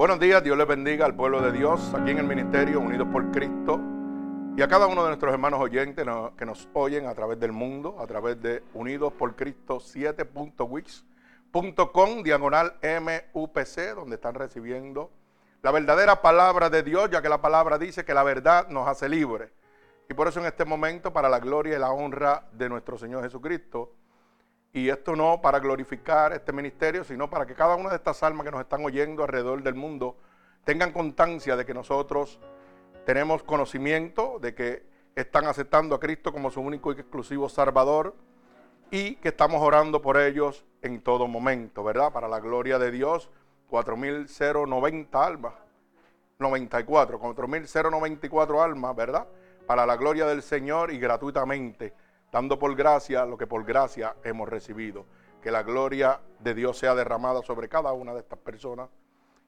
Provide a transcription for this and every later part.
Buenos días, Dios les bendiga al pueblo de Dios aquí en el Ministerio Unidos por Cristo y a cada uno de nuestros hermanos oyentes que nos oyen a través del mundo, a través de Unidos por Cristo 7.wix.com, diagonal MUPC, donde están recibiendo la verdadera palabra de Dios, ya que la palabra dice que la verdad nos hace libres. Y por eso en este momento, para la gloria y la honra de nuestro Señor Jesucristo, y esto no para glorificar este ministerio, sino para que cada una de estas almas que nos están oyendo alrededor del mundo tengan constancia de que nosotros tenemos conocimiento de que están aceptando a Cristo como su único y exclusivo Salvador y que estamos orando por ellos en todo momento, ¿verdad? Para la gloria de Dios, 4.090 almas, 94, 4.094 almas, ¿verdad? Para la gloria del Señor y gratuitamente dando por gracia lo que por gracia hemos recibido. Que la gloria de Dios sea derramada sobre cada una de estas personas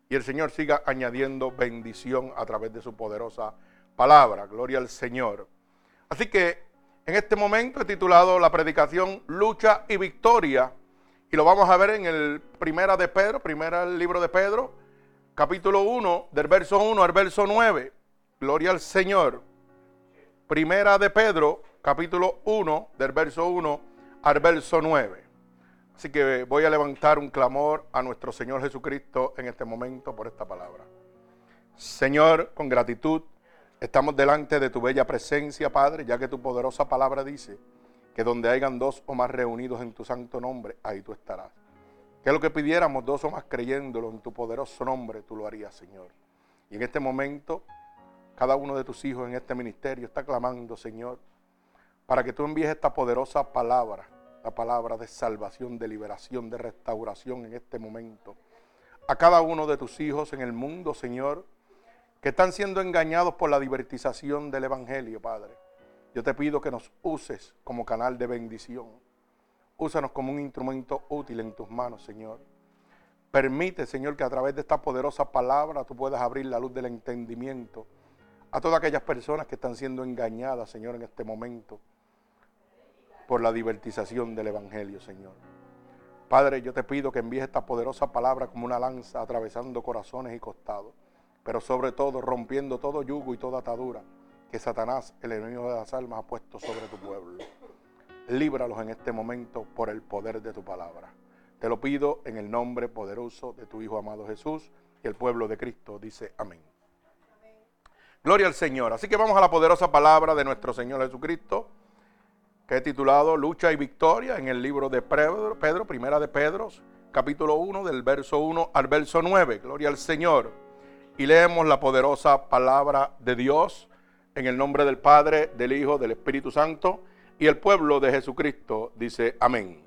y el Señor siga añadiendo bendición a través de su poderosa palabra. Gloria al Señor. Así que en este momento he titulado la predicación Lucha y Victoria y lo vamos a ver en el Primera de Pedro, Primera el libro de Pedro, capítulo 1, del verso 1 al verso 9. Gloria al Señor. Primera de Pedro, capítulo 1, del verso 1 al verso 9. Así que voy a levantar un clamor a nuestro Señor Jesucristo en este momento por esta palabra. Señor, con gratitud, estamos delante de tu bella presencia, Padre, ya que tu poderosa palabra dice que donde hayan dos o más reunidos en tu santo nombre, ahí tú estarás. Que lo que pidiéramos dos o más creyéndolo en tu poderoso nombre, tú lo harías, Señor. Y en este momento, cada uno de tus hijos en este ministerio está clamando, Señor, para que tú envíes esta poderosa palabra, la palabra de salvación, de liberación, de restauración en este momento. A cada uno de tus hijos en el mundo, Señor, que están siendo engañados por la divertización del Evangelio, Padre. Yo te pido que nos uses como canal de bendición. Úsanos como un instrumento útil en tus manos, Señor. Permite, Señor, que a través de esta poderosa palabra tú puedas abrir la luz del entendimiento a todas aquellas personas que están siendo engañadas, Señor, en este momento por la divertización del Evangelio, Señor. Padre, yo te pido que envíes esta poderosa palabra como una lanza atravesando corazones y costados, pero sobre todo rompiendo todo yugo y toda atadura que Satanás, el enemigo de las almas, ha puesto sobre tu pueblo. Líbralos en este momento por el poder de tu palabra. Te lo pido en el nombre poderoso de tu Hijo amado Jesús y el pueblo de Cristo dice amén. Gloria al Señor. Así que vamos a la poderosa palabra de nuestro Señor Jesucristo que he titulado Lucha y Victoria en el libro de Pedro, primera de Pedro, capítulo 1, del verso 1 al verso 9. Gloria al Señor. Y leemos la poderosa palabra de Dios en el nombre del Padre, del Hijo, del Espíritu Santo. Y el pueblo de Jesucristo dice amén.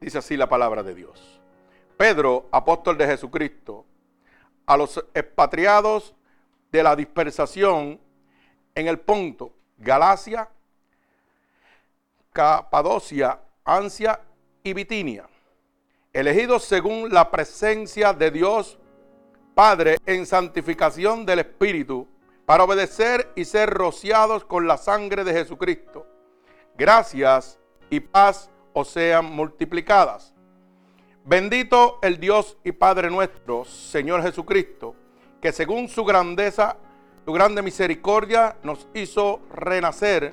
Dice así la palabra de Dios. Pedro, apóstol de Jesucristo, a los expatriados de la dispersación en el Ponto, Galacia, Capadocia, Ansia y Bitinia, elegidos según la presencia de Dios Padre en santificación del Espíritu, para obedecer y ser rociados con la sangre de Jesucristo. Gracias y paz os sean multiplicadas. Bendito el Dios y Padre nuestro, Señor Jesucristo, que según su grandeza, su grande misericordia, nos hizo renacer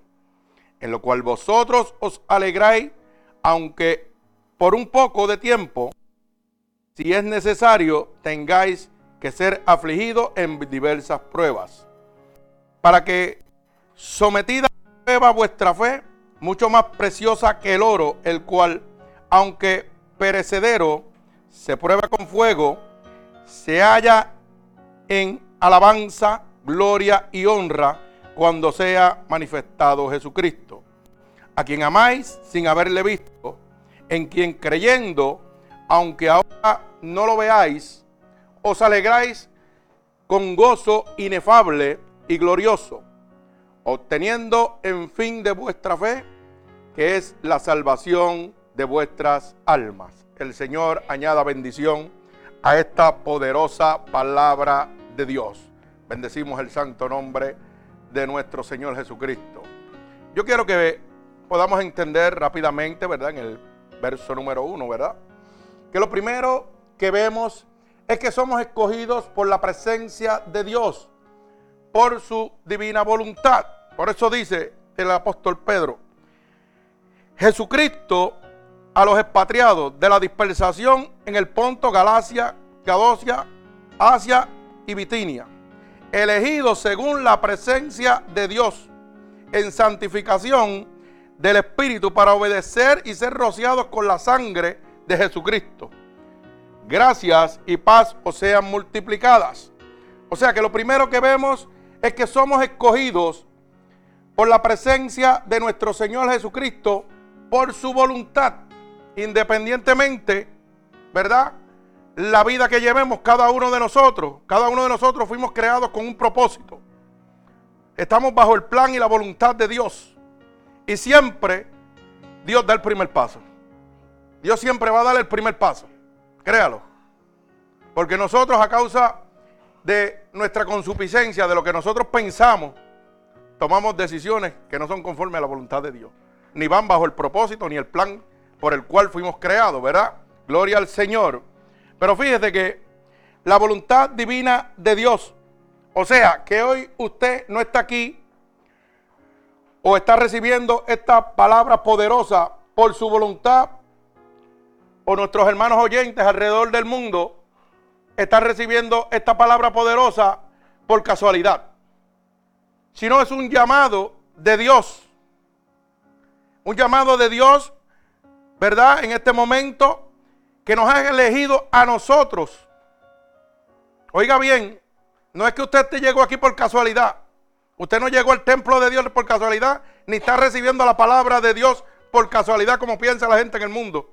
en lo cual vosotros os alegráis, aunque por un poco de tiempo, si es necesario, tengáis que ser afligidos en diversas pruebas, para que sometida a prueba vuestra fe, mucho más preciosa que el oro, el cual, aunque perecedero, se prueba con fuego, se halla en alabanza, gloria y honra cuando sea manifestado Jesucristo, a quien amáis sin haberle visto, en quien creyendo, aunque ahora no lo veáis, os alegráis con gozo inefable y glorioso, obteniendo en fin de vuestra fe, que es la salvación de vuestras almas. El Señor añada bendición a esta poderosa palabra de Dios. Bendecimos el santo nombre de nuestro Señor Jesucristo. Yo quiero que podamos entender rápidamente, ¿verdad? En el verso número uno, ¿verdad? Que lo primero que vemos es que somos escogidos por la presencia de Dios, por su divina voluntad. Por eso dice el apóstol Pedro, Jesucristo a los expatriados de la dispersación en el Ponto, Galacia, Cadocia, Asia y Bitinia, elegidos según la presencia de Dios en santificación del Espíritu para obedecer y ser rociados con la sangre de Jesucristo. Gracias y paz os sean multiplicadas. O sea que lo primero que vemos es que somos escogidos por la presencia de nuestro Señor Jesucristo, por su voluntad, independientemente, ¿verdad? La vida que llevemos cada uno de nosotros, cada uno de nosotros fuimos creados con un propósito. Estamos bajo el plan y la voluntad de Dios. Y siempre Dios da el primer paso. Dios siempre va a dar el primer paso. Créalo. Porque nosotros a causa de nuestra consuficiencia, de lo que nosotros pensamos, tomamos decisiones que no son conformes a la voluntad de Dios. Ni van bajo el propósito ni el plan por el cual fuimos creados, ¿verdad? Gloria al Señor. Pero fíjese que la voluntad divina de Dios, o sea, que hoy usted no está aquí o está recibiendo esta palabra poderosa por su voluntad, o nuestros hermanos oyentes alrededor del mundo están recibiendo esta palabra poderosa por casualidad, sino es un llamado de Dios. Un llamado de Dios, ¿verdad? En este momento que nos ha elegido a nosotros. Oiga bien, no es que usted te llegó aquí por casualidad. Usted no llegó al templo de Dios por casualidad, ni está recibiendo la palabra de Dios por casualidad como piensa la gente en el mundo.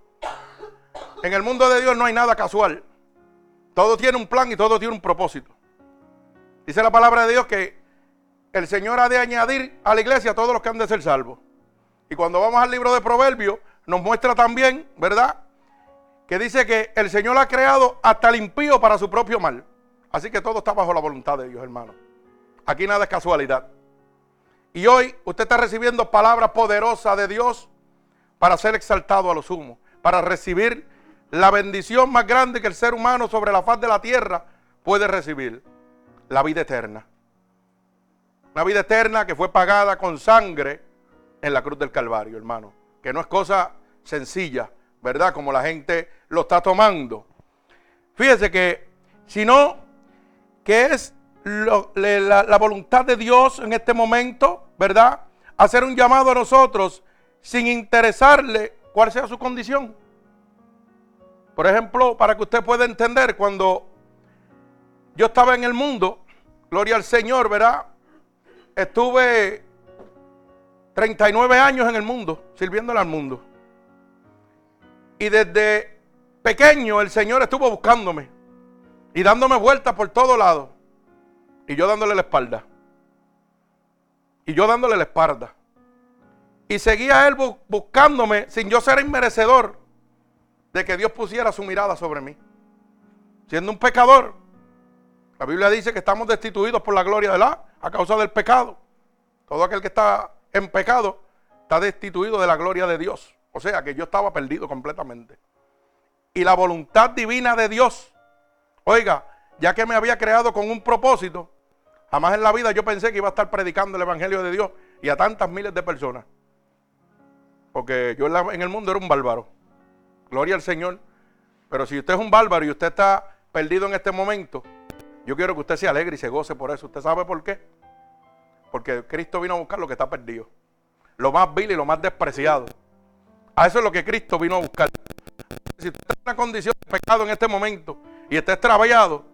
En el mundo de Dios no hay nada casual. Todo tiene un plan y todo tiene un propósito. Dice la palabra de Dios que el Señor ha de añadir a la iglesia a todos los que han de ser salvos. Y cuando vamos al libro de Proverbios, nos muestra también, ¿verdad? Que dice que el Señor ha creado hasta el impío para su propio mal. Así que todo está bajo la voluntad de Dios, hermano. Aquí nada es casualidad. Y hoy usted está recibiendo palabras poderosas de Dios para ser exaltado a lo sumo, para recibir la bendición más grande que el ser humano sobre la faz de la tierra puede recibir, la vida eterna. Una vida eterna que fue pagada con sangre en la cruz del Calvario, hermano. Que no es cosa sencilla, ¿verdad? Como la gente lo está tomando. Fíjese que, sino que es la, voluntad de Dios en este momento, ¿verdad? Hacer un llamado a nosotros sin interesarle cuál sea su condición. Por ejemplo, para que usted pueda entender, cuando yo estaba en el mundo, gloria al Señor, ¿verdad? Estuve 39 años en el mundo, sirviéndole al mundo. Y desde pequeño el Señor estuvo buscándome y dándome vueltas por todos lados. Y yo dándole la espalda. Y yo dándole la espalda. Y seguía él buscándome sin yo ser inmerecedor de que Dios pusiera su mirada sobre mí. Siendo un pecador. La Biblia dice que estamos destituidos por la gloria de la a causa del pecado. Todo aquel que está en pecado está destituido de la gloria de Dios. O sea que yo estaba perdido completamente. Y la voluntad divina de Dios, oiga, ya que me había creado con un propósito, Jamás en la vida yo pensé que iba a estar predicando el Evangelio de Dios y a tantas miles de personas. Porque yo en el mundo era un bárbaro. Gloria al Señor. Pero si usted es un bárbaro y usted está perdido en este momento, yo quiero que usted se alegre y se goce por eso. ¿Usted sabe por qué? Porque Cristo vino a buscar lo que está perdido. Lo más vil y lo más despreciado. A eso es lo que Cristo vino a buscar. Si usted está en una condición de pecado en este momento y está extraviado,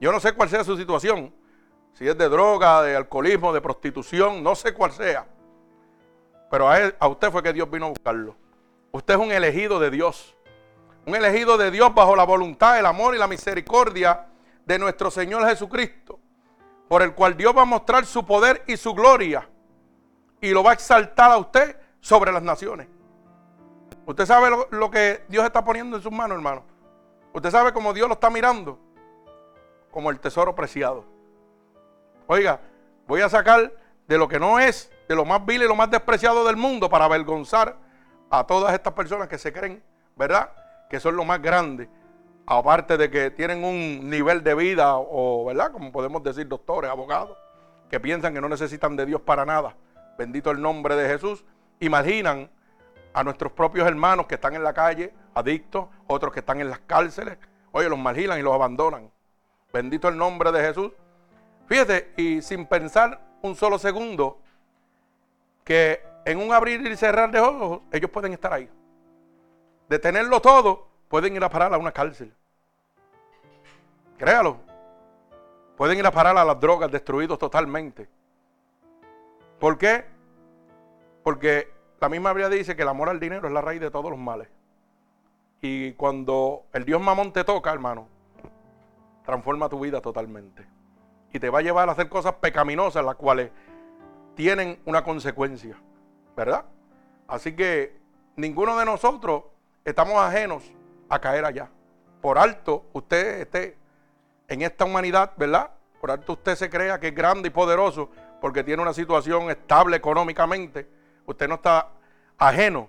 yo no sé cuál sea su situación, si es de droga, de alcoholismo, de prostitución, no sé cuál sea. Pero a, a usted fue que Dios vino a buscarlo. Usted es un elegido de Dios. Un elegido de Dios bajo la voluntad, el amor y la misericordia de nuestro Señor Jesucristo, por el cual Dios va a mostrar su poder y su gloria y lo va a exaltar a usted sobre las naciones. Usted sabe lo, que Dios está poniendo en sus manos, hermano. Usted sabe cómo Dios lo está mirando, como el tesoro preciado. Oiga, voy a sacar de lo que no es, de lo más vil y lo más despreciado del mundo para avergonzar a todas estas personas que se creen, ¿verdad? Que son lo más grande. Aparte de que tienen un nivel de vida o, ¿verdad? Como podemos decir, doctores, abogados, que piensan que no necesitan de Dios para nada. Bendito el nombre de Jesús. Imaginan a nuestros propios hermanos que están en la calle, adictos, otros que están en las cárceles. Oye, los marginan y los abandonan. Bendito el nombre de Jesús. Fíjate, y sin pensar un solo segundo, que en un abrir y cerrar de ojos, ellos pueden estar ahí. De tenerlo todo, pueden ir a parar a una cárcel. Créalo. Pueden ir a parar a las drogas, destruidos totalmente. ¿Por qué? Porque la misma Biblia dice que el amor al dinero es la raíz de todos los males. Y cuando el Dios mamón te toca, hermano, transforma tu vida totalmente. Y te va a llevar a hacer cosas pecaminosas, las cuales tienen una consecuencia. ¿verdad? Así que ninguno de nosotros estamos ajenos a caer allá. Por alto usted esté en esta humanidad, ¿verdad? Por alto usted se crea que es grande y poderoso porque tiene una situación estable económicamente. Usted no está ajeno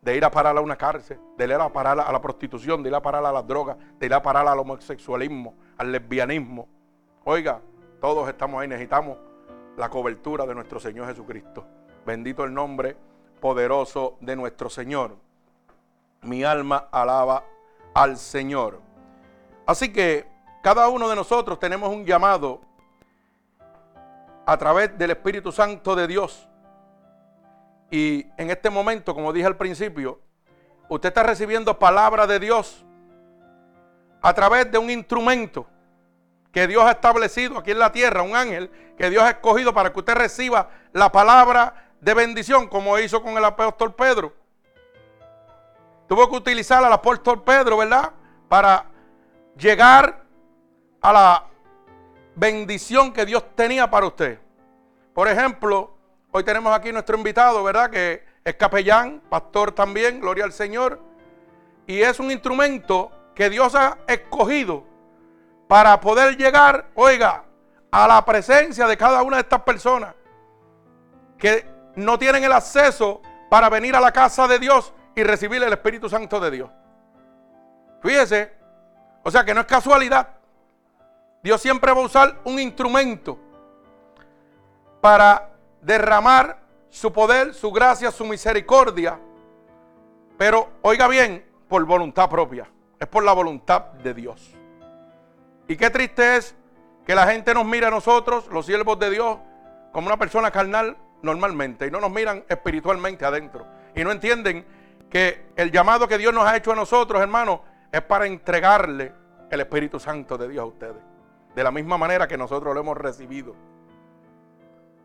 de ir a parar a una cárcel, de ir a parar a la prostitución, de ir a parar a las drogas, de ir a parar al homosexualismo, al lesbianismo. Oiga, todos estamos ahí, necesitamos la cobertura de nuestro Señor Jesucristo. Bendito el nombre poderoso de nuestro Señor. Mi alma alaba al Señor. Así que cada uno de nosotros tenemos un llamado a través del Espíritu Santo de Dios. Y en este momento, como dije al principio, usted está recibiendo palabra de Dios a través de un instrumento que Dios ha establecido aquí en la tierra, un ángel que Dios ha escogido para que usted reciba la palabra de bendición, como hizo con el apóstol Pedro. Tuvo que utilizar al apóstol Pedro, ¿verdad? Para llegar a la bendición que Dios tenía para usted. Por ejemplo, hoy tenemos aquí nuestro invitado, ¿verdad? Que es capellán, pastor también, gloria al Señor. Y es un instrumento que Dios ha escogido para poder llegar, oiga, a la presencia de cada una de estas personas que no tienen el acceso para venir a la casa de Dios y recibir el Espíritu Santo de Dios. Fíjese, o sea que no es casualidad. Dios siempre va a usar un instrumento para derramar su poder, su gracia, su misericordia. Pero oiga bien, por voluntad propia. Es por la voluntad de Dios. Y qué triste es que la gente nos mire a nosotros, los siervos de Dios, como una persona carnal normalmente y no nos miran espiritualmente adentro. Y no entienden que el llamado que Dios nos ha hecho a nosotros, hermanos, es para entregarle el Espíritu Santo de Dios a ustedes. De la misma manera que nosotros lo hemos recibido.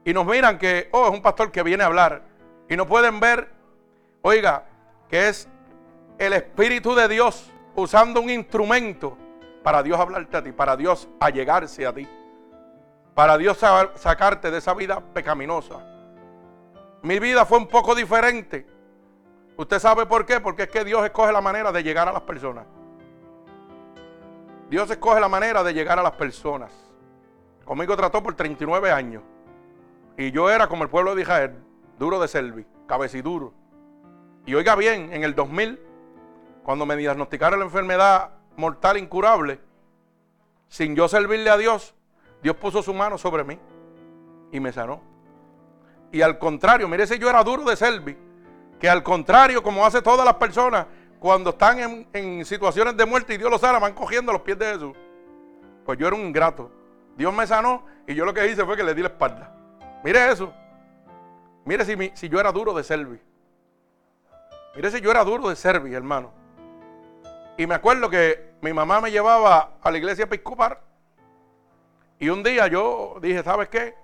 Y nos miran que, oh, es un pastor que viene a hablar. Y no pueden ver, oiga, que es el Espíritu de Dios usando un instrumento para Dios hablarte a ti, para Dios allegarse a ti, para Dios sacarte de esa vida pecaminosa. Mi vida fue un poco diferente. ¿Usted sabe por qué? Porque es que Dios escoge la manera de llegar a las personas. Dios escoge la manera de llegar a las personas. Conmigo trató por 39 años. Y yo era como el pueblo de Israel, duro de servi, cabeciduro. Y oiga bien, en el 2000, cuando me diagnosticaron la enfermedad mortal incurable, sin yo servirle a Dios, Dios puso su mano sobre mí y me sanó. Y al contrario, mire si yo era duro de servi, que al contrario, como hace todas las personas, cuando están en, situaciones de muerte y Dios los sana, van cogiendo los pies de Jesús. Pues yo era un ingrato. Dios me sanó y yo lo que hice fue que le di la espalda. Mire eso. Mire si, si yo era duro de servi. Mire si yo era duro de servi, hermano. Y me acuerdo que mi mamá me llevaba a la iglesia episcopal. Y un día yo dije, ¿sabes qué?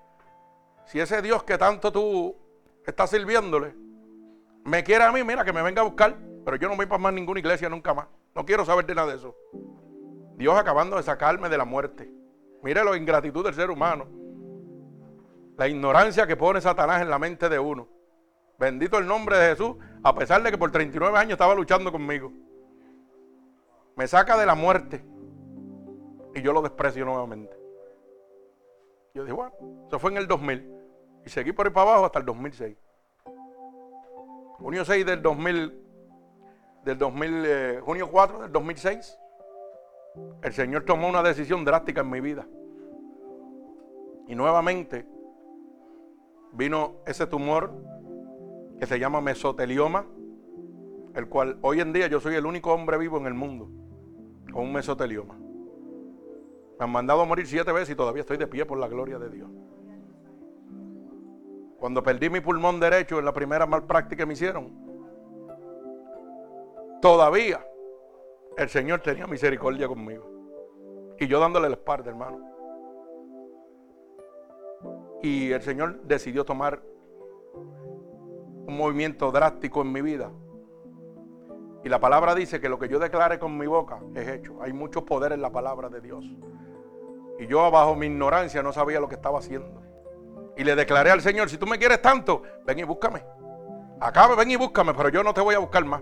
Si ese Dios que tanto tú estás sirviéndole me quiere a mí, mira, que me venga a buscar. Pero yo no voy para más ninguna iglesia nunca más. No quiero saber de nada de eso. Dios acabando de sacarme de la muerte. Mire la ingratitud del ser humano. La ignorancia que pone Satanás en la mente de uno. Bendito el nombre de Jesús, a pesar de que por 39 años estaba luchando conmigo. Me saca de la muerte y yo lo desprecio nuevamente. Yo dije, bueno, eso fue en el 2000 y seguí por ahí para abajo hasta el 2006. Junio 6 del 2000, del 2000, eh, junio 4 del 2006, el Señor tomó una decisión drástica en mi vida. Y nuevamente vino ese tumor que se llama mesotelioma, el cual hoy en día yo soy el único hombre vivo en el mundo con un mesotelioma. Me han mandado a morir siete veces y todavía estoy de pie por la gloria de Dios. Cuando perdí mi pulmón derecho en la primera malpráctica que me hicieron, todavía el Señor tenía misericordia conmigo. Y yo dándole la espalda, hermano. Y el Señor decidió tomar un movimiento drástico en mi vida. Y la palabra dice que lo que yo declare con mi boca es hecho. Hay mucho poder en la palabra de Dios. Y yo bajo mi ignorancia no sabía lo que estaba haciendo. Y le declaré al Señor, si tú me quieres tanto, ven y búscame. Acá ven y búscame, pero yo no te voy a buscar más.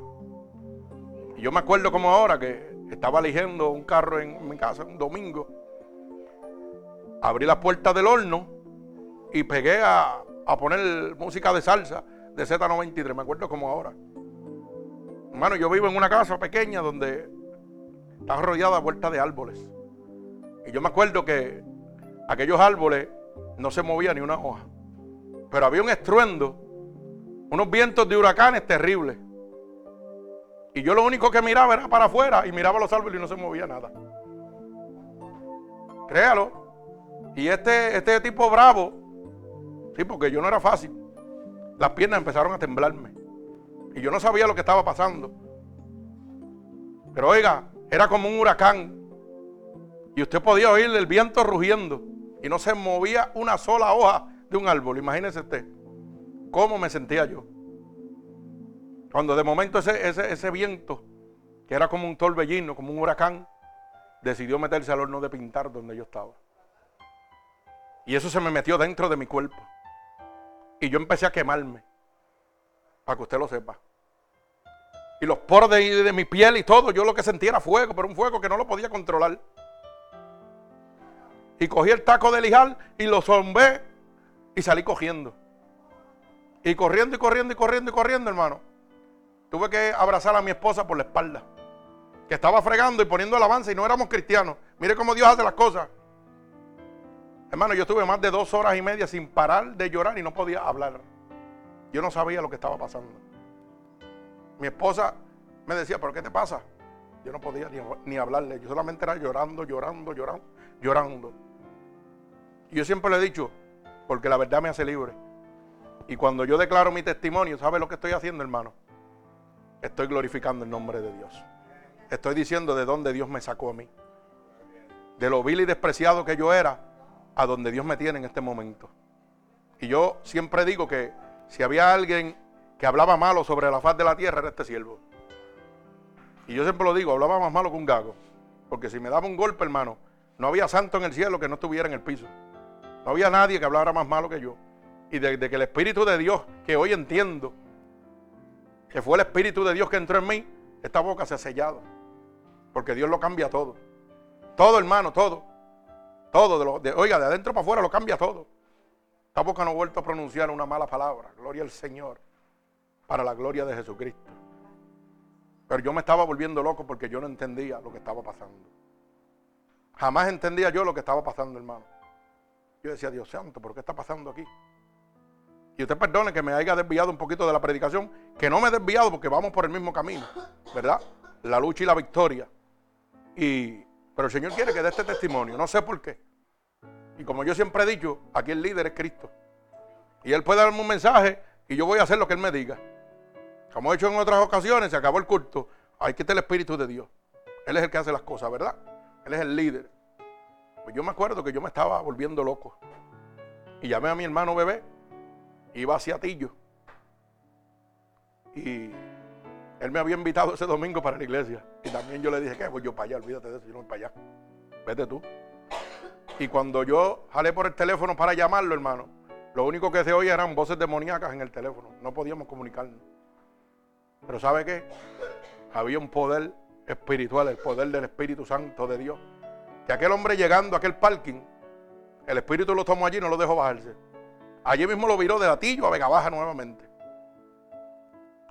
Y yo me acuerdo como ahora que estaba eligiendo un carro en mi casa un domingo. Abrí la puerta del horno y pegué a, a poner música de salsa de Z93, me acuerdo como ahora. Hermano, yo vivo en una casa pequeña donde está rodeada a vuelta de árboles. Y yo me acuerdo que aquellos árboles no se movían ni una hoja. Pero había un estruendo, unos vientos de huracanes terribles. Y yo lo único que miraba era para afuera y miraba los árboles y no se movía nada. Créalo. Y este, este tipo bravo, sí, porque yo no era fácil. Las piernas empezaron a temblarme. Y yo no sabía lo que estaba pasando. Pero oiga, era como un huracán. Y usted podía oír el viento rugiendo. Y no se movía una sola hoja de un árbol. Imagínese usted cómo me sentía yo. Cuando de momento ese, ese, ese viento, que era como un torbellino, como un huracán, decidió meterse al horno de pintar donde yo estaba. Y eso se me metió dentro de mi cuerpo. Y yo empecé a quemarme. Para que usted lo sepa. Y los poros de, de, mi piel y todo, yo lo que sentía era fuego, pero un fuego que no lo podía controlar. Y cogí el taco de lijal y lo zombé y salí cogiendo. Y corriendo y corriendo y corriendo y corriendo, hermano. Tuve que abrazar a mi esposa por la espalda. Que estaba fregando y poniendo alabanza y no éramos cristianos. Mire cómo Dios hace las cosas. Hermano, yo estuve más de dos horas y media sin parar de llorar y no podía hablar. Yo no sabía lo que estaba pasando. Mi esposa me decía, ¿pero qué te pasa? Yo no podía ni, hablarle. Yo solamente era llorando, llorando, llorando, llorando. Y yo siempre le he dicho, porque la verdad me hace libre. Y cuando yo declaro mi testimonio, ¿sabe lo que estoy haciendo, hermano? Estoy glorificando el nombre de Dios. Estoy diciendo de dónde Dios me sacó a mí. De lo vil y despreciado que yo era, a donde Dios me tiene en este momento. Y yo siempre digo que si había alguien que hablaba malo sobre la faz de la tierra, era este siervo. Y yo siempre lo digo, hablaba más malo que un gago. Porque si me daba un golpe, hermano, no había santo en el cielo que no estuviera en el piso. No había nadie que hablara más malo que yo. Y desde que el Espíritu de Dios, que hoy entiendo, que fue el Espíritu de Dios que entró en mí, esta boca se ha sellado. Porque Dios lo cambia todo. Todo, hermano, todo. Todo, de, lo, de oiga, de adentro para afuera lo cambia todo. Esta boca no ha vuelto a pronunciar una mala palabra. Gloria al Señor. Para la gloria de Jesucristo. Pero yo me estaba volviendo loco porque yo no entendía lo que estaba pasando. Jamás entendía yo lo que estaba pasando, hermano. Yo decía, Dios santo, ¿por qué está pasando aquí? Y usted perdone que me haya desviado un poquito de la predicación, que no me he desviado porque vamos por el mismo camino, ¿verdad? La lucha y la victoria. Y, pero el Señor quiere que dé este testimonio, no sé por qué. Y como yo siempre he dicho, aquí el líder es Cristo. Y Él puede darme un mensaje y yo voy a hacer lo que Él me diga. Como he hecho en otras ocasiones, se acabó el culto. Que tener el Espíritu de Dios. Él es el que hace las cosas, ¿verdad? Él es el líder. Pues yo me acuerdo que yo me estaba volviendo loco. Y llamé a mi hermano bebé. Iba hacia Tillo. Y Él me había invitado ese domingo para la iglesia. Y también yo le dije, ¿qué? Voy yo para allá, olvídate de eso, yo no voy para allá. Vete tú. Y cuando yo jalé por el teléfono para llamarlo, hermano, lo único que se oía eran voces demoníacas en el teléfono. No podíamos comunicarnos. Pero ¿sabe qué? Había un poder espiritual, el poder del Espíritu Santo de Dios. Que aquel hombre llegando a aquel parking, el Espíritu lo tomó allí y no lo dejó bajarse. Allí mismo lo viró de latillo a Vega Baja nuevamente.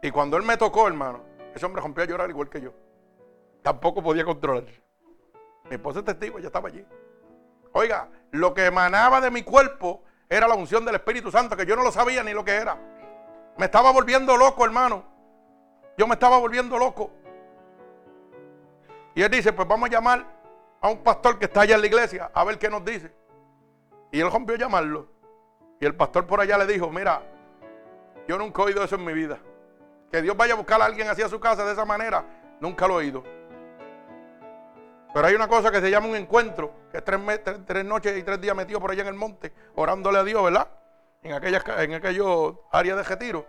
Y cuando él me tocó, hermano, ese hombre rompió a llorar igual que yo. Tampoco podía controlarse. Mi esposa es testigo, ella estaba allí. Oiga, lo que emanaba de mi cuerpo era la unción del Espíritu Santo, que yo no lo sabía ni lo que era. Me estaba volviendo loco, hermano. Yo me estaba volviendo loco. Y él dice, pues vamos a llamar a un pastor que está allá en la iglesia a ver qué nos dice. Y él rompió a llamarlo. Y el pastor por allá le dijo, mira, yo nunca he oído eso en mi vida. Que Dios vaya a buscar a alguien así a su casa de esa manera, nunca lo he oído. Pero hay una cosa que se llama un encuentro, que es tres, noches y tres días metido por allá en el monte, orándole a Dios, ¿verdad? En, aquellas, en aquellos áreas de retiro.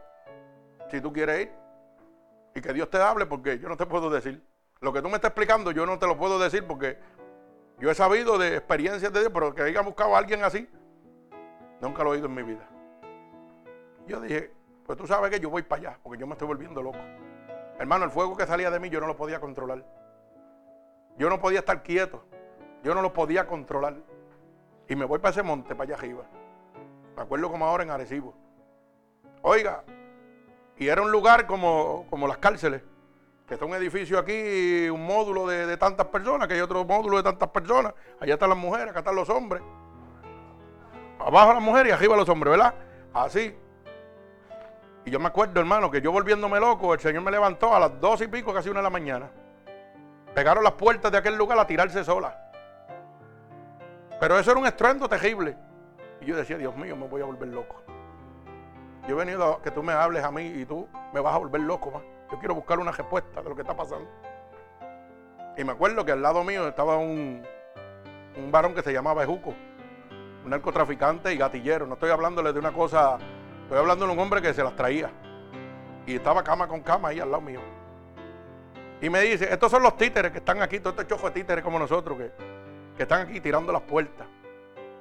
Si tú quieres ir y que Dios te hable, porque yo no te puedo decir. Lo que tú me estás explicando, yo no te lo puedo decir porque yo he sabido de experiencias de Dios, pero que haya buscado a alguien así, nunca lo he oído en mi vida. Yo dije, pues tú sabes que yo voy para allá, porque yo me estoy volviendo loco. Hermano, el fuego que salía de mí yo no lo podía controlar. Yo no podía estar quieto. Yo no lo podía controlar. Y me voy para ese monte, para allá arriba. Me acuerdo como ahora en Arecibo. Oiga, y era un lugar como, como las cárceles, que está un edificio aquí, un módulo de, de, tantas personas, que hay otro módulo de tantas personas. Allá están las mujeres, acá están los hombres. Abajo las mujeres y arriba los hombres, ¿verdad? Así. Y yo me acuerdo, hermano, que yo volviéndome loco, el Señor me levantó a las dos y pico, casi una de la mañana. Pegaron las puertas de aquel lugar a tirarse sola. Pero eso era un estruendo terrible. Y yo decía, Dios mío, me voy a volver loco. Yo he venido a que tú me hables a mí y tú me vas a volver loco más. Yo quiero buscar una respuesta de lo que está pasando. Y me acuerdo que al lado mío estaba un, un varón que se llamaba Ejuco, un narcotraficante y gatillero. No estoy hablándole de una cosa, estoy hablando de un hombre que se las traía. Y estaba cama con cama ahí al lado mío. Y me dice, estos son los títeres que están aquí, todos estos chojos de títeres como nosotros, que, que están aquí tirando las puertas.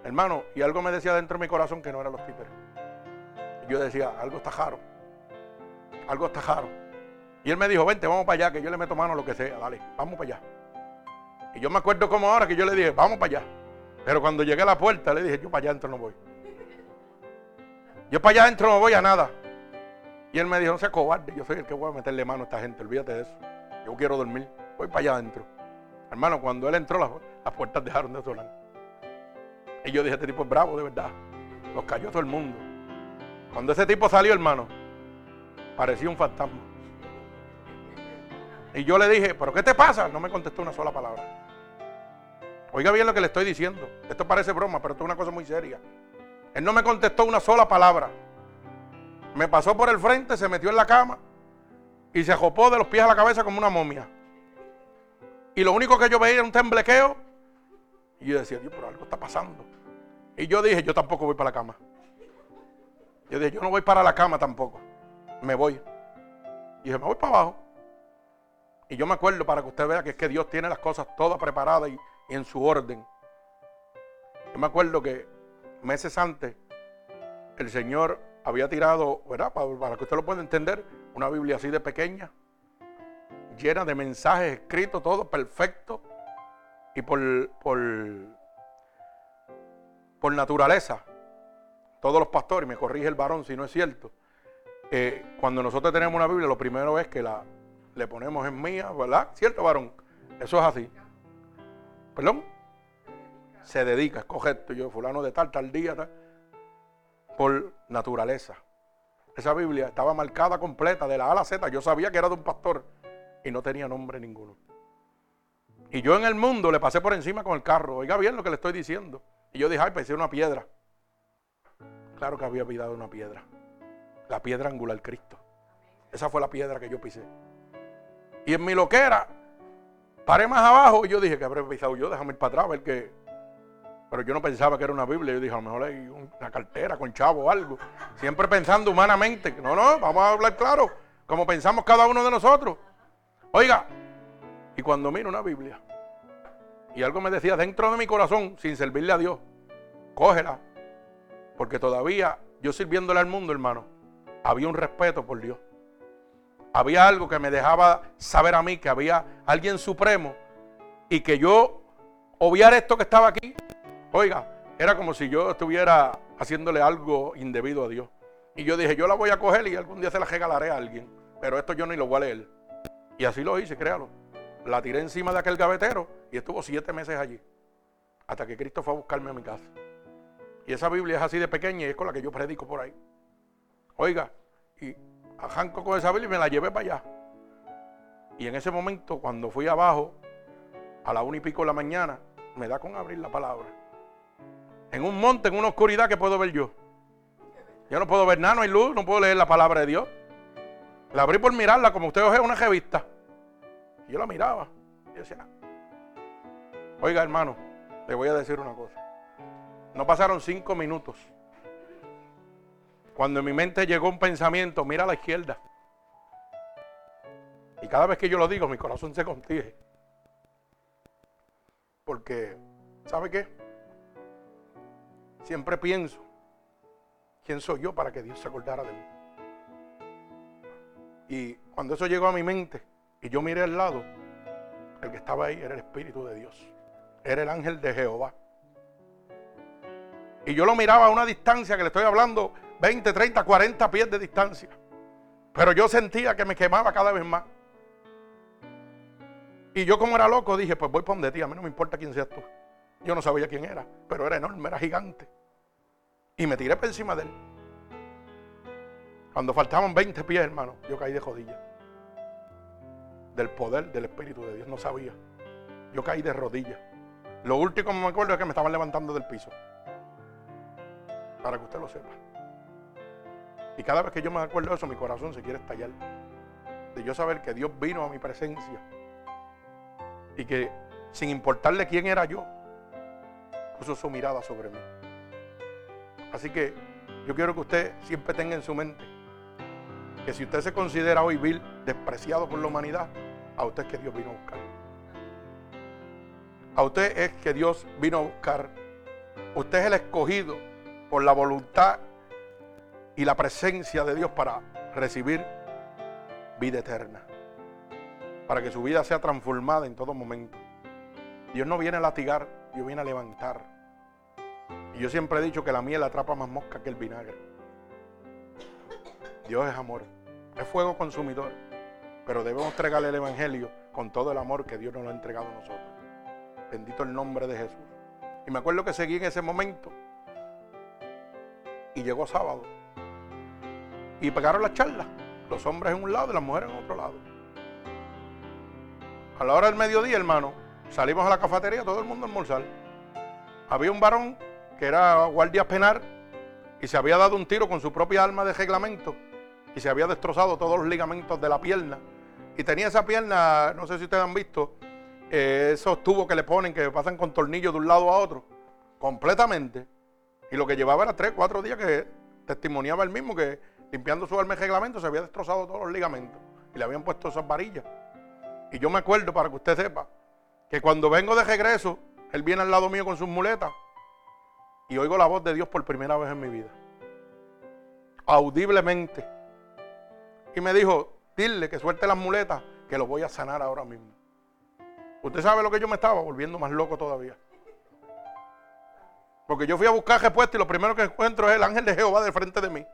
Hermano, y algo me decía dentro de mi corazón que no eran los títeres. Yo decía, algo está jaro. Algo está jaro. Y él me dijo, vente, vamos para allá, que yo le meto mano a lo que sea, dale, vamos para allá. Y yo me acuerdo como ahora que yo le dije, vamos para allá. Pero cuando llegué a la puerta le dije, yo para allá adentro no voy. Yo para allá adentro no voy a nada. Y él me dijo, no seas cobarde, yo soy el que voy a meterle mano a esta gente, olvídate de eso. Yo quiero dormir, voy para allá adentro. Hermano, cuando él entró, las, puertas dejaron de sonar. Y yo dije, este tipo es bravo, de verdad. Los cayó todo el mundo. Cuando ese tipo salió, hermano, parecía un fantasma. Y yo le dije, ¿pero qué te pasa? No me contestó una sola palabra. Oiga bien lo que le estoy diciendo. Esto parece broma, pero esto es una cosa muy seria. Él no me contestó una sola palabra. Me pasó por el frente, se metió en la cama y se ajopó de los pies a la cabeza como una momia. Y lo único que yo veía era un temblequeo. Y yo decía, Dios, pero algo está pasando. Y yo dije, yo tampoco voy para la cama. Yo dije, yo no voy para la cama tampoco. Me voy. Y dije, me voy para abajo. Y yo me acuerdo para que usted vea que es que Dios tiene las cosas todas preparadas y, en su orden. Yo me acuerdo que meses antes el Señor había tirado, ¿verdad? Para, que usted lo pueda entender, una Biblia así de pequeña, llena de mensajes escritos, todo perfecto. Y por, por, por naturaleza, todos los pastores, me corrige el varón si no es cierto, eh, cuando nosotros tenemos una Biblia, lo primero es que la, le ponemos en mía, ¿verdad? ¿Cierto, varón? Eso es así. ¿Perdón? Se dedica, es correcto. Yo, fulano de tal, tal día, tal. Por naturaleza. Esa Biblia estaba marcada completa de la A a la Z. Yo sabía que era de un pastor y no tenía nombre ninguno. Y yo en el mundo le pasé por encima con el carro. Oiga bien lo que le estoy diciendo. Y yo dije, ay, pensé una piedra. Claro que había olvidado una piedra. La piedra angular Cristo. Esa fue la piedra que yo pisé. Y en mi loquera, paré más abajo y yo dije que habré pisado yo, déjame ir para atrás, ver que. Pero yo no pensaba que era una Biblia. Yo dije, a lo mejor hay una cartera con chavo o algo. Siempre pensando humanamente. No, no, vamos a hablar claro. como pensamos cada uno de nosotros. Oiga, y cuando miro una Biblia y algo me decía dentro de mi corazón, sin servirle a Dios, cógela, porque todavía yo sirviéndole al mundo, hermano, había un respeto por Dios. Había algo que me dejaba saber a mí que había alguien supremo y que yo obviar esto que estaba aquí, oiga, era como si yo estuviera haciéndole algo indebido a Dios. Y yo dije, yo la voy a coger y algún día se la regalaré a alguien. Pero esto yo ni lo voy a leer. Y así lo hice, créalo. La tiré encima de aquel gavetero y estuvo siete meses allí. Hasta que Cristo fue a buscarme a mi casa. Y esa Biblia es así de pequeña y es con la que yo predico por ahí. Oiga, y arranco con esa Biblia y me la llevé para allá. Y en ese momento, cuando fui abajo, a la una y pico de la mañana, me da con abrir la palabra. En un monte, en una oscuridad que puedo ver yo. Yo no puedo ver nada, no hay luz, no puedo leer la palabra de Dios. La abrí por mirarla como usted oye una revista. Y yo la miraba. Y decía, oiga hermano, le voy a decir una cosa. No pasaron cinco minutos. Cuando en mi mente llegó un pensamiento, mira a la izquierda. Y cada vez que yo lo digo, mi corazón se contige. Porque, ¿sabe qué? Siempre pienso, ¿quién soy yo para que Dios se acordara de mí? Y cuando eso llegó a mi mente y yo miré al lado, el que estaba ahí era el Espíritu de Dios. Era el ángel de Jehová. Y yo lo miraba a una distancia que le estoy hablando, 20, 30, 40 pies de distancia. Pero yo sentía que me quemaba cada vez más. Y yo como era loco dije, pues voy por donde ti, a mí no me importa quién seas tú. Yo no sabía quién era, pero era enorme, era gigante. Y me tiré por encima de él. Cuando faltaban 20 pies, hermano, yo caí de rodillas. Del poder del Espíritu de Dios, no sabía. Yo caí de rodillas. Lo último que me acuerdo es que me estaban levantando del piso. Para que usted lo sepa. Y cada vez que yo me acuerdo de eso, mi corazón se quiere estallar. De yo saber que Dios vino a mi presencia. Y que sin importarle quién era yo, puso su mirada sobre mí. Así que yo quiero que usted siempre tenga en su mente que si usted se considera hoy vil, despreciado por la humanidad, a usted es que Dios vino a buscar. A usted es que Dios vino a buscar. Usted es el escogido por la voluntad y la presencia de Dios para recibir vida eterna. Para que su vida sea transformada en todo momento. Dios no viene a latigar, Dios viene a levantar. Y yo siempre he dicho que la miel atrapa más mosca que el vinagre. Dios es amor es fuego consumidor, pero debemos entregarle el Evangelio con todo el amor que Dios nos lo ha entregado a nosotros. Bendito el nombre de Jesús. Y me acuerdo que seguí en ese momento y llegó sábado y pegaron las charlas, los hombres en un lado y las mujeres en otro lado. A la hora del mediodía, hermano, salimos a la cafetería, todo el mundo a almorzar. Había un varón que era guardia penal y se había dado un tiro con su propia arma de reglamento y se había destrozado todos los ligamentos de la pierna. Y tenía esa pierna, no sé si ustedes han visto, eh, esos tubos que le ponen que pasan con tornillos de un lado a otro, completamente. Y lo que llevaba era tres, cuatro días que testimoniaba el mismo que limpiando su arma de reglamento se había destrozado todos los ligamentos y le habían puesto esas varillas. Y yo me acuerdo, para que usted sepa, que cuando vengo de regreso, él viene al lado mío con sus muletas y oigo la voz de Dios por primera vez en mi vida. Audiblemente. Y me dijo, dile que suelte las muletas, que lo voy a sanar ahora mismo. Usted sabe lo que yo me estaba volviendo más loco todavía. Porque yo fui a buscar respuesta y lo primero que encuentro es el ángel de Jehová de frente de mí.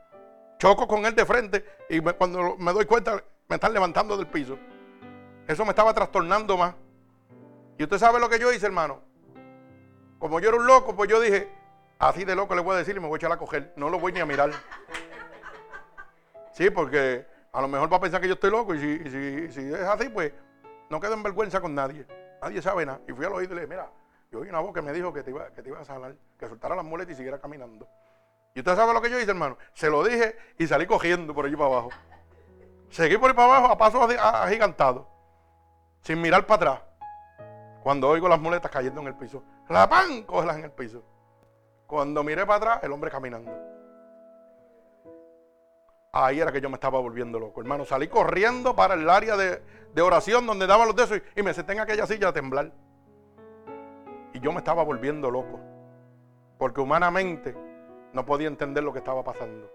Choco con él de frente y cuando me doy cuenta me están levantando del piso. Eso me estaba trastornando más. Y usted sabe lo que yo hice, hermano. Como yo era un loco, pues yo dije, así de loco le voy a decir y me voy a echar a coger. No lo voy ni a mirar. Sí, porque a lo mejor va a pensar que yo estoy loco y si, si, es así, pues no quedo en vergüenza con nadie. Nadie sabe nada. Y fui al oído y le dije, mira, yo oí una voz que me dijo que te iba, que te iba a sanar, que soltara las muletas y siguiera caminando. ¿Y usted sabe lo que yo hice, hermano? Se lo dije y salí cogiendo por allí para abajo. Seguí por ahí para abajo a paso agigantado, sin mirar para atrás. Cuando oigo las muletas cayendo en el piso, la pan, cógelas en el piso. Cuando miré para atrás, el hombre caminando. Ahí era que yo me estaba volviendo loco, hermano. Salí corriendo para el área de, oración donde daban los dedos y, y me senté en aquella silla a temblar. Y yo me estaba volviendo loco. Porque humanamente no podía entender lo que estaba pasando.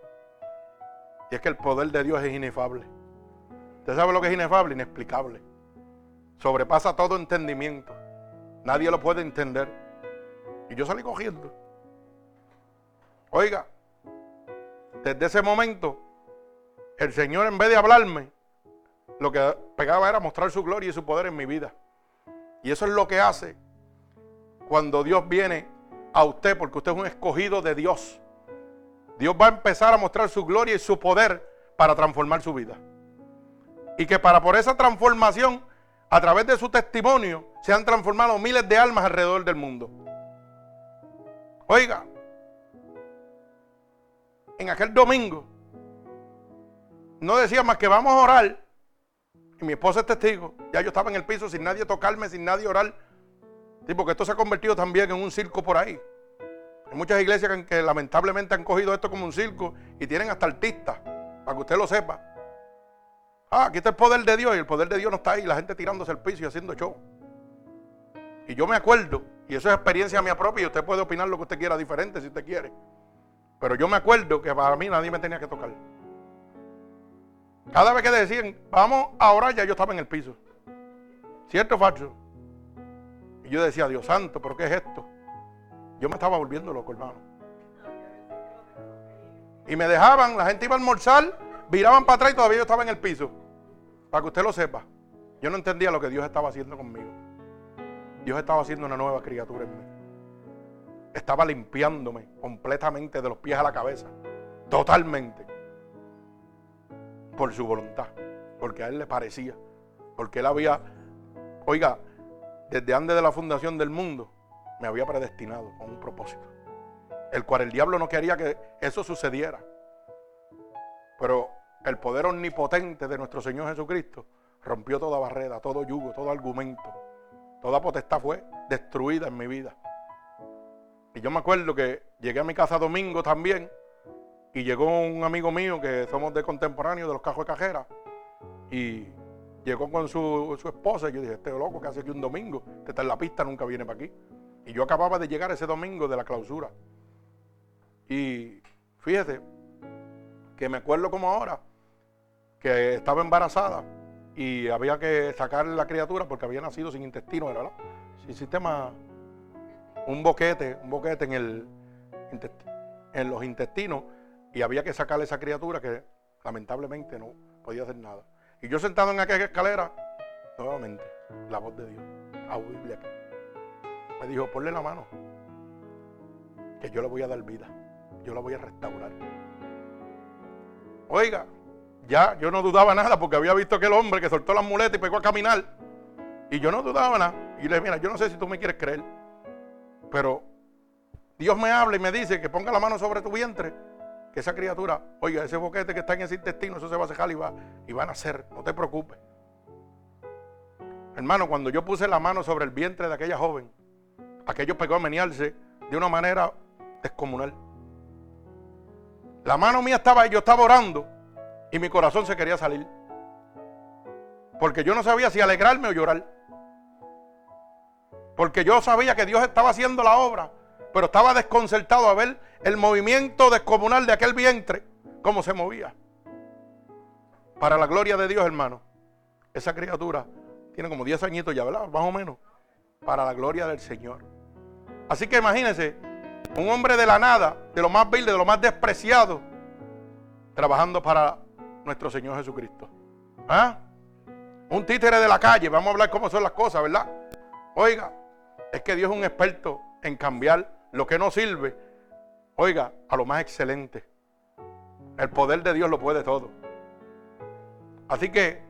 Y es que el poder de Dios es inefable. ¿Usted sabe lo que es inefable? Inexplicable. Sobrepasa todo entendimiento. Nadie lo puede entender. Y yo salí cogiendo. Oiga, desde ese momento, el Señor en vez de hablarme, lo que pegaba era mostrar su gloria y su poder en mi vida. Y eso es lo que hace cuando Dios viene a usted, porque usted es un escogido de Dios. Dios va a empezar a mostrar su gloria y su poder para transformar su vida. Y que para por esa transformación, a través de su testimonio, se han transformado miles de almas alrededor del mundo. Oiga, en aquel domingo, no decía más que vamos a orar. Y mi esposa es testigo. Ya yo estaba en el piso sin nadie tocarme, sin nadie orar. Sí, porque esto se ha convertido también en un circo por ahí. Hay muchas iglesias que, lamentablemente han cogido esto como un circo y tienen hasta artistas, para que usted lo sepa. Ah, aquí está el poder de Dios y el poder de Dios no está ahí, la gente tirándose el piso y haciendo show. Y yo me acuerdo, y eso es experiencia mía propia, y usted puede opinar lo que usted quiera diferente si usted quiere. Pero yo me acuerdo que para mí nadie me tenía que tocar. Cada vez que decían, vamos a orar, ya yo estaba en el piso. ¿Cierto o falso? Y yo decía, Dios santo, ¿pero qué es esto? Yo me estaba volviendo loco, hermano. Y me dejaban, la gente iba a almorzar, viraban para atrás y todavía yo estaba en el piso. Para que usted lo sepa. Yo no entendía lo que Dios estaba haciendo conmigo. Dios estaba haciendo una nueva criatura en mí. Estaba limpiándome completamente de los pies a la cabeza. Totalmente. Por su voluntad. Porque a Él le parecía. Porque Él había, oiga, desde antes de la fundación del mundo, me había predestinado con un propósito, el cual el diablo no quería que eso sucediera. Pero el poder omnipotente de nuestro Señor Jesucristo rompió toda barrera, todo yugo, todo argumento. Toda potestad fue destruida en mi vida. Y yo me acuerdo que llegué a mi casa domingo también y llegó un amigo mío que somos de contemporáneo de los cajos de cajera y llegó con su, esposa y yo dije, este loco que hace aquí un domingo, este está en la pista, nunca viene para aquí. Y yo acababa de llegar ese domingo de la clausura. Y fíjese que me acuerdo como ahora que estaba embarazada y había que sacarle la criatura porque había nacido sin intestino, ¿verdad? Sin sistema, un boquete, un boquete en, el, en los intestinos y había que sacarle esa criatura que lamentablemente no podía hacer nada. Y yo sentado en aquella escalera, nuevamente, la voz de Dios, audible aquí me dijo, ponle la mano, que yo le voy a dar vida, yo la voy a restaurar. Oiga, ya yo no dudaba nada porque había visto aquel hombre que soltó las muletas y pegó a caminar. Y yo no dudaba nada. Y le dije, mira, yo no sé si tú me quieres creer, pero Dios me habla y me dice que ponga la mano sobre tu vientre, que esa criatura, oiga, ese boquete que está en ese intestino, eso se va a cejar y va, y a nacer, no te preocupes. Hermano, cuando yo puse la mano sobre el vientre de aquella joven, aquello pegó a menearse de una manera descomunal. La mano mía estaba ahí, yo estaba orando y mi corazón se quería salir. Porque yo no sabía si alegrarme o llorar. Porque yo sabía que Dios estaba haciendo la obra, pero estaba desconcertado a ver el movimiento descomunal de aquel vientre, cómo se movía. Para la gloria de Dios, hermano, esa criatura tiene como 10 añitos ya, ¿verdad? Más o menos. Para la gloria del Señor. Así que imagínense, un hombre de la nada, de lo más vil, de lo más despreciado, trabajando para nuestro Señor Jesucristo. ¿Ah? Un títere de la calle, vamos a hablar cómo son las cosas, ¿verdad? Oiga, es que Dios es un experto en cambiar lo que no sirve, oiga, a lo más excelente. El poder de Dios lo puede todo. Así que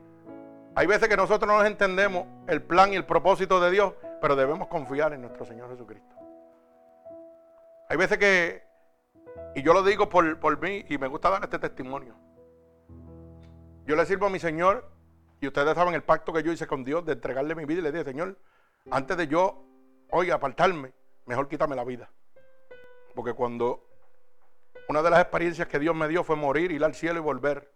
hay veces que nosotros no entendemos el plan y el propósito de Dios, pero debemos confiar en nuestro Señor Jesucristo. Hay veces que, y yo lo digo por, por mí, y me gusta dar este testimonio. Yo le sirvo a mi Señor, y ustedes saben el pacto que yo hice con Dios de entregarle mi vida, y le dije, Señor, antes de yo, oiga, apartarme, mejor quítame la vida. Porque cuando Una de las experiencias que Dios me dio fue morir, ir al cielo y volver.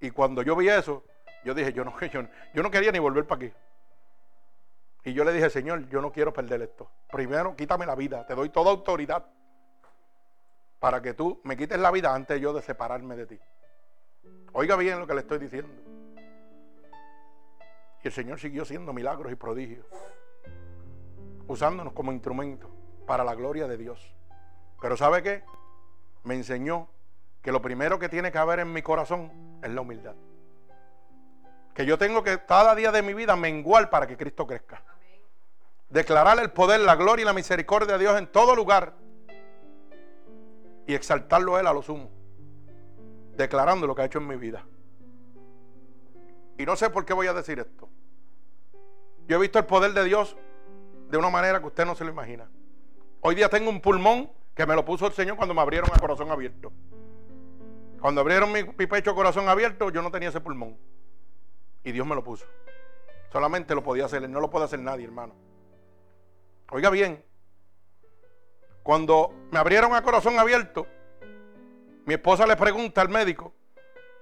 Y cuando yo vi eso, yo dije, yo no, yo, yo no quería ni volver para aquí. Y yo le dije, Señor, yo no quiero perder esto. Primero, quítame la vida. Te doy toda autoridad para que tú me quites la vida antes yo de separarme de ti. Oiga bien lo que le estoy diciendo. Y el Señor siguió haciendo milagros y prodigios, usándonos como instrumento para la gloria de Dios. Pero ¿sabe qué? Me enseñó que lo primero que tiene que haber en mi corazón es la humildad. Que yo tengo que cada día de mi vida menguar para que Cristo crezca. Declarar el poder, la gloria y la misericordia de Dios en todo lugar. Y exaltarlo a Él a lo sumo. Declarando lo que ha hecho en mi vida. Y no sé por qué voy a decir esto. Yo he visto el poder de Dios de una manera que usted no se lo imagina. Hoy día tengo un pulmón que me lo puso el Señor cuando me abrieron a corazón abierto. Cuando abrieron mi, pecho a corazón abierto, yo no tenía ese pulmón. Y Dios me lo puso. Solamente lo podía hacer, no lo puede hacer nadie, hermano. Oiga bien, cuando me abrieron a corazón abierto, mi esposa le pregunta al médico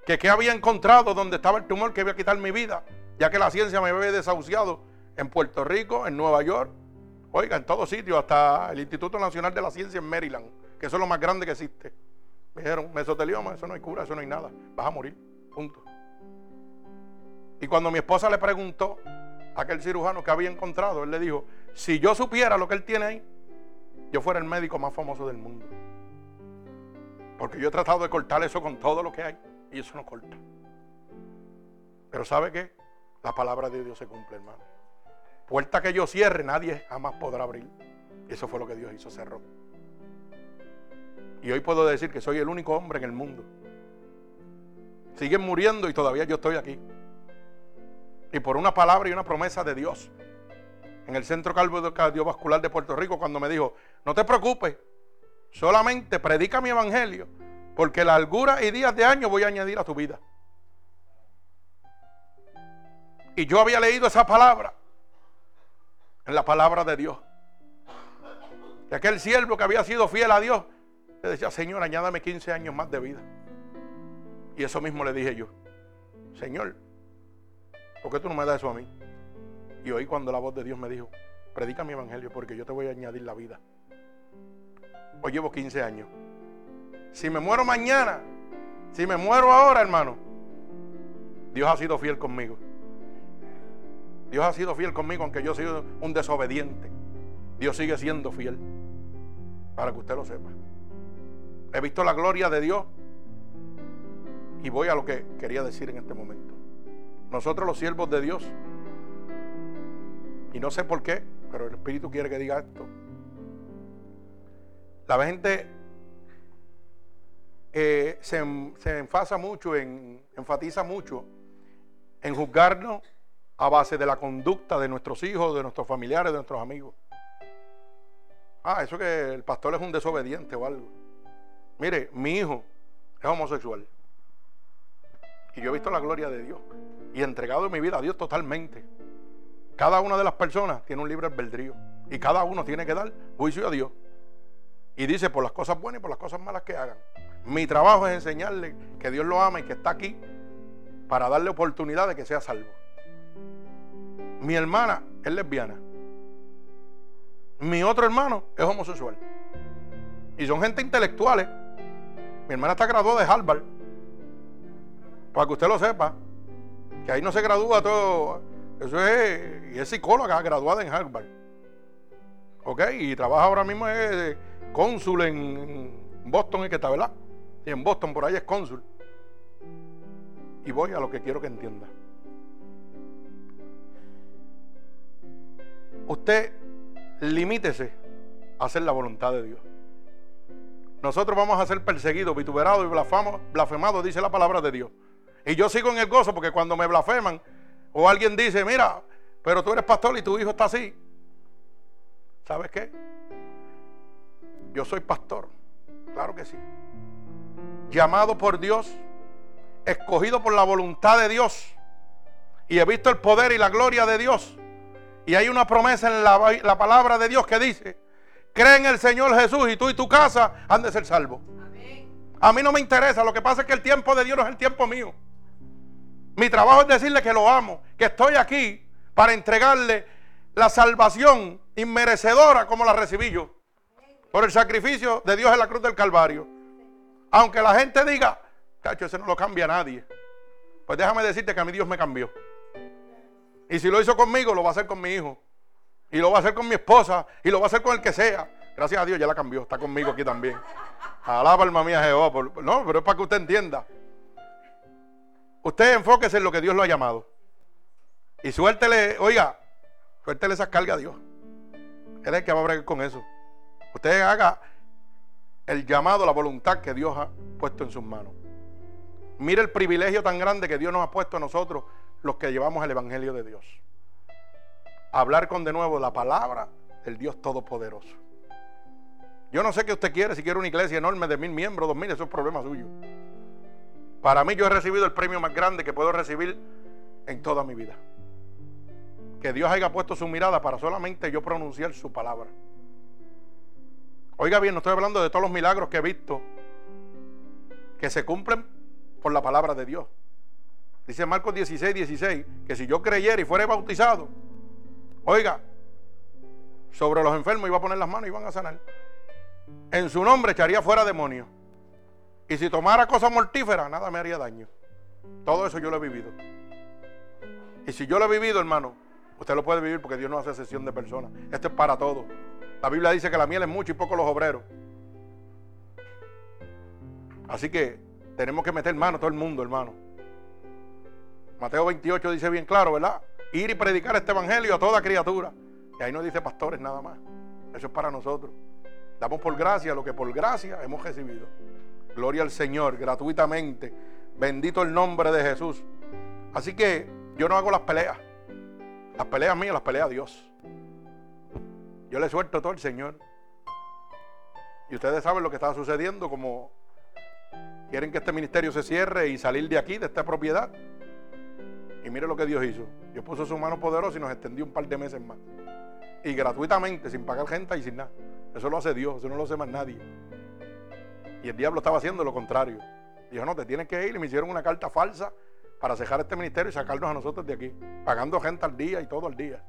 que qué había encontrado donde estaba el tumor que iba a quitar mi vida, ya que la ciencia me había desahuciado en Puerto Rico, en Nueva York, oiga, en todos sitios, hasta el Instituto Nacional de la Ciencia en Maryland, que eso es lo más grande que existe. Me dijeron, mesotelioma, eso no hay cura, eso no hay nada. Vas a morir. Punto. Y cuando mi esposa le preguntó a aquel cirujano que había encontrado, él le dijo, si yo supiera lo que él tiene ahí, yo fuera el médico más famoso del mundo. Porque yo he tratado de cortar eso con todo lo que hay y eso no corta. Pero ¿sabe qué? La palabra de Dios se cumple, hermano. Puerta que yo cierre, nadie jamás podrá abrir. Eso fue lo que Dios hizo, cerró. Y hoy puedo decir que soy el único hombre en el mundo. Siguen muriendo y todavía yo estoy aquí. Y por una palabra y una promesa de Dios. En el Centro Cardiovascular de Puerto Rico, cuando me dijo, no te preocupes, solamente predica mi evangelio, porque la largura y días de año voy a añadir a tu vida. Y yo había leído esa palabra en la palabra de Dios. De aquel siervo que había sido fiel a Dios le decía, Señor, añádame 15 años más de vida. Y eso mismo le dije yo. Señor, ¿por qué tú no me das eso a mí? Y hoy cuando la voz de Dios me dijo, predica mi evangelio porque yo te voy a añadir la vida. Hoy llevo 15 años. Si me muero mañana, si me muero ahora, hermano, Dios ha sido fiel conmigo. Dios ha sido fiel conmigo aunque yo soy un desobediente. Dios sigue siendo fiel. Para que usted lo sepa. He visto la gloria de Dios. Y voy a lo que quería decir en este momento. Nosotros los siervos de Dios, y no sé por qué, pero el Espíritu quiere que diga esto. La gente eh, se, se enfasa mucho, en, enfatiza mucho en juzgarnos a base de la conducta de nuestros hijos, de nuestros familiares, de nuestros amigos. Ah, eso que el pastor es un desobediente o algo. Mire, mi hijo es homosexual. Y yo he visto la gloria de Dios. Y he entregado mi vida a Dios totalmente. Cada una de las personas tiene un libre albedrío. Y cada uno tiene que dar juicio a Dios. Y dice por las cosas buenas y por las cosas malas que hagan. Mi trabajo es enseñarle que Dios lo ama y que está aquí para darle oportunidad de que sea salvo. Mi hermana es lesbiana. Mi otro hermano es homosexual. Y son gente intelectuales. Mi hermana está graduada de Harvard. Para que usted lo sepa. Que ahí no se gradúa todo. Eso es. Y es psicóloga graduada en Harvard. ¿Ok? Y trabaja ahora mismo es cónsul en Boston, y que está, ¿verdad? Y en Boston, por ahí es cónsul. Y voy a lo que quiero que entienda. Usted limítese a hacer la voluntad de Dios. Nosotros vamos a ser perseguidos, vituperados y blasfemados, dice la palabra de Dios. Y yo sigo en el gozo porque cuando me blasfeman o alguien dice, mira, pero tú eres pastor y tu hijo está así. ¿Sabes qué? Yo soy pastor, claro que sí. Llamado por Dios, escogido por la voluntad de Dios. Y he visto el poder y la gloria de Dios. Y hay una promesa en la, la palabra de Dios que dice, Cree en el Señor Jesús y tú y tu casa han de ser salvos. A mí no me interesa. Lo que pasa es que el tiempo de Dios no es el tiempo mío. Mi trabajo es decirle que lo amo, que estoy aquí para entregarle la salvación inmerecedora como la recibí yo. Por el sacrificio de Dios en la cruz del Calvario. Aunque la gente diga, cacho, ese no lo cambia nadie. Pues déjame decirte que a mí Dios me cambió. Y si lo hizo conmigo, lo va a hacer con mi hijo. Y lo va a hacer con mi esposa. Y lo va a hacer con el que sea. Gracias a Dios ya la cambió. Está conmigo aquí también. Alaba alma mía Jehová. No, pero es para que usted entienda. Usted enfóquese en lo que Dios lo ha llamado. Y suéltele, oiga, suéltele esa carga a Dios. Él es el que va a bregar con eso. Usted haga el llamado, la voluntad que Dios ha puesto en sus manos. Mire el privilegio tan grande que Dios nos ha puesto a nosotros, los que llevamos el Evangelio de Dios. Hablar con de nuevo la palabra del Dios Todopoderoso. Yo no sé qué usted quiere, si quiere una iglesia enorme de mil miembros, dos mil, eso es problema suyo. Para mí yo he recibido el premio más grande que puedo recibir en toda mi vida. Que Dios haya puesto su mirada para solamente yo pronunciar su palabra. Oiga bien, no estoy hablando de todos los milagros que he visto que se cumplen por la palabra de Dios. Dice Marcos 16, 16, que si yo creyera y fuera bautizado, oiga, sobre los enfermos iba a poner las manos y iban a sanar. En su nombre echaría fuera demonios. Y si tomara cosas mortíferas, nada me haría daño. Todo eso yo lo he vivido. Y si yo lo he vivido, hermano, usted lo puede vivir porque Dios no hace sesión de personas. Esto es para todos. La Biblia dice que la miel es mucho y poco los obreros. Así que tenemos que meter mano todo el mundo, hermano. Mateo 28 dice bien claro, ¿verdad? Ir y predicar este evangelio a toda criatura. Y ahí no dice pastores nada más. Eso es para nosotros. Damos por gracia lo que por gracia hemos recibido. Gloria al Señor, gratuitamente. Bendito el nombre de Jesús. Así que yo no hago las peleas. Las peleas mías las pelea Dios. Yo le suelto todo al Señor. Y ustedes saben lo que está sucediendo, como quieren que este ministerio se cierre y salir de aquí, de esta propiedad. Y mire lo que Dios hizo. Dios puso su mano poderosa y nos extendió un par de meses más. Y gratuitamente, sin pagar gente y sin nada. Eso lo hace Dios, eso no lo hace más nadie. Y el diablo estaba haciendo lo contrario. Dijo, no, te tienes que ir. Y me hicieron una carta falsa para cejar este ministerio y sacarnos a nosotros de aquí. Pagando gente al día y todo al día.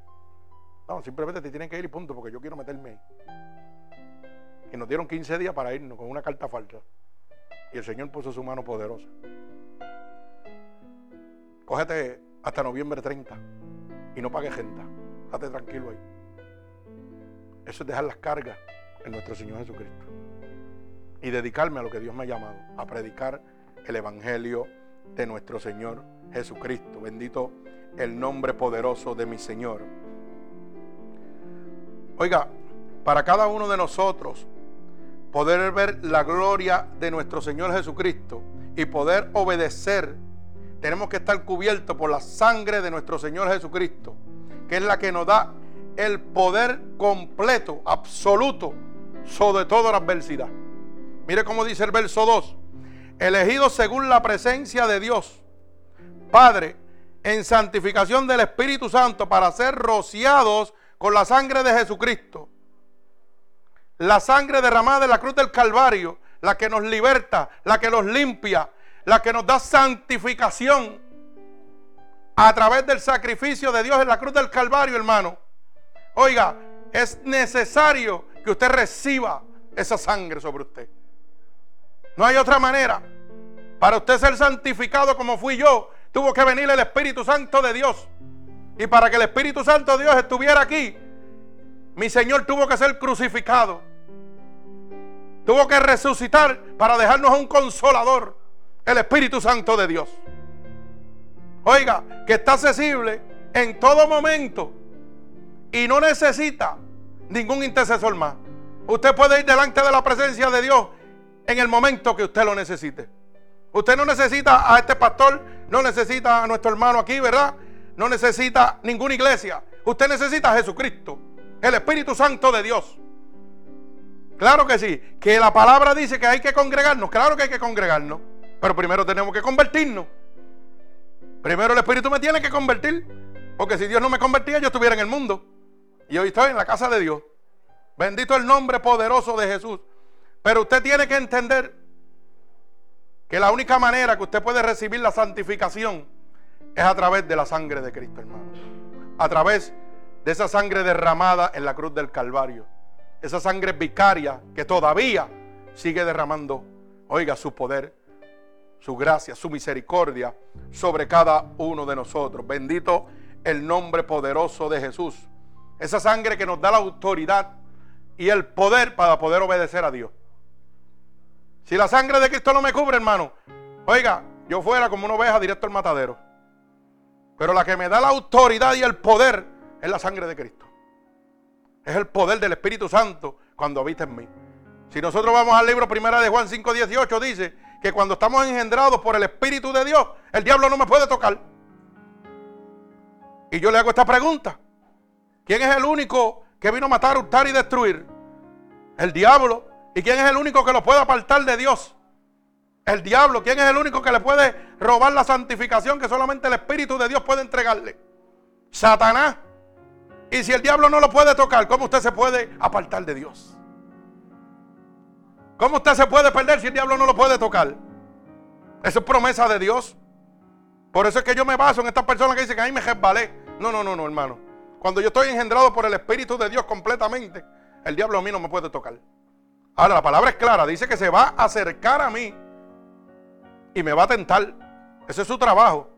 No, simplemente te tienen que ir y punto, porque yo quiero meterme ahí. Y nos dieron 15 días para irnos con una carta falsa. Y el Señor puso su mano poderosa. Cógete hasta noviembre 30 y no pagues gente. Date tranquilo ahí. Eso es dejar las cargas en nuestro Señor Jesucristo. Y dedicarme a lo que Dios me ha llamado, a predicar el Evangelio de nuestro Señor Jesucristo. Bendito el nombre poderoso de mi Señor. Oiga, para cada uno de nosotros poder ver la gloria de nuestro Señor Jesucristo y poder obedecer, tenemos que estar cubiertos por la sangre de nuestro Señor Jesucristo, que es la que nos da el poder completo, absoluto, sobre toda la adversidad. Mire cómo dice el verso 2. Elegidos según la presencia de Dios, Padre, en santificación del Espíritu Santo para ser rociados con la sangre de Jesucristo. La sangre derramada en la cruz del Calvario, la que nos liberta, la que nos limpia, la que nos da santificación a través del sacrificio de Dios en la cruz del Calvario, hermano. Oiga, es necesario que usted reciba esa sangre sobre usted. No hay otra manera. Para usted ser santificado como fui yo, tuvo que venir el Espíritu Santo de Dios. Y para que el Espíritu Santo de Dios estuviera aquí, mi Señor tuvo que ser crucificado. Tuvo que resucitar para dejarnos un consolador, el Espíritu Santo de Dios. Oiga, que está accesible en todo momento y no necesita ningún intercesor más. Usted puede ir delante de la presencia de Dios en el momento que usted lo necesite. Usted no necesita a este pastor, no necesita a nuestro hermano aquí, ¿verdad? No necesita ninguna iglesia. Usted necesita a Jesucristo, el Espíritu Santo de Dios. Claro que sí, que la palabra dice que hay que congregarnos, claro que hay que congregarnos, pero primero tenemos que convertirnos. Primero el Espíritu me tiene que convertir, porque si Dios no me convertía yo estuviera en el mundo. Y hoy estoy en la casa de Dios. Bendito el nombre poderoso de Jesús. Pero usted tiene que entender que la única manera que usted puede recibir la santificación es a través de la sangre de Cristo, hermano. A través de esa sangre derramada en la cruz del Calvario. Esa sangre vicaria que todavía sigue derramando, oiga, su poder, su gracia, su misericordia sobre cada uno de nosotros. Bendito el nombre poderoso de Jesús. Esa sangre que nos da la autoridad y el poder para poder obedecer a Dios. Si la sangre de Cristo no me cubre, hermano, oiga, yo fuera como una oveja directo al matadero. Pero la que me da la autoridad y el poder es la sangre de Cristo. Es el poder del Espíritu Santo cuando habita en mí. Si nosotros vamos al libro primera de Juan 5:18 dice que cuando estamos engendrados por el Espíritu de Dios, el diablo no me puede tocar. Y yo le hago esta pregunta. ¿Quién es el único que vino a matar, hurtar y destruir? El diablo. ¿Y quién es el único que lo puede apartar de Dios? El diablo. ¿Quién es el único que le puede robar la santificación que solamente el Espíritu de Dios puede entregarle? Satanás. Y si el diablo no lo puede tocar, ¿cómo usted se puede apartar de Dios? ¿Cómo usted se puede perder si el diablo no lo puede tocar? Eso es promesa de Dios. Por eso es que yo me baso en estas personas que dicen que ahí me resbalé. No, no, no, no, hermano. Cuando yo estoy engendrado por el Espíritu de Dios completamente, el diablo a mí no me puede tocar. Ahora, la palabra es clara. Dice que se va a acercar a mí y me va a tentar. Ese es su trabajo.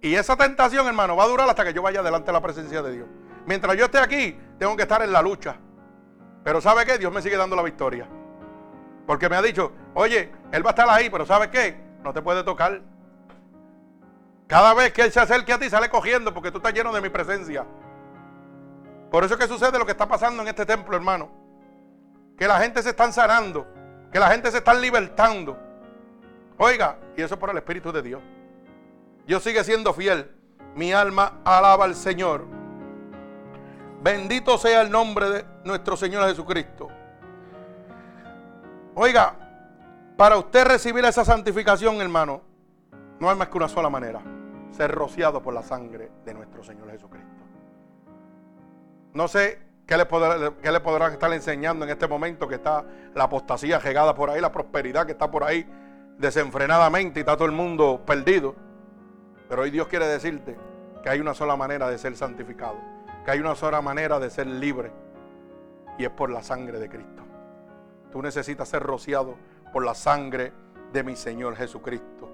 Y esa tentación, hermano, va a durar hasta que yo vaya delante de la presencia de Dios. Mientras yo esté aquí, tengo que estar en la lucha. Pero ¿sabe qué? Dios me sigue dando la victoria. Porque me ha dicho, oye, Él va a estar ahí, pero ¿sabe qué? No te puede tocar. Cada vez que Él se acerque a ti, sale cogiendo porque tú estás lleno de mi presencia. Por eso es que sucede lo que está pasando en este templo, hermano. Que la gente se está sanando, que la gente se está libertando. Oiga, y eso por el Espíritu de Dios. Dios sigue siendo fiel. Mi alma alaba al Señor. Bendito sea el nombre de nuestro Señor Jesucristo. Oiga, para usted recibir esa santificación, hermano, no hay más que una sola manera. Ser rociado por la sangre de nuestro Señor Jesucristo. No sé qué le, qué le podrán estar enseñando en este momento que está la apostasía regada por ahí, la prosperidad que está por ahí desenfrenadamente y está todo el mundo perdido. Pero hoy Dios quiere decirte que hay una sola manera de ser santificado, que hay una sola manera de ser libre y es por la sangre de Cristo. Tú necesitas ser rociado por la sangre de mi Señor Jesucristo.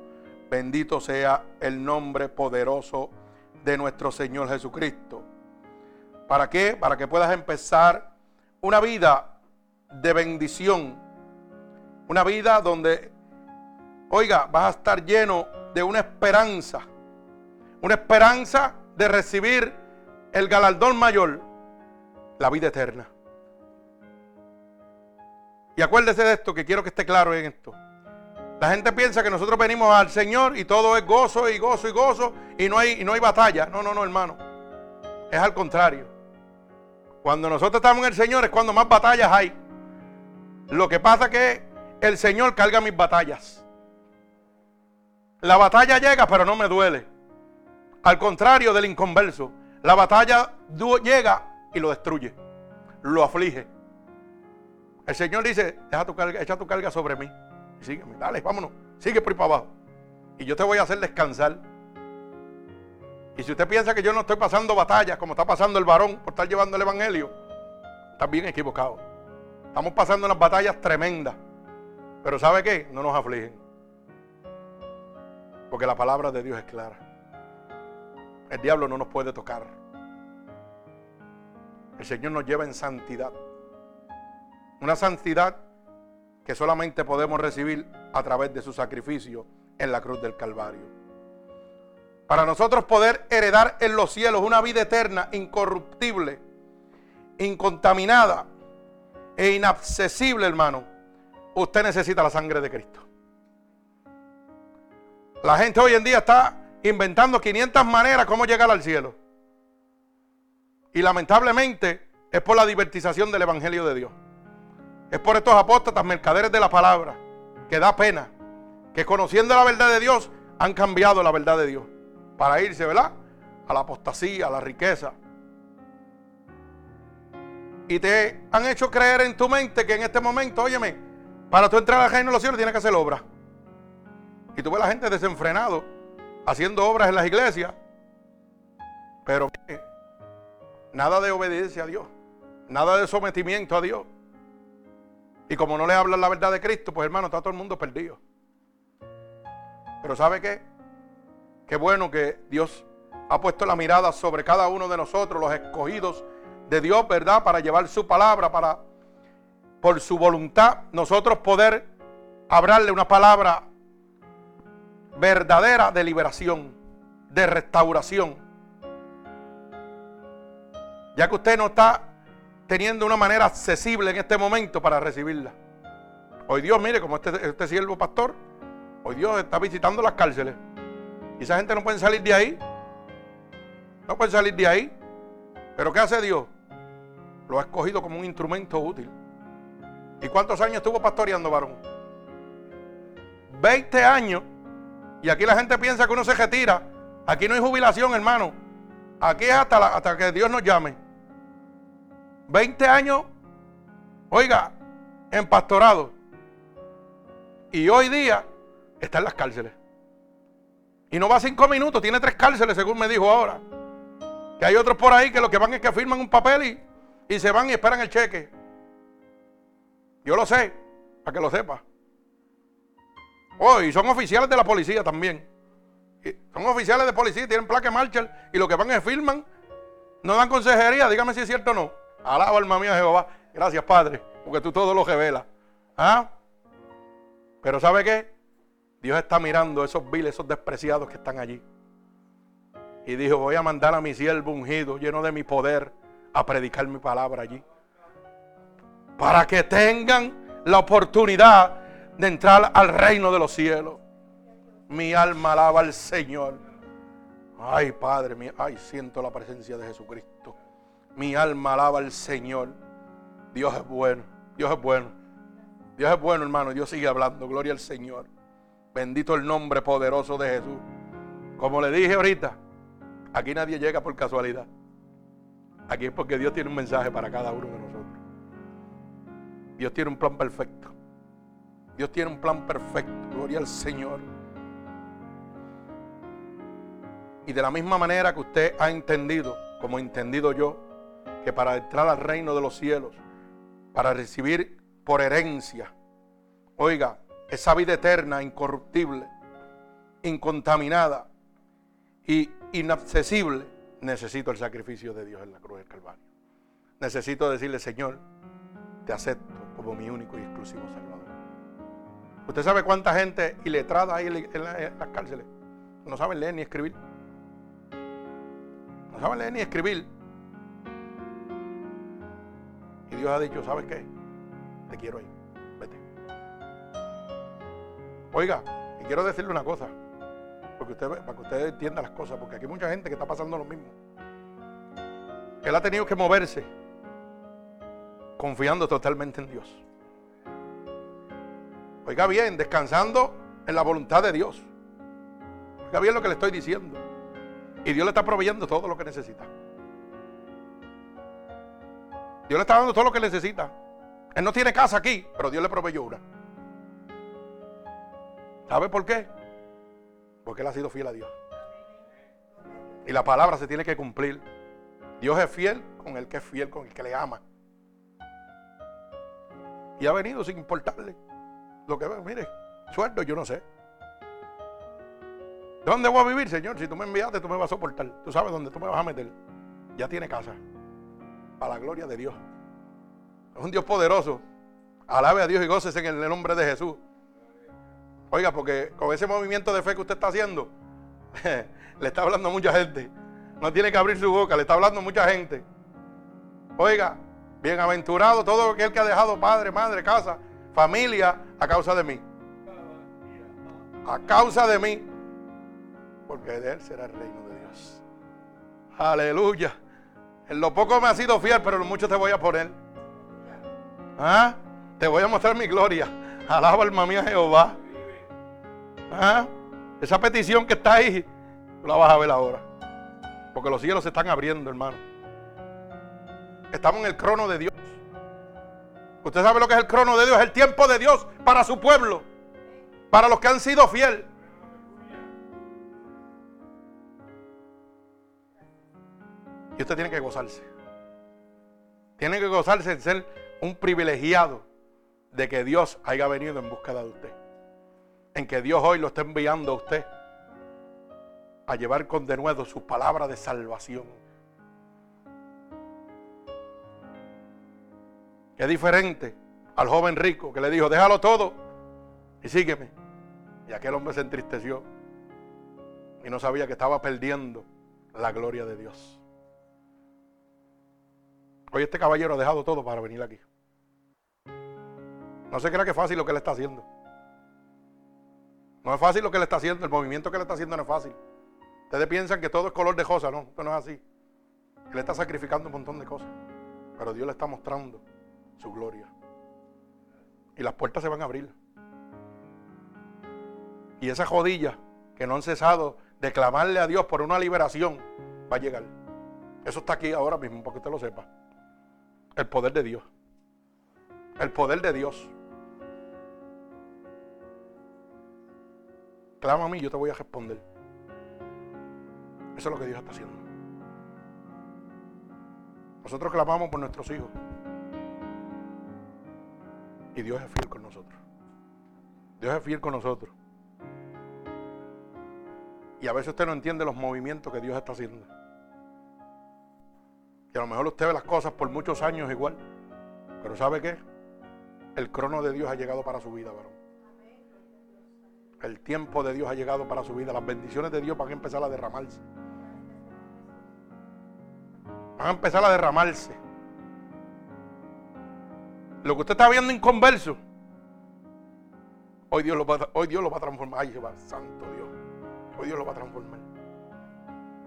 Bendito sea el nombre poderoso de nuestro Señor Jesucristo. ¿Para qué? Para que puedas empezar una vida de bendición. Una vida donde oiga, vas a estar lleno de una esperanza. Una esperanza de recibir el galardón mayor, la vida eterna. Y acuérdese de esto, que quiero que esté claro en esto. La gente piensa que nosotros venimos al Señor y todo es gozo y gozo y gozo y no hay, y no hay batalla. No, no, no, hermano. Es al contrario. Cuando nosotros estamos en el Señor es cuando más batallas hay. Lo que pasa es que el Señor carga mis batallas. La batalla llega, pero no me duele. Al contrario del inconverso, la batalla llega y lo destruye, lo aflige. El Señor dice, deja tu carga, echa tu carga sobre mí. Y sígueme, dale, vámonos, sigue por ahí para abajo. Y yo te voy a hacer descansar. Y si usted piensa que yo no estoy pasando batallas como está pasando el varón por estar llevando el Evangelio, está bien equivocado. Estamos pasando unas batallas tremendas. Pero ¿sabe qué? No nos afligen. Porque la palabra de Dios es clara. El diablo no nos puede tocar. El Señor nos lleva en santidad. Una santidad que solamente podemos recibir a través de su sacrificio en la cruz del Calvario. Para nosotros poder heredar en los cielos una vida eterna, incorruptible, incontaminada e inaccesible, hermano, usted necesita la sangre de Cristo. La gente hoy en día está inventando 500 maneras cómo llegar al cielo. Y lamentablemente es por la divertización del Evangelio de Dios. Es por estos apóstatas, mercaderes de la palabra, que da pena, que conociendo la verdad de Dios han cambiado la verdad de Dios para irse, ¿verdad? A la apostasía, a la riqueza. Y te han hecho creer en tu mente que en este momento, óyeme, para tú entrar al reino de los cielos tienes que hacer obra. Y tú ves a la gente desenfrenado haciendo obras en las iglesias. Pero nada de obediencia a Dios. Nada de sometimiento a Dios. Y como no le hablan la verdad de Cristo, pues hermano, está todo el mundo perdido. Pero ¿sabe qué? Qué bueno que Dios ha puesto la mirada sobre cada uno de nosotros, los escogidos de Dios, ¿verdad? Para llevar su palabra, para, por su voluntad, nosotros poder hablarle una palabra verdadera de liberación, de restauración. Ya que usted no está teniendo una manera accesible en este momento para recibirla. Hoy Dios, mire, como este, este siervo pastor, hoy Dios está visitando las cárceles. Y esa gente no puede salir de ahí. No puede salir de ahí. Pero ¿qué hace Dios? Lo ha escogido como un instrumento útil. ¿Y cuántos años estuvo pastoreando, varón? 20 años. Y aquí la gente piensa que uno se retira. Aquí no hay jubilación, hermano. Aquí es hasta, hasta que Dios nos llame. 20 años, oiga, en pastorado. Y hoy día está en las cárceles. Y no va cinco minutos, tiene tres cárceles, según me dijo ahora. Que hay otros por ahí que lo que van es que firman un papel y, y se van y esperan el cheque. Yo lo sé, para que lo sepa. Oh, y son oficiales de la policía también. son oficiales de policía, tienen placa Marshall y lo que van es firman. No dan consejería, dígame si es cierto o no. Alaba alma mía Jehová. Gracias, Padre, porque tú todo lo revelas. ¿Ah? Pero ¿sabe qué? Dios está mirando esos viles, esos despreciados que están allí. Y dijo, voy a mandar a mi siervo ungido, lleno de mi poder, a predicar mi palabra allí. Para que tengan la oportunidad de entrar al reino de los cielos. Mi alma alaba al Señor. Ay, Padre mío, ay, siento la presencia de Jesucristo. Mi alma alaba al Señor. Dios es bueno, Dios es bueno. Dios es bueno, hermano. Dios sigue hablando. Gloria al Señor. Bendito el nombre poderoso de Jesús. Como le dije ahorita, aquí nadie llega por casualidad. Aquí es porque Dios tiene un mensaje para cada uno de nosotros. Dios tiene un plan perfecto. Dios tiene un plan perfecto. Gloria al Señor. Y de la misma manera que usted ha entendido, como he entendido yo, que para entrar al reino de los cielos, para recibir por herencia, oiga, esa vida eterna, incorruptible, incontaminada y inaccesible, necesito el sacrificio de Dios en la cruz del Calvario. Necesito decirle, Señor, te acepto como mi único y exclusivo Salvador. ¿Usted sabe cuánta gente iletrada hay en, las cárceles? No saben leer ni escribir. No saben leer ni escribir. Y Dios ha dicho, ¿sabes qué? Te quiero ahí. Vete. Oiga, y quiero decirle una cosa. Porque usted, para que usted entienda las cosas. Porque aquí hay mucha gente que está pasando lo mismo. Él ha tenido que moverse confiando totalmente en Dios. Oiga bien, descansando en la voluntad de Dios. Oiga bien lo que le estoy diciendo. Y Dios le está proveyendo todo lo que necesita. Dios le está dando todo lo que necesita. Él no tiene casa aquí, pero Dios le proveyó una. ¿Sabe por qué? Porque él ha sido fiel a Dios. Y la palabra se tiene que cumplir. Dios es fiel con el que es fiel, con el que le ama. Y ha venido sin importarle. Lo que mire, sueldo yo no sé. ¿Dónde voy a vivir, Señor? Si tú me enviaste, tú me vas a soportar. Tú sabes dónde tú me vas a meter. Ya tiene casa. Para la gloria de Dios. Es un Dios poderoso. Alabe a Dios y gócese en el nombre de Jesús. Oiga, porque con ese movimiento de fe que usted está haciendo, le está hablando a mucha gente. No tiene que abrir su boca, le está hablando a mucha gente. Oiga, bienaventurado todo aquel que ha dejado padre, madre, casa, familia a causa de mí. A causa de mí. Porque de Él será el reino de Dios. Aleluya. En lo poco me ha sido fiel, pero en lo mucho te voy a poner. ¿Ah? Te voy a mostrar mi gloria. Alaba alma mía Jehová. ¿Ah? Esa petición que está ahí, tú la vas a ver ahora. Porque los cielos se están abriendo, hermano. Estamos en el crono de Dios. Usted sabe lo que es el crono de Dios, el tiempo de Dios para su pueblo, para los que han sido fiel. Y usted tiene que gozarse. Tiene que gozarse de ser un privilegiado de que Dios haya venido en búsqueda de usted. En que Dios hoy lo está enviando a usted a llevar con denuedo su palabra de salvación. Es diferente al joven rico que le dijo, déjalo todo y sígueme. Y aquel hombre se entristeció y no sabía que estaba perdiendo la gloria de Dios. Hoy este caballero ha dejado todo para venir aquí. No se crea que es fácil lo que le está haciendo. No es fácil lo que le está haciendo, el movimiento que le está haciendo no es fácil. Ustedes piensan que todo es color de rosa, no, esto no es así. Él está sacrificando un montón de cosas, pero Dios le está mostrando su gloria. Y las puertas se van a abrir. Y esa jodilla que no han cesado de clamarle a Dios por una liberación va a llegar. Eso está aquí ahora mismo, para que usted lo sepa. El poder de Dios. El poder de Dios. Clama a mí, yo te voy a responder. Eso es lo que Dios está haciendo. Nosotros clamamos por nuestros hijos. Y Dios es fiel con nosotros. Dios es fiel con nosotros. Y a veces usted no entiende los movimientos que Dios está haciendo. Y a lo mejor usted ve las cosas por muchos años igual. Pero ¿sabe qué? El crono de Dios ha llegado para su vida, varón. El tiempo de Dios ha llegado para su vida. Las bendiciones de Dios van a empezar a derramarse. Van a empezar a derramarse. Lo que usted está viendo inconverso, hoy Dios lo va, hoy Dios lo va a transformar. Ay, va, santo Dios. Hoy Dios lo va a transformar.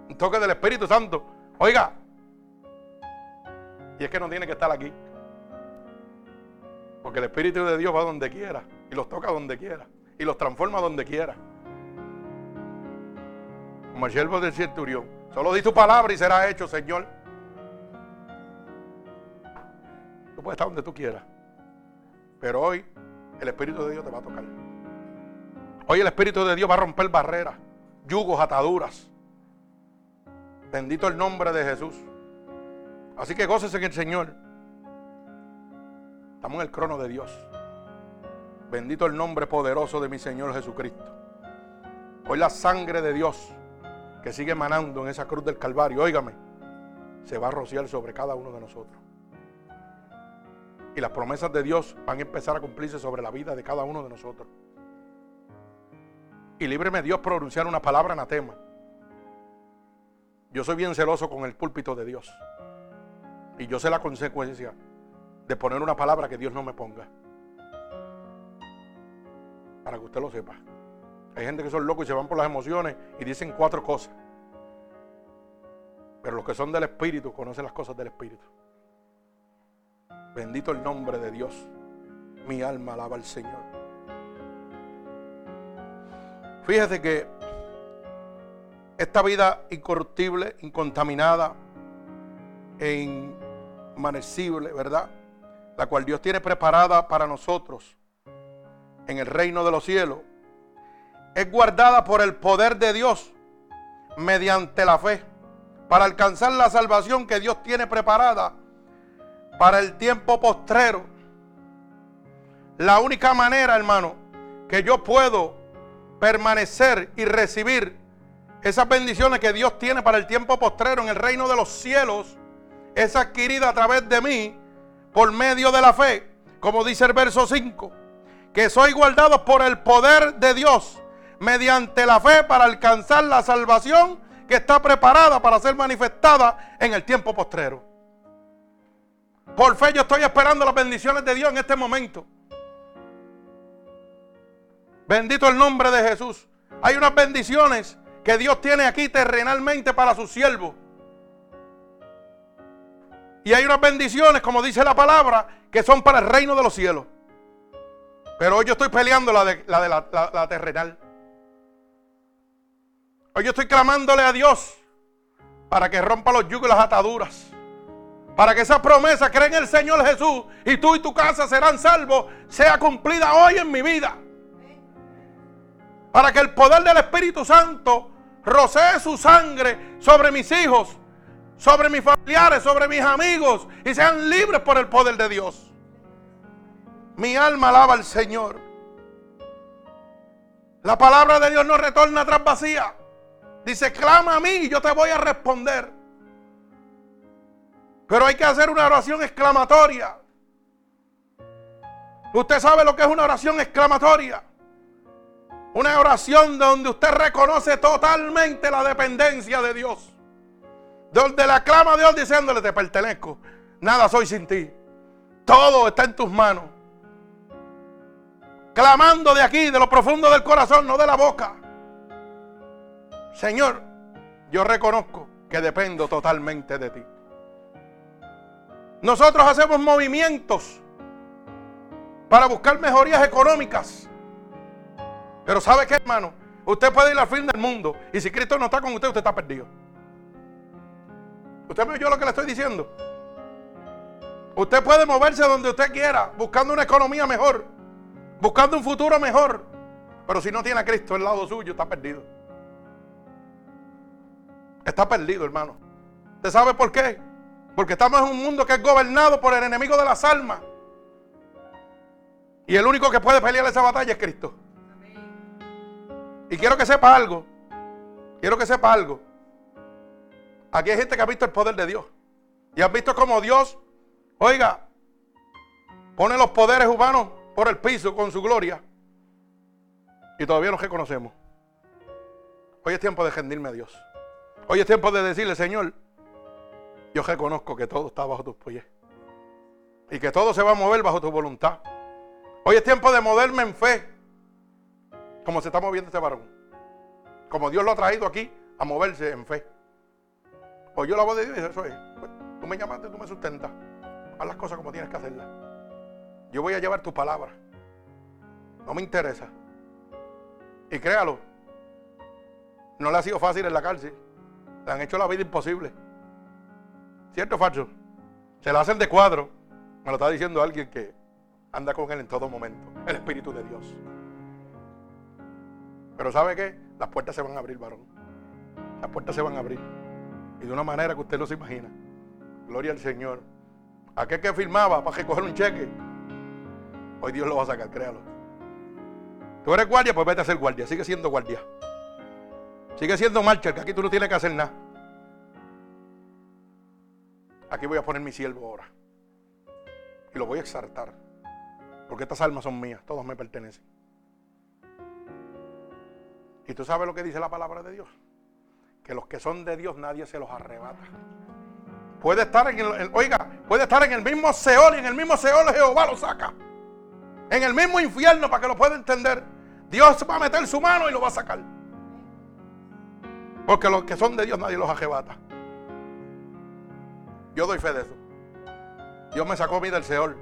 Un toque del Espíritu Santo. Oiga. Y es que no tiene que estar aquí. Porque el Espíritu de Dios va donde quiera. Y los toca donde quiera. Y los transforma donde quiera. Como el siervo del centurión. Solo di tu palabra y será hecho, Señor. Tú puedes estar donde tú quieras. Pero hoy el Espíritu de Dios te va a tocar. Hoy el Espíritu de Dios va a romper barreras, yugos, ataduras. Bendito el nombre de Jesús. Así que gócese en el Señor. Estamos en el crono de Dios. Bendito el nombre poderoso de mi Señor Jesucristo. Hoy la sangre de Dios que sigue emanando en esa cruz del Calvario, óigame, se va a rociar sobre cada uno de nosotros. Y las promesas de Dios van a empezar a cumplirse sobre la vida de cada uno de nosotros. Y líbreme Dios pronunciar una palabra anatema. Yo soy bien celoso con el púlpito de Dios. Y yo sé la consecuencia de poner una palabra que Dios no me ponga. Para que usted lo sepa. Hay gente que son locos y se van por las emociones y dicen cuatro cosas. Pero los que son del Espíritu conocen las cosas del Espíritu. Bendito el nombre de Dios. Mi alma alaba al Señor. Fíjese que esta vida incorruptible, incontaminada e inmanecible, ¿verdad? La cual Dios tiene preparada para nosotros en el reino de los cielos, es guardada por el poder de Dios mediante la fe para alcanzar la salvación que Dios tiene preparada para el tiempo postrero. La única manera, hermano, que yo puedo permanecer y recibir esas bendiciones que Dios tiene para el tiempo postrero en el reino de los cielos es adquirida a través de mí por medio de la fe, como dice el verso 5, que soy guardado por el poder de Dios mediante la fe para alcanzar la salvación que está preparada para ser manifestada en el tiempo postrero. Por fe yo estoy esperando las bendiciones de Dios en este momento. Bendito el nombre de Jesús. Hay unas bendiciones que Dios tiene aquí terrenalmente para sus siervos. Y hay unas bendiciones, como dice la palabra, que son para el reino de los cielos. Pero hoy yo estoy peleando la de la, la terrenal. Hoy yo estoy clamándole a Dios para que rompa los yugos y las ataduras. Para que esa promesa cree en el Señor Jesús y tú y tu casa serán salvos, sea cumplida hoy en mi vida. Para que el poder del Espíritu Santo rocee su sangre sobre mis hijos. sobre mis familiares, sobre mis amigos y sean libres por el poder de Dios. Mi alma alaba al Señor. La palabra de Dios no retorna atrás vacía. Dice, clama a mí y yo te voy a responder. Pero hay que hacer una oración exclamatoria. Usted sabe lo que es una oración exclamatoria. Una oración donde usted reconoce totalmente la dependencia de Dios. Donde le aclama a Dios diciéndole, te pertenezco. Nada soy sin ti. Todo está en tus manos. Clamando de aquí, de lo profundo del corazón, no de la boca. Señor, yo reconozco que dependo totalmente de ti. Nosotros hacemos movimientos para buscar mejorías económicas. Pero ¿sabe qué, hermano? Usted puede ir al fin del mundo y si Cristo no está con usted, usted está perdido. ¿Usted me oyó lo que le estoy diciendo? Usted puede moverse donde usted quiera, buscando una economía mejor, buscando un futuro mejor. Pero si no tiene a Cristo al lado suyo, está perdido. Está perdido, hermano. ¿Usted sabe por qué? Porque estamos en un mundo que es gobernado por el enemigo de las almas. Y el único que puede pelear esa batalla es Cristo. Y quiero que sepa algo. Quiero que sepa algo. Aquí hay gente que ha visto el poder de Dios. Y ha visto cómo Dios, oiga, pone los poderes humanos por el piso con su gloria. Y todavía nos reconocemos. Hoy es tiempo de rendirme a Dios. Hoy es tiempo de decirle, Señor, yo reconozco que todo está bajo tus pies. Y que todo se va a mover bajo tu voluntad. Hoy es tiempo de moverme en fe. Como se está moviendo este varón. Como Dios lo ha traído aquí a moverse en fe. Pues yo la voz de Dios eso es. Pues, tú me llamaste, tú me sustentas. Haz las cosas como tienes que hacerlas. Yo voy a llevar tu palabra. No me interesa. Y créalo. No le ha sido fácil en la cárcel. Le han hecho la vida imposible. ¿Cierto o falso? Se la hacen de cuadro. Me lo está diciendo alguien que anda con él en todo momento. El Espíritu de Dios. Pero ¿sabe qué? Las puertas se van a abrir, varón. Las puertas se van a abrir. Y de una manera que usted no se imagina. Gloria al Señor. Aquel que firmaba para recoger un cheque. Hoy Dios lo va a sacar, créalo. Tú eres guardia, pues vete a ser guardia. Sigue siendo guardia. Sigue siendo marcha, que aquí tú no tienes que hacer nada. Aquí voy a poner mi siervo ahora. Y lo voy a exaltar. Porque estas almas son mías, todos me pertenecen. ¿Y tú sabes lo que dice la palabra de Dios? Que los que son de Dios nadie se los arrebata. Puede estar en el, oiga, puede estar en el mismo Seol y en el mismo Seol Jehová lo saca. En el mismo infierno para que lo pueda entender. Dios va a meter su mano y lo va a sacar. Porque los que son de Dios nadie los arrebata. Yo doy fe de eso. Dios me sacó a mí del Seol.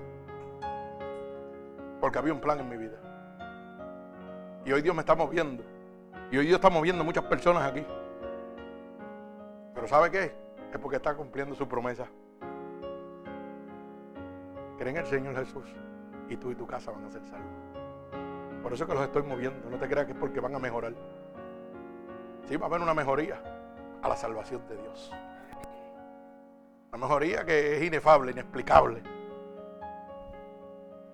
Porque había un plan en mi vida. Y hoy Dios me está moviendo. Y hoy Dios está moviendo muchas personas aquí. Pero ¿sabe qué? Es porque está cumpliendo su promesa. Creen en el Señor Jesús y tú y tu casa van a ser salvos. Por eso que los estoy moviendo. No te creas que es porque van a mejorar. Sí, va a haber una mejoría a la salvación de Dios. Una mejoría que es inefable, inexplicable.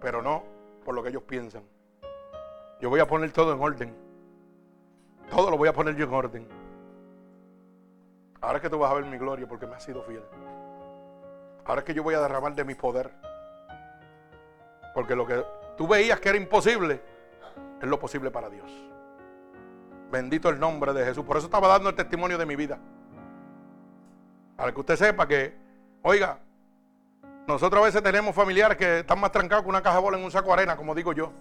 Pero no por lo que ellos piensan. Yo voy a poner todo en orden. Todo lo voy a poner yo en orden. Ahora es que tú vas a ver mi gloria porque me has sido fiel. Ahora es que yo voy a derramar de mi poder. Porque lo que tú veías que era imposible es lo posible para Dios. Bendito el nombre de Jesús. Por eso estaba dando el testimonio de mi vida. Para que usted sepa que, oiga, nosotros a veces tenemos familiares que están más trancados que una caja de bola en un saco de arena, como digo yo.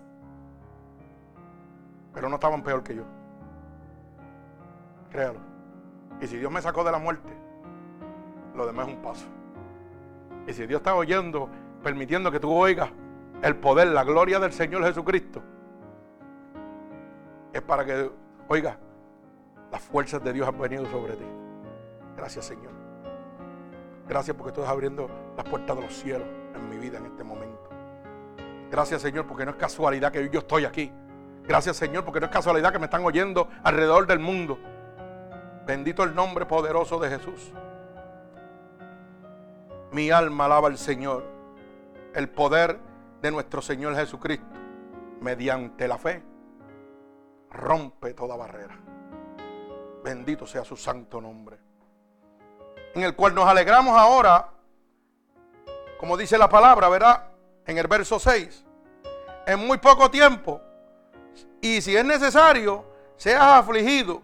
Pero no estaban peor que yo. Créalo. Y si Dios me sacó de la muerte, lo demás es un paso. Y si Dios está oyendo, permitiendo que tú oigas el poder, la gloria del Señor Jesucristo, es para que, oiga, las fuerzas de Dios han venido sobre ti. Gracias, Señor. Gracias porque estás abriendo las puertas de los cielos en mi vida en este momento. Gracias, Señor, porque no es casualidad que yo estoy aquí. Gracias, Señor, porque no es casualidad que me están oyendo alrededor del mundo. Bendito el nombre poderoso de Jesús. Mi alma alaba al Señor. El poder de nuestro Señor Jesucristo, mediante la fe, rompe toda barrera. Bendito sea su santo nombre. En el cual nos alegramos ahora, como dice la palabra, ¿verdad? En el verso 6. En muy poco tiempo. Y si es necesario, seas afligido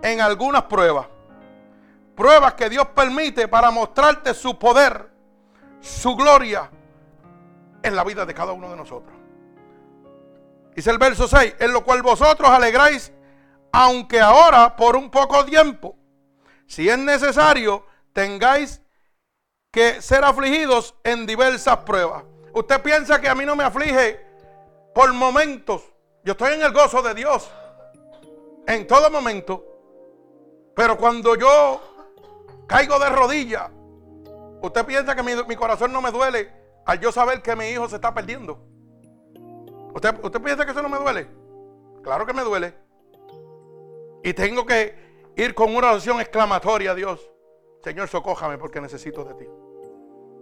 en algunas pruebas. Pruebas que Dios permite para mostrarte su poder, su gloria en la vida de cada uno de nosotros. Dice el verso 6, en lo cual vosotros alegráis, aunque ahora por un poco tiempo, si es necesario, tengáis que ser afligidos en diversas pruebas. Usted piensa que a mí no me aflige por momentos. Yo estoy en el gozo de Dios en todo momento. Pero cuando yo caigo de rodillas, usted piensa que mi, corazón no me duele al yo saber que mi hijo se está perdiendo. ¿Usted, ¿Usted piensa que eso no me duele? Claro que me duele. Y tengo que ir con una oración exclamatoria a Dios. Señor, socójame porque necesito de ti.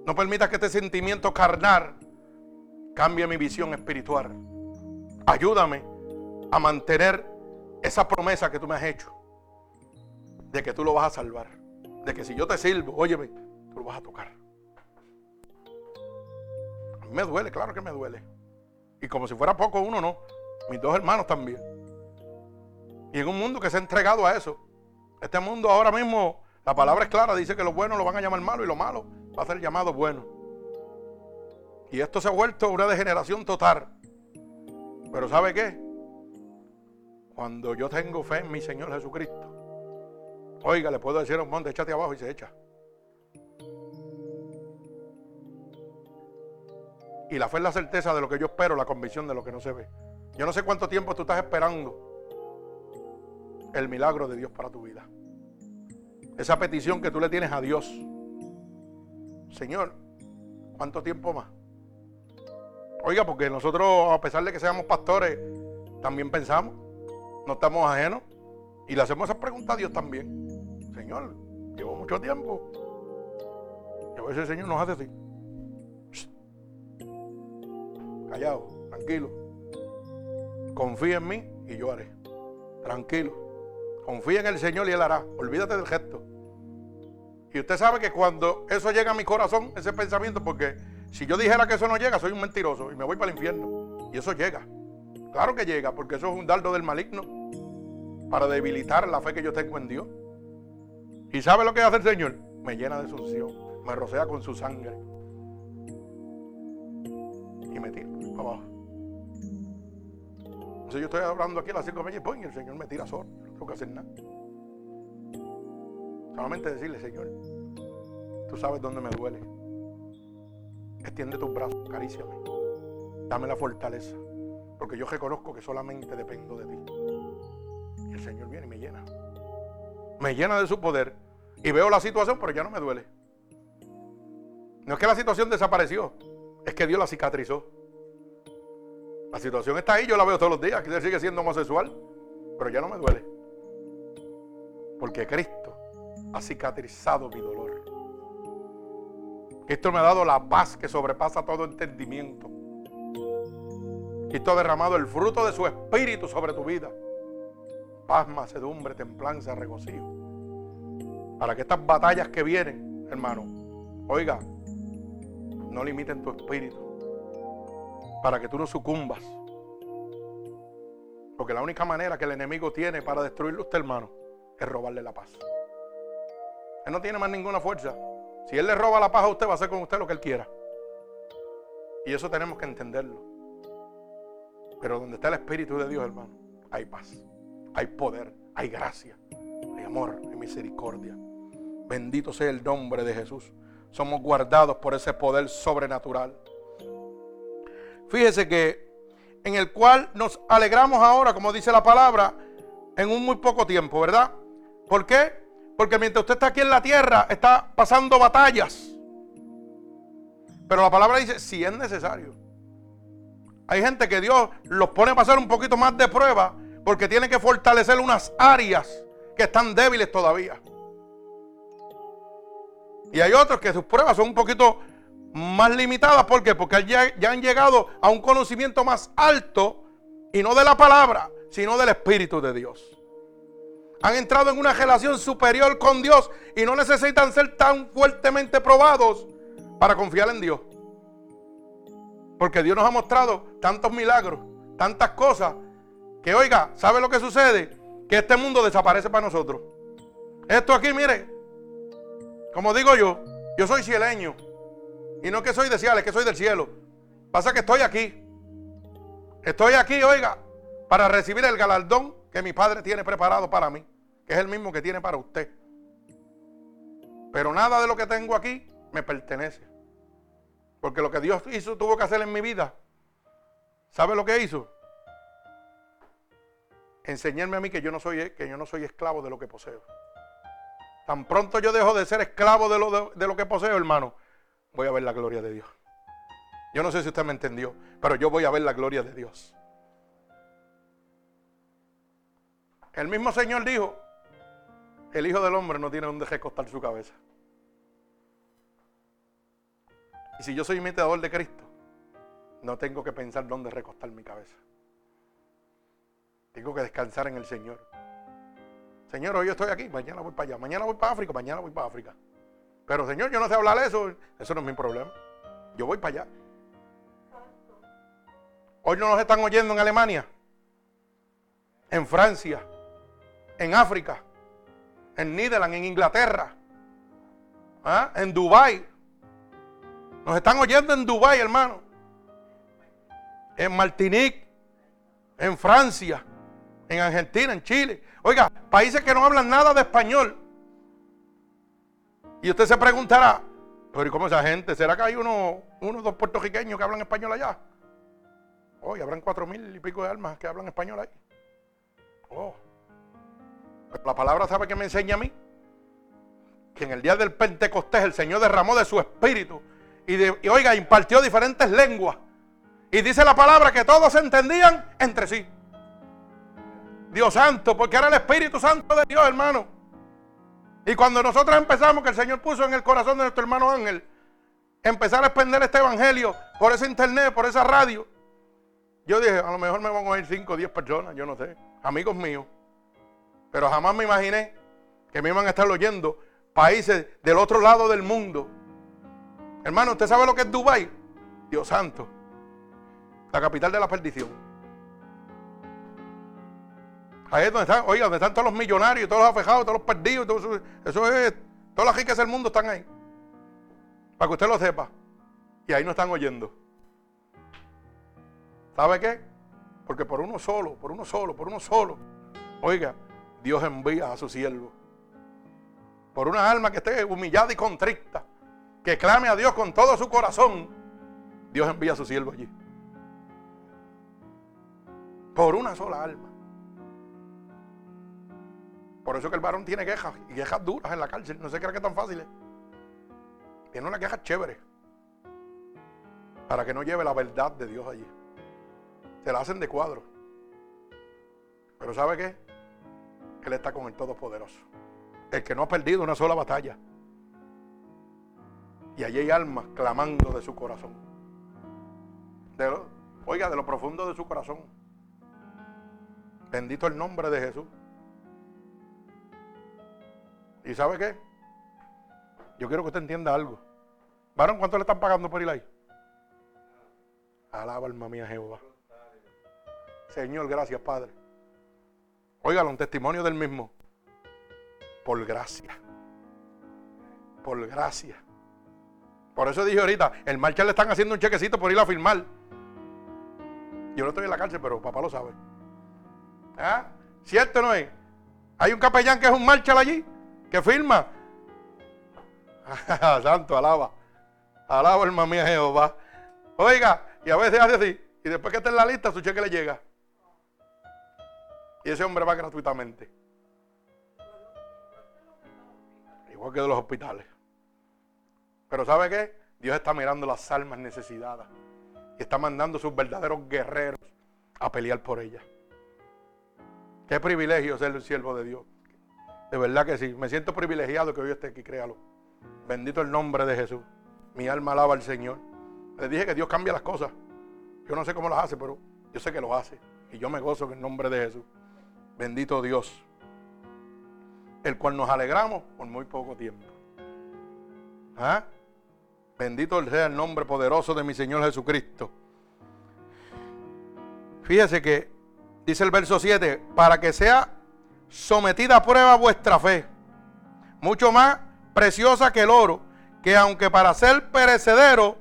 No permitas que este sentimiento carnal cambie mi visión espiritual. Ayúdame a mantener esa promesa que tú me has hecho. De que tú lo vas a salvar. De que si yo te sirvo, óyeme, tú lo vas a tocar. A mí me duele, claro que me duele. Y como si fuera poco uno, no. Mis dos hermanos también. Y en un mundo que se ha entregado a eso. Este mundo ahora mismo, la palabra es clara, dice que lo bueno lo van a llamar malo y lo malo va a ser llamado bueno. Y esto se ha vuelto una degeneración total. Pero ¿sabe qué? Cuando yo tengo fe en mi Señor Jesucristo, oiga, le puedo decir a un monte, échate abajo y se echa. Y la fe es la certeza de lo que yo espero, la convicción de lo que no se ve. Yo no sé cuánto tiempo tú estás esperando el milagro de Dios para tu vida. Esa petición que tú le tienes a Dios. Señor, ¿cuánto tiempo más? Oiga, porque nosotros, a pesar de que seamos pastores, también pensamos, no estamos ajenos. Y le hacemos esa pregunta a Dios también. Señor, llevo mucho tiempo. Y a veces Señor nos hace así callado, tranquilo. Confía en mí y yo haré. Tranquilo. Confía en el Señor y Él hará. Olvídate del gesto. Y usted sabe que cuando eso llega a mi corazón, ese pensamiento, porque si yo dijera que eso no llega, soy un mentiroso y me voy para el infierno. Y eso llega. Claro que llega, porque eso es un dardo del maligno para debilitar la fe que yo tengo en Dios. ¿Y sabe lo que hace el Señor? Me llena de su unción, me rocea con su sangre y me tira abajo. Entonces yo estoy hablando aquí a las 5 de la y el Señor me tira solo. No tengo que hacer nada. Solamente decirle, Señor, tú sabes dónde me duele. Extiende tus brazos, acaríciame. Dame la fortaleza. Porque yo reconozco que solamente dependo de ti. Y el Señor viene y me llena. Me llena de su poder. Y veo la situación, pero ya no me duele. No es que la situación desapareció es que Dios la cicatrizó. La situación está ahí, yo la veo todos los días, que sigue siendo homosexual, pero ya no me duele. Porque Cristo ha cicatrizado mi dolor. Cristo me ha dado la paz que sobrepasa todo entendimiento. Cristo ha derramado el fruto de su espíritu sobre tu vida. Paz, macedumbre, templanza, regocijo. Para que estas batallas que vienen, hermano, oiga, no limiten tu espíritu para que tú no sucumbas. Porque la única manera que el enemigo tiene para destruirlo usted, hermano, es robarle la paz. Él no tiene más ninguna fuerza. Si él le roba la paz a usted, va a hacer con usted lo que él quiera. Y eso tenemos que entenderlo. Pero donde está el Espíritu de Dios, hermano, hay paz, hay poder, hay gracia, hay amor, hay misericordia. Bendito sea el nombre de Jesús somos guardados por ese poder sobrenatural. Fíjese que en el cual nos alegramos ahora, como dice la palabra, en un muy poco tiempo, ¿verdad? ¿Por qué? Porque mientras usted está aquí en la tierra, está pasando batallas. Pero la palabra dice, si es necesario. Hay gente que Dios los pone a pasar un poquito más de prueba porque tiene que fortalecer unas áreas que están débiles todavía. Y hay otros que sus pruebas son un poquito más limitadas. ¿Por qué? Porque ya, ya han llegado a un conocimiento más alto y no de la palabra, sino del Espíritu de Dios. Han entrado en una relación superior con Dios y no necesitan ser tan fuertemente probados para confiar en Dios. Porque Dios nos ha mostrado tantos milagros, tantas cosas, que oiga, ¿sabe lo que sucede? Que este mundo desaparece para nosotros. Esto aquí, mire, como digo yo, yo soy cieleño. Y no que soy de cielo, es que soy del cielo. Pasa que estoy aquí. Estoy aquí, oiga, para recibir el galardón que mi padre tiene preparado para mí, que es el mismo que tiene para usted. Pero nada de lo que tengo aquí me pertenece. Porque lo que Dios hizo, tuvo que hacer en mi vida. ¿Sabe lo que hizo? Enseñarme a mí que yo no soy, que yo no soy esclavo de lo que poseo. Tan pronto yo dejo de ser esclavo de lo, de, lo que poseo, hermano, voy a ver la gloria de Dios. Yo no sé si usted me entendió, pero yo voy a ver la gloria de Dios. El mismo Señor dijo, el Hijo del Hombre no tiene donde recostar su cabeza. Y si yo soy imitador de Cristo, no tengo que pensar dónde recostar mi cabeza. Tengo que descansar en el Señor. Señor, hoy estoy aquí, mañana voy para allá, mañana voy para África, mañana voy para África. Pero Señor, yo no sé hablar eso, eso no es mi problema. Yo voy para allá. Hoy no nos están oyendo en Alemania, en Francia, en África, en Netherlands, en Inglaterra, ¿ah? en Dubái. Nos están oyendo en Dubái, hermano. En Martinique, en Francia, en Argentina, en Chile. Oiga, países que no hablan nada de español. Y usted se preguntará, pero ¿y cómo esa gente? ¿Será que hay uno, uno dos puertorriqueños que hablan español allá? Hoy habrán cuatro mil y pico de almas que hablan español ahí. Oh. la palabra sabe que me enseña a mí que en el día del Pentecostés el Señor derramó de su espíritu y, y oiga, impartió diferentes lenguas. Y dice la palabra que todos entendían entre sí. Dios santo, porque era el Espíritu Santo de Dios, hermano. Y cuando nosotros empezamos, que el Señor puso en el corazón de nuestro hermano Ángel, empezar a expender este evangelio por ese internet, por esa radio, yo dije, a lo mejor me van a oír 5 o 10 personas, yo no sé, amigos míos. Pero jamás me imaginé que me iban a estar oyendo países del otro lado del mundo. Hermano, ¿usted sabe lo que es Dubái? Dios santo. La capital de la perdición. Ahí es donde están, oiga, donde están todos los millonarios, todos los afejados, todos los perdidos, eso, es, todas las riquezas del mundo están ahí. Para que usted lo sepa. Y ahí no están oyendo. ¿Sabe qué? Porque por uno solo, por uno solo, por uno solo, oiga, Dios envía a su siervo. Por una alma que esté humillada y contrita, que clame a Dios con todo su corazón, Dios envía a su siervo allí. Por una sola alma. Por eso que el varón tiene quejas y quejas duras en la cárcel. No se cree que es tan fácil. Tiene una queja chévere. Para que no lleve la verdad de Dios allí. Se la hacen de cuadro. Pero ¿sabe qué? Él está con el Todopoderoso. El que no ha perdido una sola batalla. Y allí hay almas clamando de su corazón. oiga, de lo profundo de su corazón. Bendito el nombre de Jesús. ¿Y sabe qué? Yo quiero que usted entienda algo. ¿Varón cuánto le están pagando por ir ahí? Alaba alma mía Jehová. Señor, gracias Padre. Óigalo, un testimonio del mismo. Por gracia. Por gracia. Por eso dije ahorita, el marcha le están haciendo un chequecito por ir a firmar. Yo no estoy en la cárcel, pero papá lo sabe. ¿Ah? ¿Cierto no es? Hay un capellán que es un marchal allí que firma. Santo, alaba. Alaba, hermano mía, Jehová. Oiga, y a veces hace así. Y después que está en la lista, su cheque le llega. Y ese hombre va gratuitamente. Igual que de los hospitales. Pero ¿sabe qué? Dios está mirando las almas necesitadas. Y está mandando sus verdaderos guerreros a pelear por ellas. Qué privilegio ser el siervo de Dios. De verdad que sí. Me siento privilegiado que hoy esté aquí, créalo. Bendito el nombre de Jesús. Mi alma alaba al Señor. Les dije que Dios cambia las cosas. Yo no sé cómo las hace, pero yo sé que lo hace. Y yo me gozo en el nombre de Jesús. Bendito Dios. El cual nos alegramos por muy poco tiempo. ¿Ah? Bendito sea el nombre poderoso de mi Señor Jesucristo. Fíjese que dice el verso 7, para que sea sometida a prueba vuestra fe, mucho más preciosa que el oro, que aunque para ser perecedero,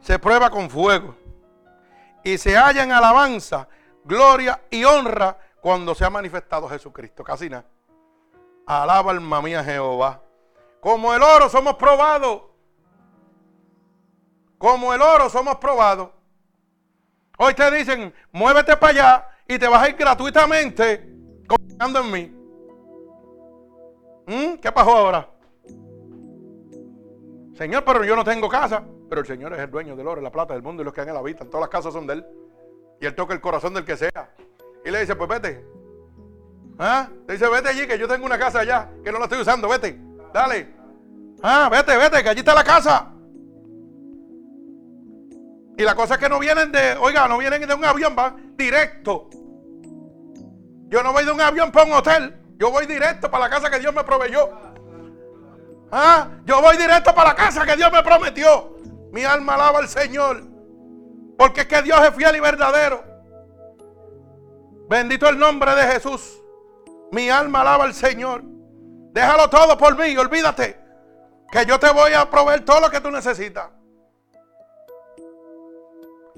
se prueba con fuego, y se halla en alabanza, gloria y honra cuando se ha manifestado Jesucristo. Casi nada. Alaba alma mía Jehová. Como el oro somos probados. Como el oro somos probados. Hoy te dicen, muévete para allá y te vas a ir gratuitamente confiando en mí. ¿Mm? ¿Qué pasó ahora? Señor, pero yo no tengo casa. Pero el Señor es el dueño del oro, la plata, del mundo y los que en él habitan. Todas las casas son de Él. Y Él toca el corazón del que sea. Y le dice, pues vete. ¿Ah? Le dice, vete allí, que yo tengo una casa allá, que no la estoy usando, vete. Dale. Ah, vete, vete, que allí está la casa. Y la cosa es que no vienen de, oiga, no vienen de un avión, van directo. Yo no voy de un avión para un hotel. Yo voy directo para la casa que Dios me proveyó. ¿Ah? Yo voy directo para la casa que Dios me prometió. Mi alma alaba al Señor. Porque es que Dios es fiel y verdadero. Bendito el nombre de Jesús. Mi alma alaba al Señor. Déjalo todo por mí, olvídate. Que yo te voy a proveer todo lo que tú necesitas.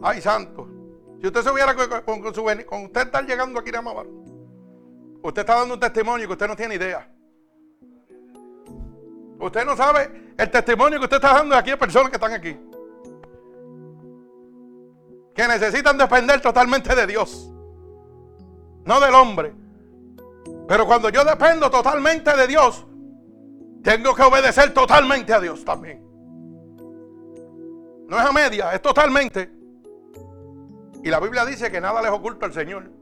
Ay, santo. Si usted se hubiera con, con, su con usted estar llegando aquí a Amabal, usted está dando un testimonio que usted no tiene idea. Usted no sabe el testimonio que usted está dando aquí a personas que están aquí. Que necesitan depender totalmente de Dios. No del hombre. Pero cuando yo dependo totalmente de Dios, tengo que obedecer totalmente a Dios también. No es a media, es totalmente. Y la Biblia dice que nada les oculta al Señor.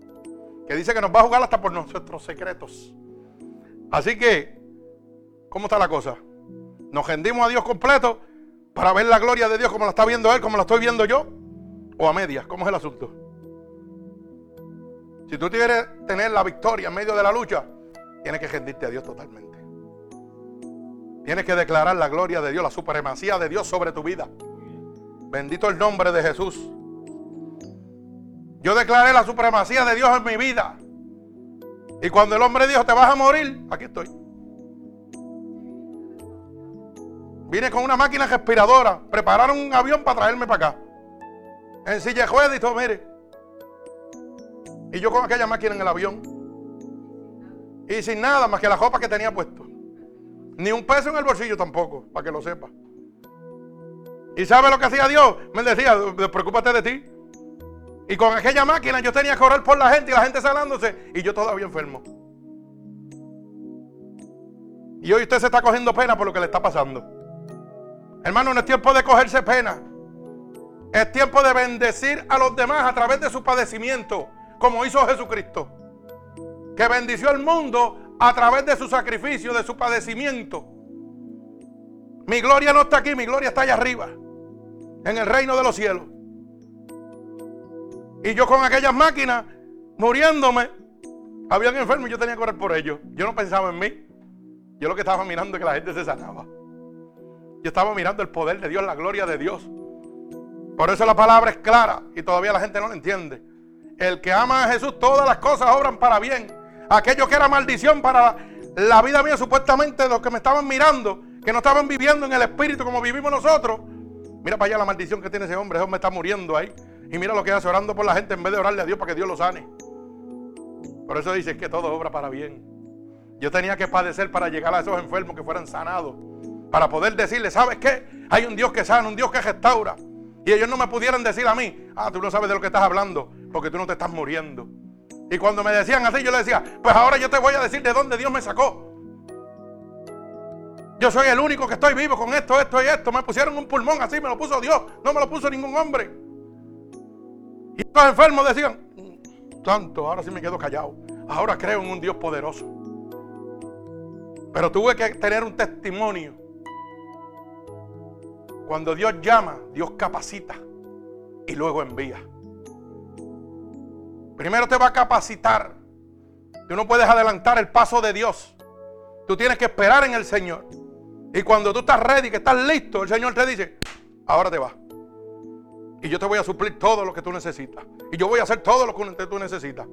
Que dice que nos va a jugar hasta por nuestros secretos. Así que, ¿cómo está la cosa? ¿Nos rendimos a Dios completo para ver la gloria de Dios como la está viendo Él, como la estoy viendo yo? ¿O a medias? ¿Cómo es el asunto? Si tú quieres tener la victoria en medio de la lucha, tienes que rendirte a Dios totalmente. Tienes que declarar la gloria de Dios, la supremacía de Dios sobre tu vida. Bendito el nombre de Jesús. Yo declaré la supremacía de Dios en mi vida. Y cuando el hombre dijo, te vas a morir, aquí estoy. Vine con una máquina respiradora. Prepararon un avión para traerme para acá. En silla de y todo, mire. Y yo con aquella máquina en el avión. Y sin nada más que la ropa que tenía puesto. Ni un peso en el bolsillo tampoco, para que lo sepa. ¿Y sabe lo que hacía Dios? Me decía, preocúpate de ti. Y con aquella máquina yo tenía que orar por la gente y la gente sanándose y yo todavía enfermo. Y hoy usted se está cogiendo pena por lo que le está pasando. Hermano, no es tiempo de cogerse pena. Es tiempo de bendecir a los demás a través de su padecimiento como hizo Jesucristo, que bendició al mundo a través de su sacrificio, de su padecimiento. Mi gloria no está aquí, mi gloria está allá arriba, en el reino de los cielos. Y yo con aquellas máquinas, muriéndome, habían enfermos y yo tenía que orar por ellos. Yo no pensaba en mí. Yo lo que estaba mirando es que la gente se sanaba. Yo estaba mirando el poder de Dios, la gloria de Dios. Por eso la palabra es clara y todavía la gente no la entiende. El que ama a Jesús, todas las cosas obran para bien. Aquello que era maldición para la vida mía, supuestamente los que me estaban mirando, que no estaban viviendo en el espíritu como vivimos nosotros. Mira para allá la maldición que tiene ese hombre. Ese hombre está muriendo ahí. Y mira lo que hace orando por la gente en vez de orarle a Dios para que Dios lo sane. Por eso dice que todo obra para bien. Yo tenía que padecer para llegar a esos enfermos que fueran sanados. Para poder decirle, ¿sabes qué? Hay un Dios que sana, un Dios que restaura. Y ellos no me pudieran decir a mí, ah, tú no sabes de lo que estás hablando porque tú no te estás muriendo. Y cuando me decían así, yo le decía, pues ahora yo te voy a decir de dónde Dios me sacó. Yo soy el único que estoy vivo con esto, esto y esto. Me pusieron un pulmón así, me lo puso Dios, no me lo puso ningún hombre. Y los enfermos decían, tanto, ahora sí me quedo callado. Ahora creo en un Dios poderoso. Pero tuve que tener un testimonio Cuando Dios llama, Dios capacita y luego envía. Primero te va a capacitar. Tú no puedes adelantar el paso de Dios. Tú tienes que esperar en el Señor. Y cuando tú estás ready, que estás listo, el Señor te dice, ahora te vas. Y yo te voy a suplir todo lo que tú necesitas. Y yo voy a hacer todo lo que tú necesitas.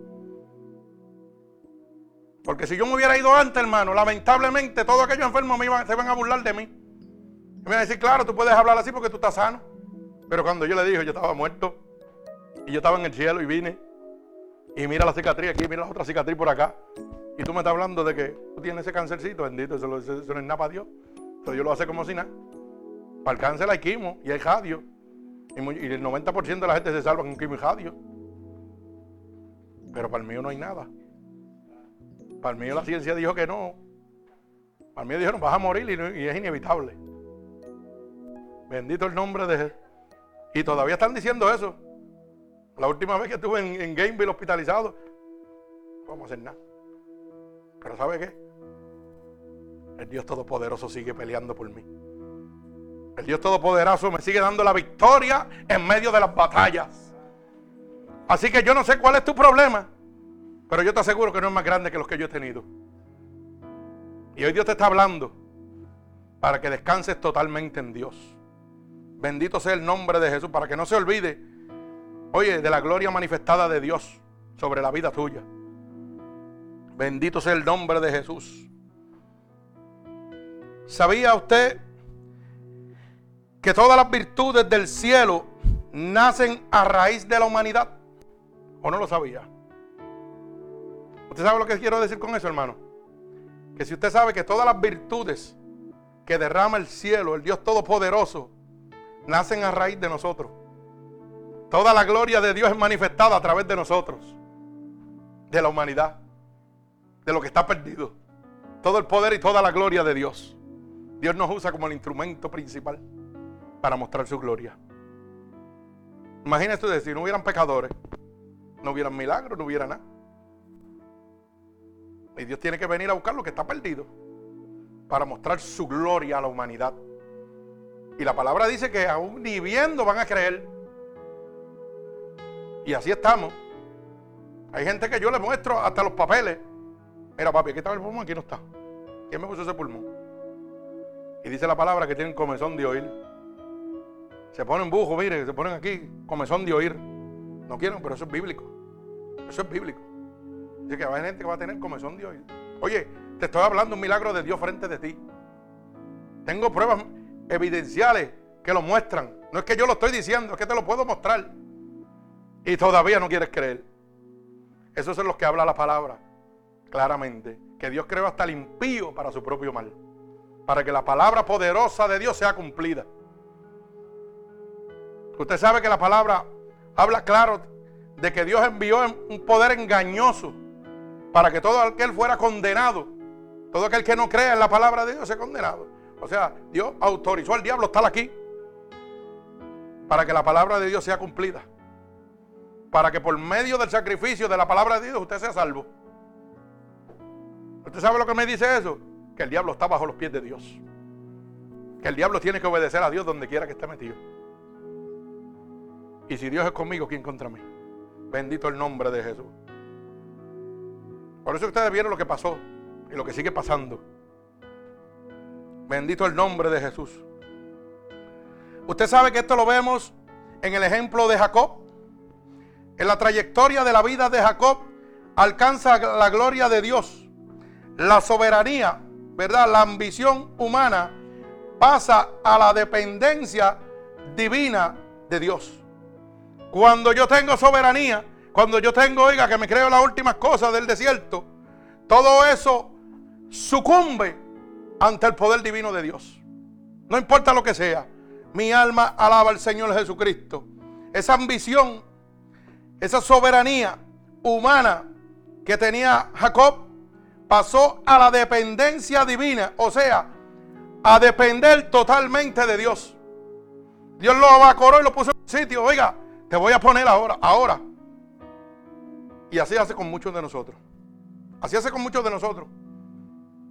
Porque si yo me hubiera ido antes, hermano, lamentablemente todos aquellos enfermos se van a burlar de mí. Y me van a decir, claro, tú puedes hablar así porque tú estás sano. Pero cuando yo le dije, yo estaba muerto. Y yo estaba en el cielo y vine. Y mira la cicatriz aquí, mira la otra cicatriz por acá. Y tú me estás hablando de que tú tienes ese cancercito, bendito, eso, no es nada para Dios. Entonces yo lo hace como si nada. Para el cáncer hay quimo y hay radio. Y, el 90% de la gente se salva con quimo y radio. Pero para el mío no hay nada. Para el mío la ciencia dijo que no. Para el mío dijeron, vas a morir y, es inevitable. Bendito el nombre de. Y todavía están diciendo eso. La última vez que estuve en, en Gameville hospitalizado, no vamos a hacer nada. Pero ¿sabe qué? El Dios Todopoderoso sigue peleando por mí. El Dios Todopoderoso me sigue dando la victoria en medio de las batallas. Así que yo no sé cuál es tu problema. Pero yo te aseguro que no es más grande que los que yo he tenido. Y hoy Dios te está hablando para que descanses totalmente en Dios. Bendito sea el nombre de Jesús, para que no se olvide, oye, de la gloria manifestada de Dios sobre la vida tuya. Bendito sea el nombre de Jesús. ¿Sabía usted que todas las virtudes del cielo nacen a raíz de la humanidad? ¿O no lo sabía? ¿Usted sabe lo que quiero decir con eso, hermano? Que si usted sabe que todas las virtudes que derrama el cielo, el Dios Todopoderoso, nacen a raíz de nosotros. Toda la gloria de Dios es manifestada a través de nosotros, de la humanidad, de lo que está perdido. Todo el poder y toda la gloria de Dios. Dios nos usa como el instrumento principal para mostrar su gloria. Imagínese usted, si no hubieran pecadores, no hubieran milagros, no hubiera nada. Y Dios tiene que venir a buscar lo que está perdido para mostrar su gloria a la humanidad. Y la palabra dice que aún ni viendo van a creer. Y así estamos. Hay gente que yo le muestro hasta los papeles. Mira, papi, aquí está el pulmón, aquí no está. ¿Quién me puso ese pulmón? Y dice la palabra que tienen comezón de oír. Se ponen bujo, mire, se ponen aquí, comezón de oír. No quieren, pero eso es bíblico. Eso es bíblico. Dice que va a haber gente que va a tener comezón de oír. Oye, te estoy hablando un milagro de Dios frente de ti. Tengo pruebas evidenciales que lo muestran. No es que yo lo estoy diciendo, es que te lo puedo mostrar. Y todavía no quieres creer. Eso es lo que habla la palabra. Claramente. Que Dios creó hasta el impío para su propio mal. Para que la palabra poderosa de Dios sea cumplida. Usted sabe que la palabra habla claro de que Dios envió un poder engañoso para que todo aquel fuera condenado. Todo aquel que no crea en la palabra de Dios sea condenado. O sea, Dios autorizó al diablo estar aquí para que la palabra de Dios sea cumplida. Para que por medio del sacrificio de la palabra de Dios usted sea salvo. ¿Usted sabe lo que me dice eso? Que el diablo está bajo los pies de Dios. Que el diablo tiene que obedecer a Dios donde quiera que esté metido. Y si Dios es conmigo, ¿quién contra mí? Bendito el nombre de Jesús. Por eso ustedes vieron lo que pasó y lo que sigue pasando. Bendito el nombre de Jesús. Usted sabe que esto lo vemos en el ejemplo de Jacob. En la trayectoria de la vida de Jacob alcanza la gloria de Dios. La soberanía, ¿verdad? La ambición humana pasa a la dependencia divina de Dios. Cuando yo tengo soberanía, cuando yo tengo, oiga, que me creo las últimas cosas del desierto, todo eso sucumbe ante el poder divino de Dios. No importa lo que sea, mi alma alaba al Señor Jesucristo. Esa ambición, esa soberanía humana que tenía Jacob pasó a la dependencia divina, o sea, a depender totalmente de Dios. Dios lo abacoró y lo puso en un sitio. Oiga, te voy a poner ahora, ahora. Y así hace con muchos de nosotros. Así hace con muchos de nosotros.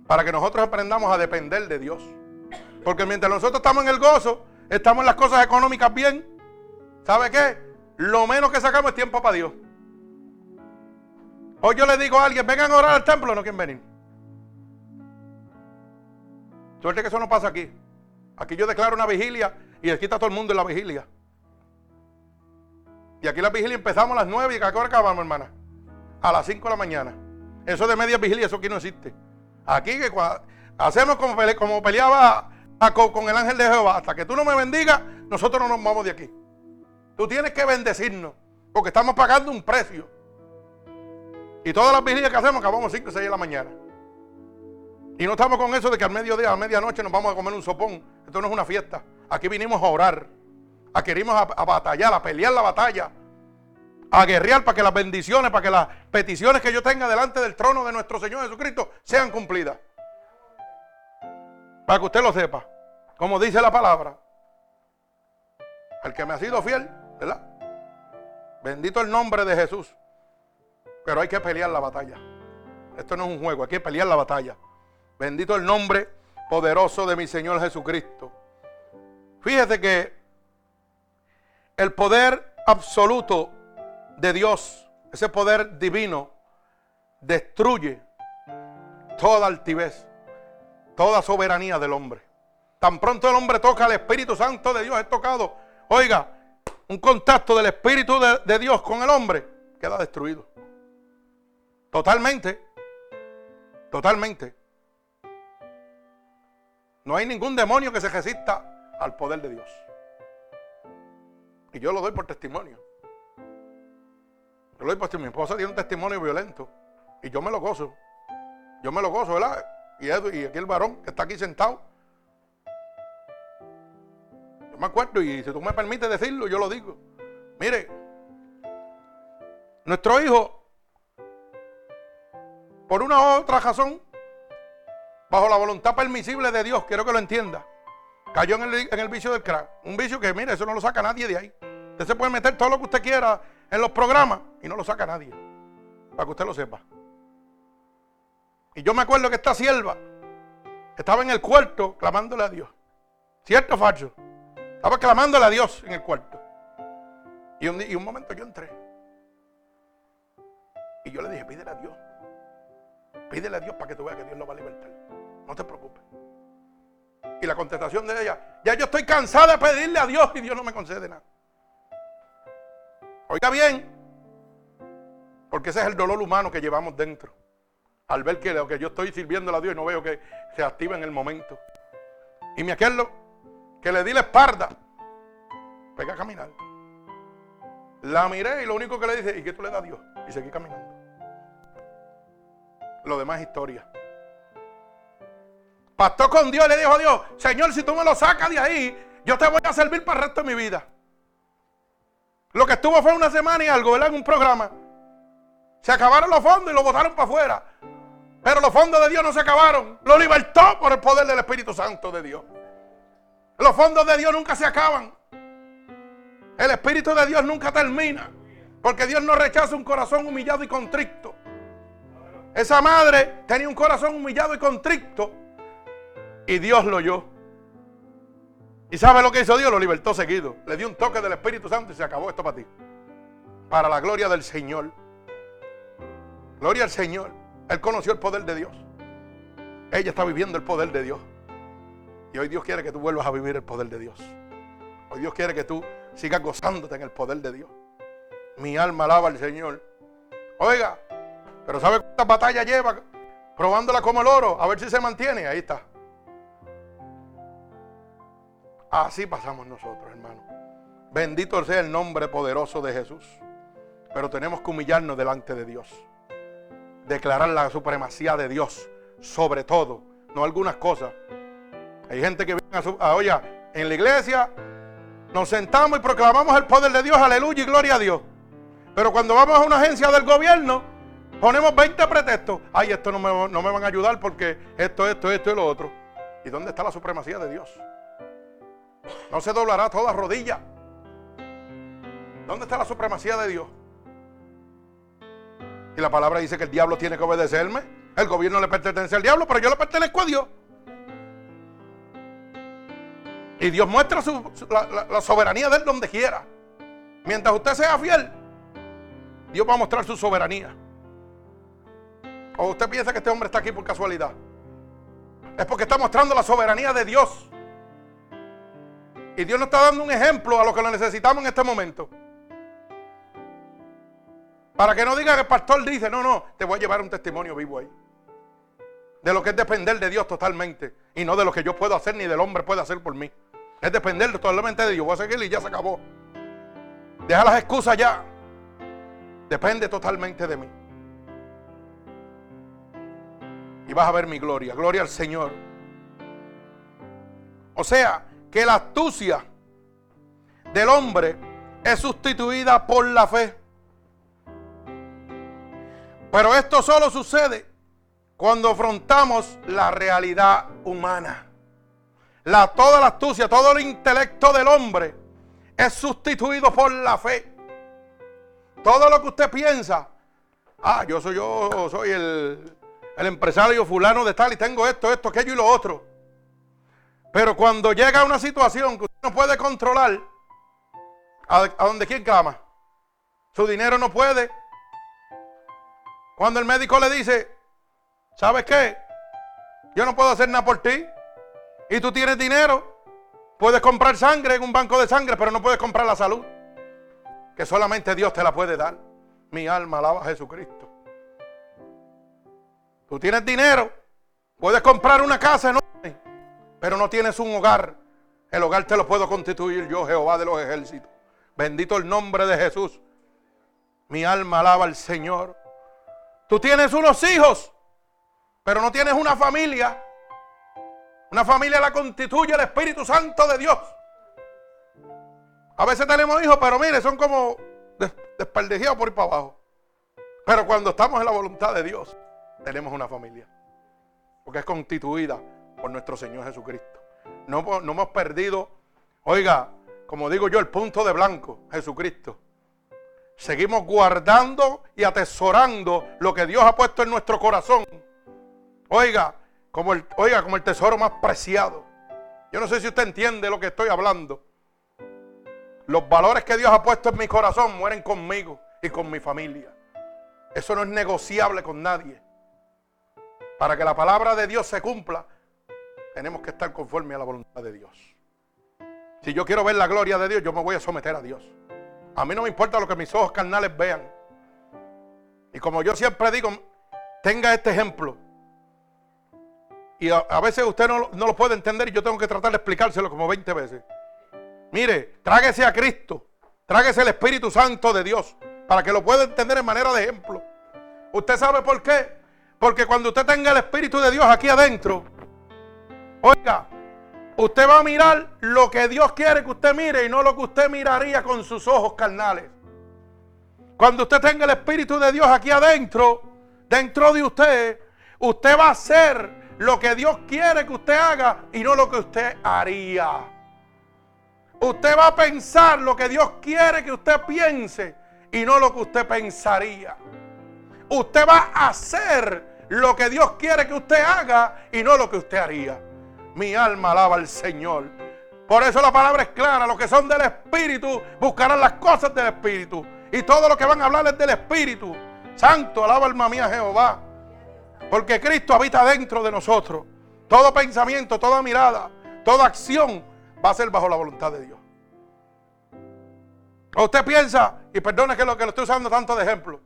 Para que nosotros aprendamos a depender de Dios. Porque mientras nosotros estamos en el gozo, estamos en las cosas económicas bien, ¿sabe qué? Lo menos que sacamos es tiempo para Dios. Hoy yo le digo a alguien, vengan a orar al templo, no quieren venir. Suerte que eso no pasa aquí. Aquí yo declaro una vigilia y aquí está todo el mundo en la vigilia. Y aquí la vigilia empezamos a las 9 y ¿a qué hora acabamos, hermana? A las 5 de la mañana. Eso de media vigilia, eso aquí no existe. Aquí hacemos como, como peleaba con el ángel de Jehová. Hasta que tú no me bendigas, nosotros no nos vamos de aquí. Tú tienes que bendecirnos. Porque estamos pagando un precio. Y todas las vigilias que hacemos acabamos 5 o 6 de la mañana. Y no estamos con eso de que al mediodía, a medianoche nos vamos a comer un sopón. Esto no es una fiesta. Aquí vinimos a orar. A queremos a, batallar, a pelear la batalla. A guerrear para que las bendiciones, para que las peticiones que yo tenga delante del trono de nuestro Señor Jesucristo sean cumplidas. Para que usted lo sepa. Como dice la palabra. El que me ha sido fiel, ¿verdad? Bendito el nombre de Jesús. Pero hay que pelear la batalla. Esto no es un juego, hay que pelear la batalla. Bendito el nombre poderoso de mi Señor Jesucristo. Fíjese que el poder absoluto de Dios, ese poder divino, destruye toda altivez, toda soberanía del hombre. Tan pronto el hombre toca al Espíritu Santo de Dios, es tocado. Oiga, un contacto del Espíritu de, de Dios con el hombre, queda destruido. Totalmente. Totalmente. No hay ningún demonio que se resista al poder de Dios. Y yo lo doy por testimonio. Yo lo doy por testimonio. Mi esposa tiene un testimonio violento. Y yo me lo gozo. Yo me lo gozo, ¿verdad? Y, aquí el varón que está aquí sentado. Yo me acuerdo y si tú me permites decirlo, yo lo digo. Mire, nuestro hijo por una u otra razón, bajo la voluntad permisible de Dios, quiero que lo entienda, cayó en el, vicio del crack. Un vicio que, mire, eso no lo saca nadie de ahí. Usted se puede meter todo lo que usted quiera en los programas y no lo saca nadie. Para que usted lo sepa. Y yo me acuerdo que esta sierva estaba en el cuarto clamándole a Dios. ¿Cierto o falso? Estaba clamándole a Dios en el cuarto. Y un, y un momento yo entré. Y yo le dije, pídele a Dios Pídele a Dios para que tú veas que Dios lo va a libertar. No te preocupes. Y la contestación de ella, ya yo estoy cansada de pedirle a Dios y Dios no me concede nada. Oiga bien, porque ese es el dolor humano que llevamos dentro. Al ver que lo que yo estoy sirviendo a Dios y no veo que se activa en el momento. Y me acuerdo que le di la espalda, pega a caminar. La miré y lo único que le dice, ¿y qué tú le das a Dios? Y seguí caminando. Lo demás es historia. Pastor con Dios le dijo a Dios, Señor, si tú me lo sacas de ahí, yo te voy a servir para el resto de mi vida. Lo que estuvo fue una semana y algo, ¿verdad? En un programa. Se acabaron los fondos y lo botaron para afuera. Pero los fondos de Dios no se acabaron. Lo libertó por el poder del Espíritu Santo de Dios. Los fondos de Dios nunca se acaban. El Espíritu de Dios nunca termina. Porque Dios no rechaza un corazón humillado y contrito. Esa madre tenía un corazón humillado y contrito. Y Dios lo oyó. ¿Y sabe lo que hizo Dios? Lo libertó seguido. Le dio un toque del Espíritu Santo y se acabó esto para ti. Para la gloria del Señor. Gloria al Señor. Él conoció el poder de Dios. Ella está viviendo el poder de Dios. Y hoy Dios quiere que tú vuelvas a vivir el poder de Dios. Hoy Dios quiere que tú sigas gozándote en el poder de Dios. Mi alma alaba al Señor. Oiga, pero ¿sabe cuántas batallas lleva? Probándola como el oro, a ver si se mantiene. Ahí está. Así pasamos nosotros, hermano. Bendito sea el nombre poderoso de Jesús. Pero tenemos que humillarnos delante de Dios. Declarar la supremacía de Dios sobre todo, no algunas cosas. Hay gente que viene a, su, en la iglesia nos sentamos y proclamamos el poder de Dios, aleluya y gloria a Dios. Pero cuando vamos a una agencia del gobierno, Ponemos 20 pretextos. Ay, esto no me, no me van a ayudar porque esto, esto, esto y lo otro. ¿Y dónde está la supremacía de Dios? No se doblará toda rodilla. ¿Dónde está la supremacía de Dios? Y la palabra dice que el diablo tiene que obedecerme. El gobierno le pertenece al diablo, pero yo le pertenezco a Dios. Y Dios muestra la, soberanía de Él donde quiera. Mientras usted sea fiel, Dios va a mostrar su soberanía. ¿O usted piensa que este hombre está aquí por casualidad? Es porque está mostrando la soberanía de Dios. Y Dios nos está dando un ejemplo a lo que lo necesitamos en este momento. Para que no diga que el pastor dice, no, no, te voy a llevar un testimonio vivo ahí. De lo que es depender de Dios totalmente. Y no de lo que yo puedo hacer ni del hombre puede hacer por mí. Es depender totalmente de Dios. Voy a seguir y ya se acabó. Deja las excusas ya. Depende totalmente de mí. Y vas a ver mi gloria. Gloria al Señor. O sea, que la astucia del hombre es sustituida por la fe. Pero esto solo sucede cuando afrontamos la realidad humana. La, toda la astucia, todo el intelecto del hombre es sustituido por la fe. Todo lo que usted piensa, ah, yo soy yo, soy el, el empresario fulano de tal y tengo esto, esto, aquello y lo otro. Pero cuando llega una situación que usted no puede controlar, ¿a, dónde quién clama? Su dinero no puede. Cuando el médico le dice, ¿sabes qué? Yo no puedo hacer nada por ti y tú tienes dinero, puedes comprar sangre en un banco de sangre, pero no puedes comprar la salud, que solamente Dios te la puede dar. Mi alma alaba a Jesucristo. Tú tienes dinero, puedes comprar una casa enorme, pero no tienes un hogar. El hogar te lo puedo constituir yo, Jehová de los ejércitos. Bendito el nombre de Jesús. Mi alma alaba al Señor. Tú tienes unos hijos, pero no tienes una familia. Una familia la constituye el Espíritu Santo de Dios. A veces tenemos hijos, pero mire, son como desperdiciados por ir para abajo. Pero cuando estamos en la voluntad de Dios, tenemos una familia. Porque es constituida por nuestro Señor Jesucristo. No, no hemos perdido, oiga, como digo yo, el punto de blanco, Jesucristo. Seguimos guardando y atesorando lo que Dios ha puesto en nuestro corazón. Oiga, como el, oiga, como el tesoro más preciado. Yo no sé si usted entiende lo que estoy hablando. Los valores que Dios ha puesto en mi corazón mueren conmigo y con mi familia. Eso no es negociable con nadie. Para que la palabra de Dios se cumpla, tenemos que estar conforme a la voluntad de Dios. Si yo quiero ver la gloria de Dios, yo me voy a someter a Dios. A mí no me importa lo que mis ojos carnales vean. Y como yo siempre digo, tenga este ejemplo. Y a, veces usted no, lo puede entender y yo tengo que tratar de explicárselo como 20 veces. Mire, tráguese a Cristo, tráguese el Espíritu Santo de Dios para que lo pueda entender en manera de ejemplo. ¿Usted sabe por qué? Porque cuando usted tenga el Espíritu de Dios aquí adentro, oiga, usted va a mirar lo que Dios quiere que usted mire y no lo que usted miraría con sus ojos carnales. Cuando usted tenga el Espíritu de Dios aquí adentro, dentro de usted, usted va a ser lo que Dios quiere que usted haga y no lo que usted haría. Usted va a pensar lo que Dios quiere que usted piense y no lo que usted pensaría. Usted va a hacer lo que Dios quiere que usted haga y no lo que usted haría. Mi alma alaba al Señor. Por eso la palabra es clara. Los que son del Espíritu buscarán las cosas del Espíritu. Y todo lo que van a hablar es del Espíritu. Santo, alaba alma mía Jehová. Porque Cristo habita dentro de nosotros. Todo pensamiento, toda mirada, toda acción va a ser bajo la voluntad de Dios. usted piensa, y perdone que lo que lo estoy usando tanto de ejemplo,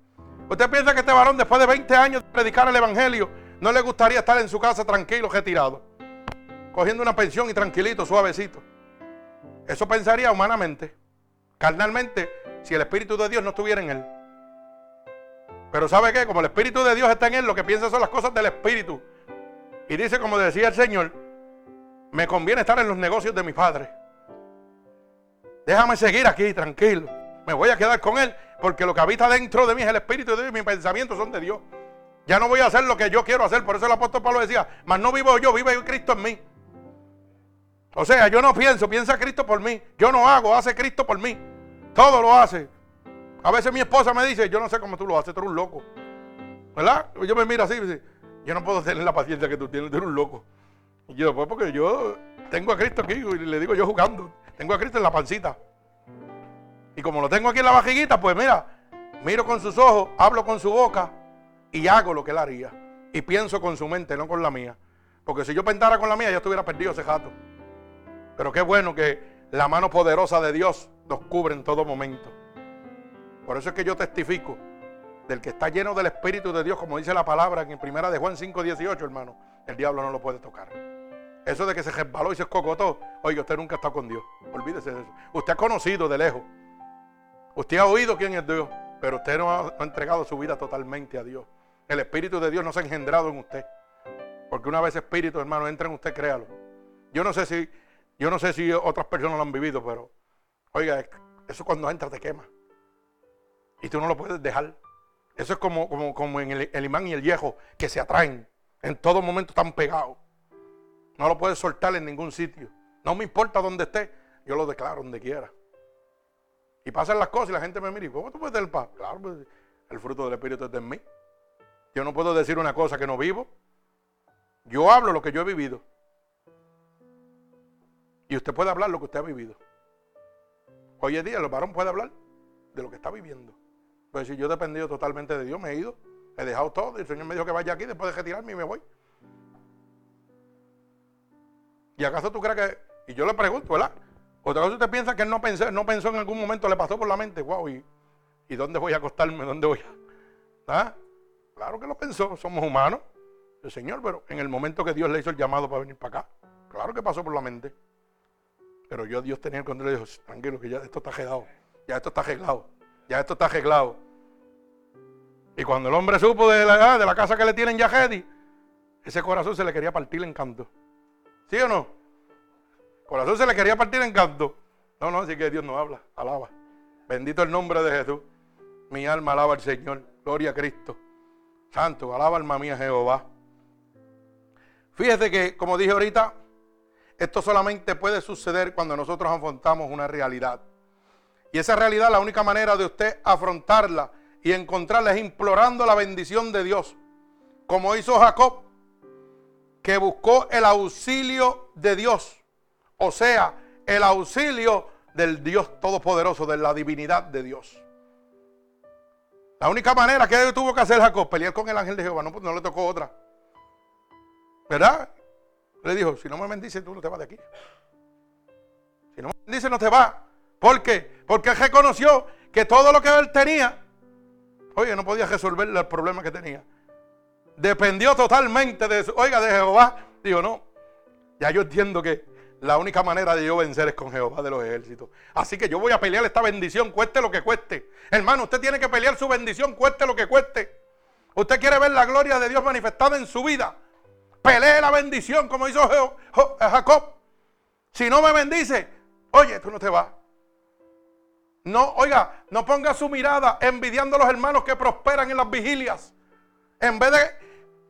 usted piensa que este varón después de 20 años de predicar el Evangelio, no le gustaría estar en su casa tranquilo, retirado, cogiendo una pensión y tranquilito, suavecito. Eso pensaría humanamente, carnalmente, si el Espíritu de Dios no estuviera en él. Pero ¿sabe qué? Como el Espíritu de Dios está en él, lo que piensa son las cosas del Espíritu. Y dice, como decía el Señor, me conviene estar en los negocios de mi Padre. Déjame seguir aquí, tranquilo. Me voy a quedar con Él, porque lo que habita dentro de mí es el Espíritu de Dios y mis pensamientos son de Dios. Ya no voy a hacer lo que yo quiero hacer. Por eso el apóstol Pablo decía, mas no vivo yo, vive Cristo en mí. O sea, yo no pienso, piensa Cristo por mí. Yo no hago, hace Cristo por mí. Todo lo hace. A veces mi esposa me dice, yo no sé cómo tú lo haces, tú eres un loco. ¿Verdad? Yo me miro así y dice, yo no puedo tener la paciencia que tú tienes, tú eres un loco. Y yo, pues porque yo tengo a Cristo aquí, y le digo yo jugando, tengo a Cristo en la pancita. Y como lo tengo aquí en la bajiguita, pues mira, miro con sus ojos, hablo con su boca y hago lo que él haría. Y pienso con su mente, no con la mía. Porque si yo pensara con la mía, ya estuviera perdido ese jato. Pero qué bueno que la mano poderosa de Dios nos cubre en todo momento. Por eso es que yo testifico del que está lleno del Espíritu de Dios, como dice la palabra en primera de Juan 5, 18, hermano. El diablo no lo puede tocar. Eso de que se resbaló y se escocotó. Oye, usted nunca está con Dios. Olvídese de eso. Usted ha conocido de lejos. Usted ha oído quién es Dios. Pero usted no ha, entregado su vida totalmente a Dios. El Espíritu de Dios no se ha engendrado en usted. Porque una vez Espíritu, hermano, entra en usted, créalo. Yo no sé si, yo no sé si otras personas lo han vivido, pero oiga, eso cuando entra te quema. Y tú no lo puedes dejar. Eso es como, como, como en el, el, imán y el viejo que se atraen. En todo momento están pegados. No lo puedes soltar en ningún sitio. No me importa dónde esté, yo lo declaro donde quiera. Y pasan las cosas y la gente me mira y ¿cómo tú puedes dar paz? Claro, pues, el fruto del Espíritu está en mí. Yo no puedo decir una cosa que no vivo. Yo hablo lo que yo he vivido. Y usted puede hablar lo que usted ha vivido. Hoy en día el varón puede hablar de lo que está viviendo. Pues si yo he dependido totalmente de Dios, me he ido, he dejado todo, y el Señor me dijo que vaya aquí, después de retirarme y me voy. ¿Y acaso tú crees que.? Y yo le pregunto, ¿verdad? ¿Otra cosa usted piensa que él no pensó, no pensó en algún momento, le pasó por la mente, wow, ¿y, ¿y dónde voy a acostarme? ¿Dónde voy a.? ¿Ah? Claro que lo pensó, somos humanos. El Señor, pero en el momento que Dios le hizo el llamado para venir para acá, claro que pasó por la mente. Pero yo, Dios tenía el control y dijo, tranquilo, que ya esto está arreglado, ya esto está arreglado, ya esto está arreglado. Y cuando el hombre supo de la, ah, de la casa que le tienen ya ese corazón se le quería partir en canto. ¿Sí o no? Corazón se le quería partir en canto. No, no, así que Dios no habla, alaba. Bendito el nombre de Jesús. Mi alma alaba al Señor. Gloria a Cristo. Santo, alaba alma mía Jehová. Fíjese que, como dije ahorita, esto solamente puede suceder cuando nosotros afrontamos una realidad. Y esa realidad, la única manera de usted afrontarla y encontrarla es implorando la bendición de Dios. Como hizo Jacob que buscó el auxilio de Dios, o sea, el auxilio del Dios Todopoderoso, de la divinidad de Dios. La única manera que tuvo que hacer Jacob, pelear con el ángel de Jehová, no, no le tocó otra. ¿Verdad? Le dijo, si no me bendices, tú no te vas de aquí. Si no me bendices, no te vas. ¿Por qué? Porque reconoció que todo lo que él tenía, oye, no podía resolver el problema que tenía dependió totalmente de, oiga, de Jehová. Digo, no, ya yo entiendo que la única manera de yo vencer es con Jehová de los ejércitos. Así que yo voy a pelear esta bendición, cueste lo que cueste. Hermano, usted tiene que pelear su bendición, cueste lo que cueste. Usted quiere ver la gloria de Dios manifestada en su vida. Pelee la bendición como hizo Jacob. Si no me bendice, oye, tú no te vas. No, oiga, no ponga su mirada envidiando a los hermanos que prosperan en las vigilias. En vez de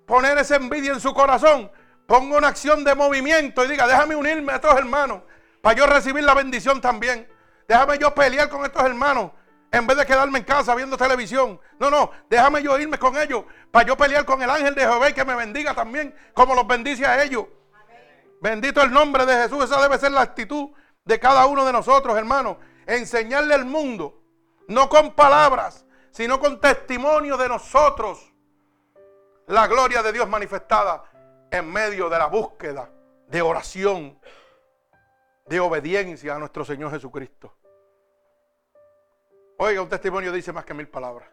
poner esa envidia en su corazón, ponga una acción de movimiento y diga, déjame unirme a estos hermanos para yo recibir la bendición también. Déjame yo pelear con estos hermanos en vez de quedarme en casa viendo televisión. No, no, déjame yo irme con ellos para yo pelear con el ángel de Jehová y que me bendiga también como los bendice a ellos. Bendito el nombre de Jesús. Esa debe ser la actitud de cada uno de nosotros, hermanos. Enseñarle al mundo, no con palabras, sino con testimonio de nosotros la gloria de Dios manifestada en medio de la búsqueda de oración, de obediencia a nuestro Señor Jesucristo. Oiga, un testimonio dice más que mil palabras.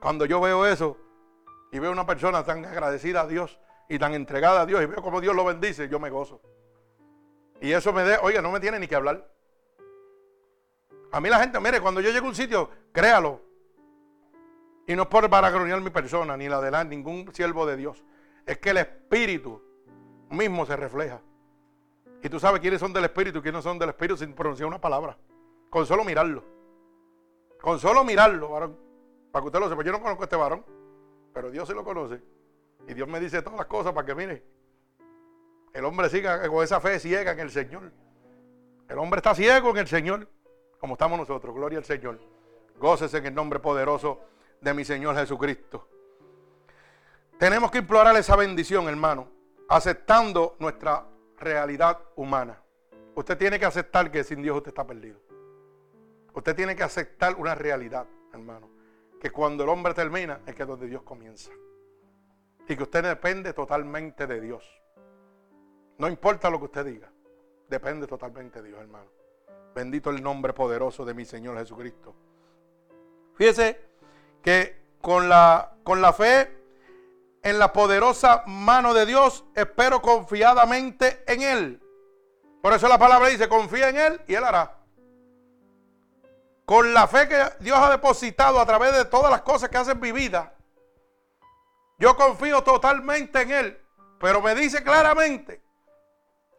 Cuando yo veo eso y veo una persona tan agradecida a Dios y tan entregada a Dios y veo como Dios lo bendice, yo me gozo. Y eso me de, oiga, no me tiene ni que hablar. A mí la gente, mire, cuando yo llego a un sitio, créalo, y no es por paragronear mi persona, ni la de ningún siervo de Dios. Es que el Espíritu mismo se refleja. Y tú sabes quiénes son del Espíritu y quiénes son del Espíritu sin pronunciar una palabra. Con solo mirarlo. Con solo mirarlo, varón. Para que usted lo sepa. Yo no conozco a este varón, pero Dios sí lo conoce. Y Dios me dice todas las cosas para que mire. El hombre siga con esa fe ciega en el Señor. El hombre está ciego en el Señor, como estamos nosotros. Gloria al Señor. Gócese en el nombre poderoso de mi Señor Jesucristo. Tenemos que implorar esa bendición, hermano, aceptando nuestra realidad humana. Usted tiene que aceptar que sin Dios usted está perdido. Usted tiene que aceptar una realidad, hermano. Que cuando el hombre termina es que es donde Dios comienza. Y que usted depende totalmente de Dios. No importa lo que usted diga. Depende totalmente de Dios, hermano. Bendito el nombre poderoso de mi Señor Jesucristo. Fíjese que con la, con la fe en la poderosa mano de Dios, espero confiadamente en Él. Por eso la palabra dice, confía en Él y Él hará. Con la fe que Dios ha depositado a través de todas las cosas que hacen mi vida, yo confío totalmente en Él. Pero me dice claramente,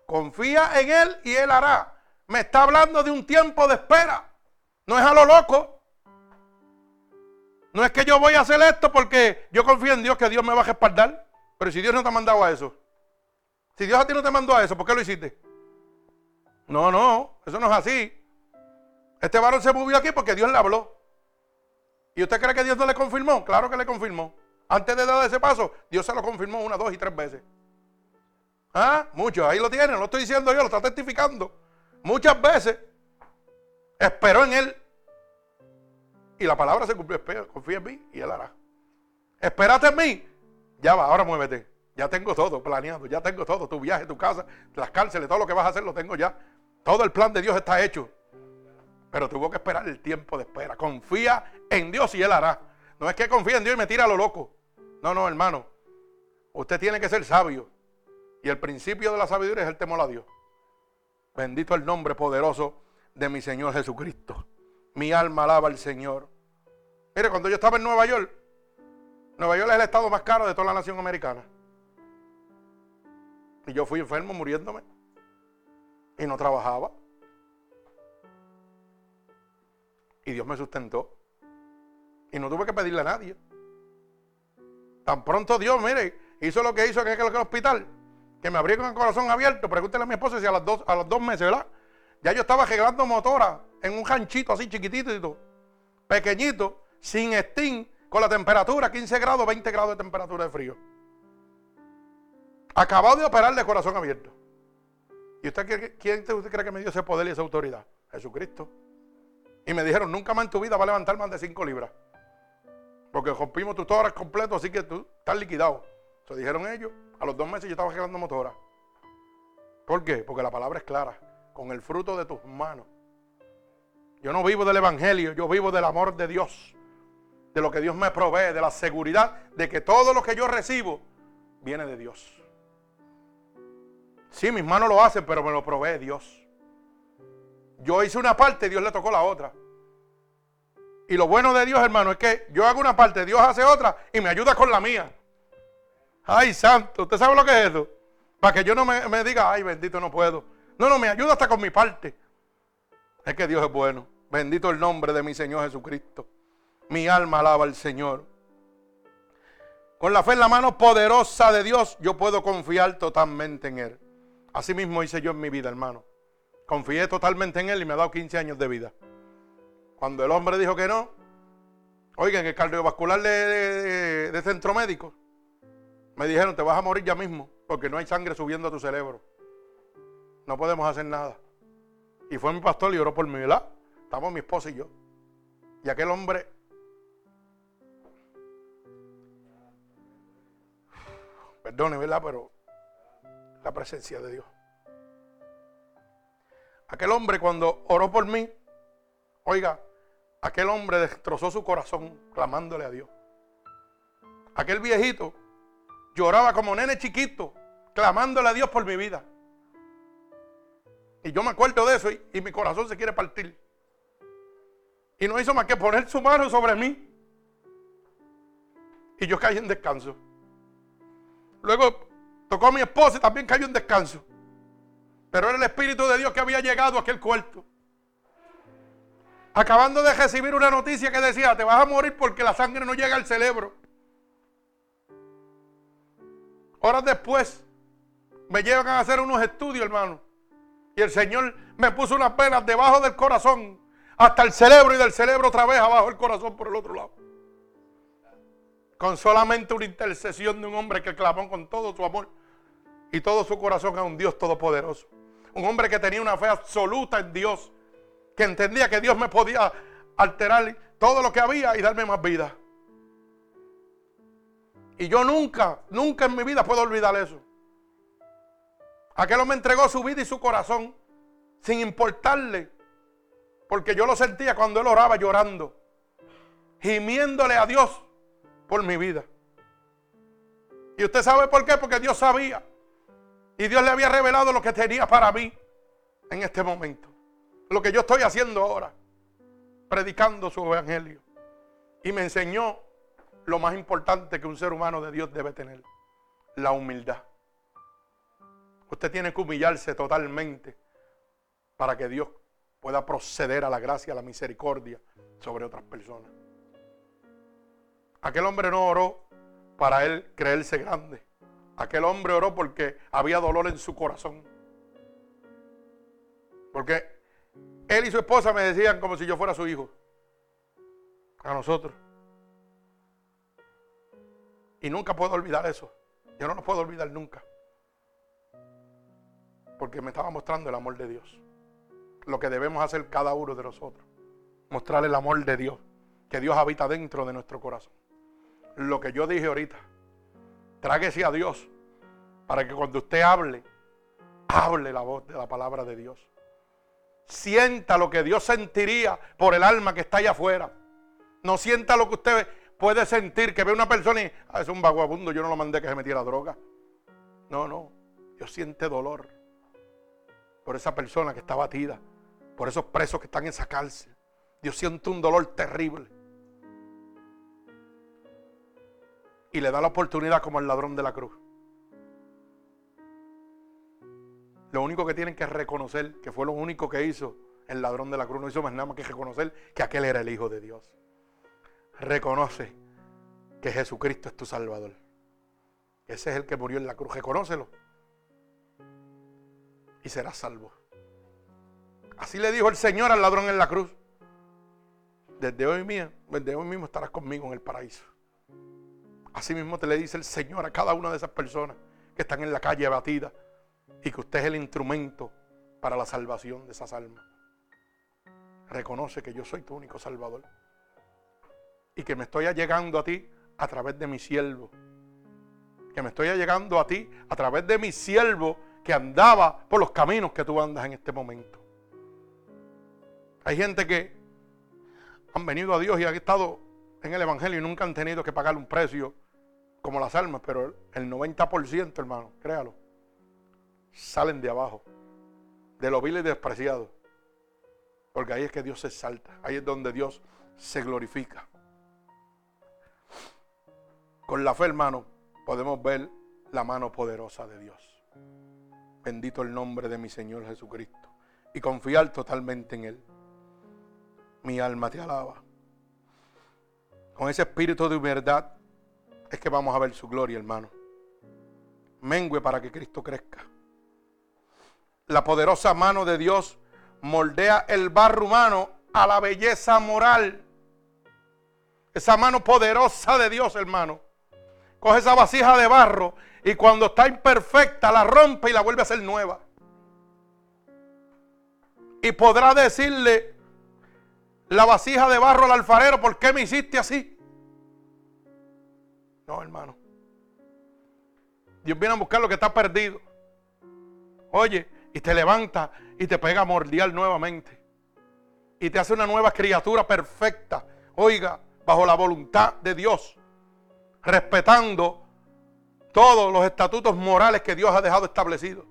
confía en Él y Él hará. Me está hablando de un tiempo de espera. No es a lo loco. No es que yo voy a hacer esto porque yo confío en Dios que Dios me va a respaldar. Pero si Dios no te ha mandado a eso. Si Dios a ti no te mandó a eso, ¿por qué lo hiciste? No, no, eso no es así. Este varón se movió aquí porque Dios le habló. ¿Y usted cree que Dios no le confirmó? Claro que le confirmó. Antes de dar ese paso, Dios se lo confirmó una, dos y tres veces. ¿Ah? Muchos, ahí lo tienen, lo estoy diciendo yo, lo está testificando. Muchas veces esperó en él y la palabra se cumplió. confía en mí y Él hará. Espérate en mí. Ya va, ahora muévete. Ya tengo todo planeado. Ya tengo todo. Tu viaje, tu casa, las cárceles, todo lo que vas a hacer lo tengo ya. Todo el plan de Dios está hecho. Pero tuvo que esperar el tiempo de espera. Confía en Dios y Él hará. No es que confía en Dios y me tira a lo loco. No, no, hermano. Usted tiene que ser sabio. Y el principio de la sabiduría es el temor a Dios. Bendito el nombre poderoso de mi Señor Jesucristo. Mi alma alaba al Señor. Mire, cuando yo estaba en Nueva York, Nueva York es el estado más caro de toda la nación americana. Y yo fui enfermo muriéndome. Y no trabajaba. Y Dios me sustentó. Y no tuve que pedirle a nadie. Tan pronto Dios, mire, hizo lo que hizo en aquel hospital. Que me abrió con el corazón abierto. Pregúntele a mi esposa si a, dos, a los dos meses, ¿verdad? Ya yo estaba arreglando motora en un ranchito así chiquitito, pequeñito, sin steam, con la temperatura 15 grados, 20 grados de temperatura de frío. Acabado de operar de corazón abierto. ¿Y usted quién usted cree que me dio ese poder y esa autoridad? Jesucristo. Y me dijeron, nunca más en tu vida va a levantar más de 5 libras. Porque rompimos tus horas completo, así que tú estás liquidado. Se dijeron ellos. A los dos meses yo estaba arreglando motora. ¿Por qué? Porque la palabra es clara con el fruto de tus manos. Yo no vivo del Evangelio, yo vivo del amor de Dios, de lo que Dios me provee, de la seguridad de que todo lo que yo recibo viene de Dios. Sí, mis manos lo hacen, pero me lo provee Dios. Yo hice una parte, Dios le tocó la otra. Y lo bueno de Dios, hermano, es que yo hago una parte, Dios hace otra y me ayuda con la mía. Ay, santo, ¿usted sabe lo que es eso? Para que yo no me, me diga, ay, bendito, no puedo. No, no, me ayuda hasta con mi parte. Es que Dios es bueno. Bendito el nombre de mi Señor Jesucristo. Mi alma alaba al Señor. Con la fe en la mano poderosa de Dios, yo puedo confiar totalmente en Él. Así mismo hice yo en mi vida, hermano. Confié totalmente en Él y me ha dado 15 años de vida. Cuando el hombre dijo que no, oigan, el cardiovascular de, centro médico, me dijeron, te vas a morir ya mismo, porque no hay sangre subiendo a tu cerebro no podemos hacer nada. Y fue mi pastor y oró por mí, ¿verdad? Estamos mi esposa y yo. Y aquel hombre, perdone, ¿verdad? Pero la presencia de Dios. Aquel hombre cuando oró por mí, oiga, aquel hombre destrozó su corazón clamándole a Dios. Aquel viejito lloraba como nene chiquito, clamándole a Dios por mi vida. Y yo me acuerdo de eso y, mi corazón se quiere partir. Y no hizo más que poner su mano sobre mí. Y yo caí en descanso. Luego tocó a mi esposa y también cayó en descanso. Pero era el Espíritu de Dios que había llegado a aquel cuarto. Acabando de recibir una noticia que decía, te vas a morir porque la sangre no llega al cerebro. Horas después me llevan a hacer unos estudios, hermano. Y el Señor me puso unas venas debajo del corazón, hasta el cerebro y del cerebro otra vez abajo el corazón por el otro lado. Con solamente una intercesión de un hombre que clamó con todo su amor y todo su corazón a un Dios todopoderoso. Un hombre que tenía una fe absoluta en Dios, que entendía que Dios me podía alterar todo lo que había y darme más vida. Y yo nunca, nunca en mi vida puedo olvidar eso. Aquel hombre entregó su vida y su corazón sin importarle. Porque yo lo sentía cuando él oraba llorando, gimiéndole a Dios por mi vida. Y usted sabe por qué, porque Dios sabía. Y Dios le había revelado lo que tenía para mí en este momento. Lo que yo estoy haciendo ahora, predicando su evangelio. Y me enseñó lo más importante que un ser humano de Dios debe tener, la humildad. Usted tiene que humillarse totalmente para que Dios pueda proceder a la gracia, a la misericordia sobre otras personas. Aquel hombre no oró para él creerse grande. Aquel hombre oró porque había dolor en su corazón. Porque él y su esposa me decían como si yo fuera su hijo. A nosotros. Y nunca puedo olvidar eso. Yo no lo puedo olvidar nunca. Porque me estaba mostrando el amor de Dios. Lo que debemos hacer cada uno de nosotros. Mostrar el amor de Dios. Que Dios habita dentro de nuestro corazón. Lo que yo dije ahorita. Tráguese a Dios. Para que cuando usted hable, hable la voz de la palabra de Dios. Sienta lo que Dios sentiría por el alma que está allá afuera. No sienta lo que usted puede sentir que ve una persona y ah, es un vagabundo, yo no lo mandé que se metiera droga. No, no. Dios siente dolor por esa persona que está batida, por esos presos que están en esa cárcel. Dios siente un dolor terrible. Y le da la oportunidad como el ladrón de la cruz. Lo único que tienen que reconocer, que fue lo único que hizo el ladrón de la cruz, no hizo más nada más que reconocer que aquel era el Hijo de Dios. Reconoce que Jesucristo es tu Salvador. Ese es el que murió en la cruz. Reconócelo. Y serás salvo. Así le dijo el Señor al ladrón en la cruz. Desde hoy, desde hoy mismo estarás conmigo en el paraíso. Así mismo te le dice el Señor a cada una de esas personas que están en la calle abatida y que usted es el instrumento para la salvación de esas almas. Reconoce que yo soy tu único salvador y que me estoy llegando a ti a través de mi siervo. Que me estoy llegando a ti a través de mi siervo que andaba por los caminos que tú andas en este momento. Hay gente que han venido a Dios y han estado en el Evangelio y nunca han tenido que pagar un precio como las almas, pero el 90%, hermano, créalo, salen de abajo, de lo vil y despreciado. Porque ahí es que Dios se exalta, ahí es donde Dios se glorifica. Con la fe, hermano, podemos ver la mano poderosa de Dios. Bendito el nombre de mi Señor Jesucristo. Y confiar totalmente en Él. Mi alma te alaba. Con ese espíritu de humildad es que vamos a ver su gloria, hermano. Mengue para que Cristo crezca la poderosa mano de Dios moldea el barro humano a la belleza moral. Esa mano poderosa de Dios, hermano. Coge esa vasija de barro y cuando está imperfecta la rompe y la vuelve a hacer nueva. Y podrá decirle la vasija de barro al alfarero, ¿por qué me hiciste así? No, hermano. Dios viene a buscar lo que está perdido. Oye, y te levanta y te pega a mordial nuevamente. Y te hace una nueva criatura perfecta. Oiga, bajo la voluntad de Dios. Respetando todos los estatutos morales que Dios ha dejado establecidos.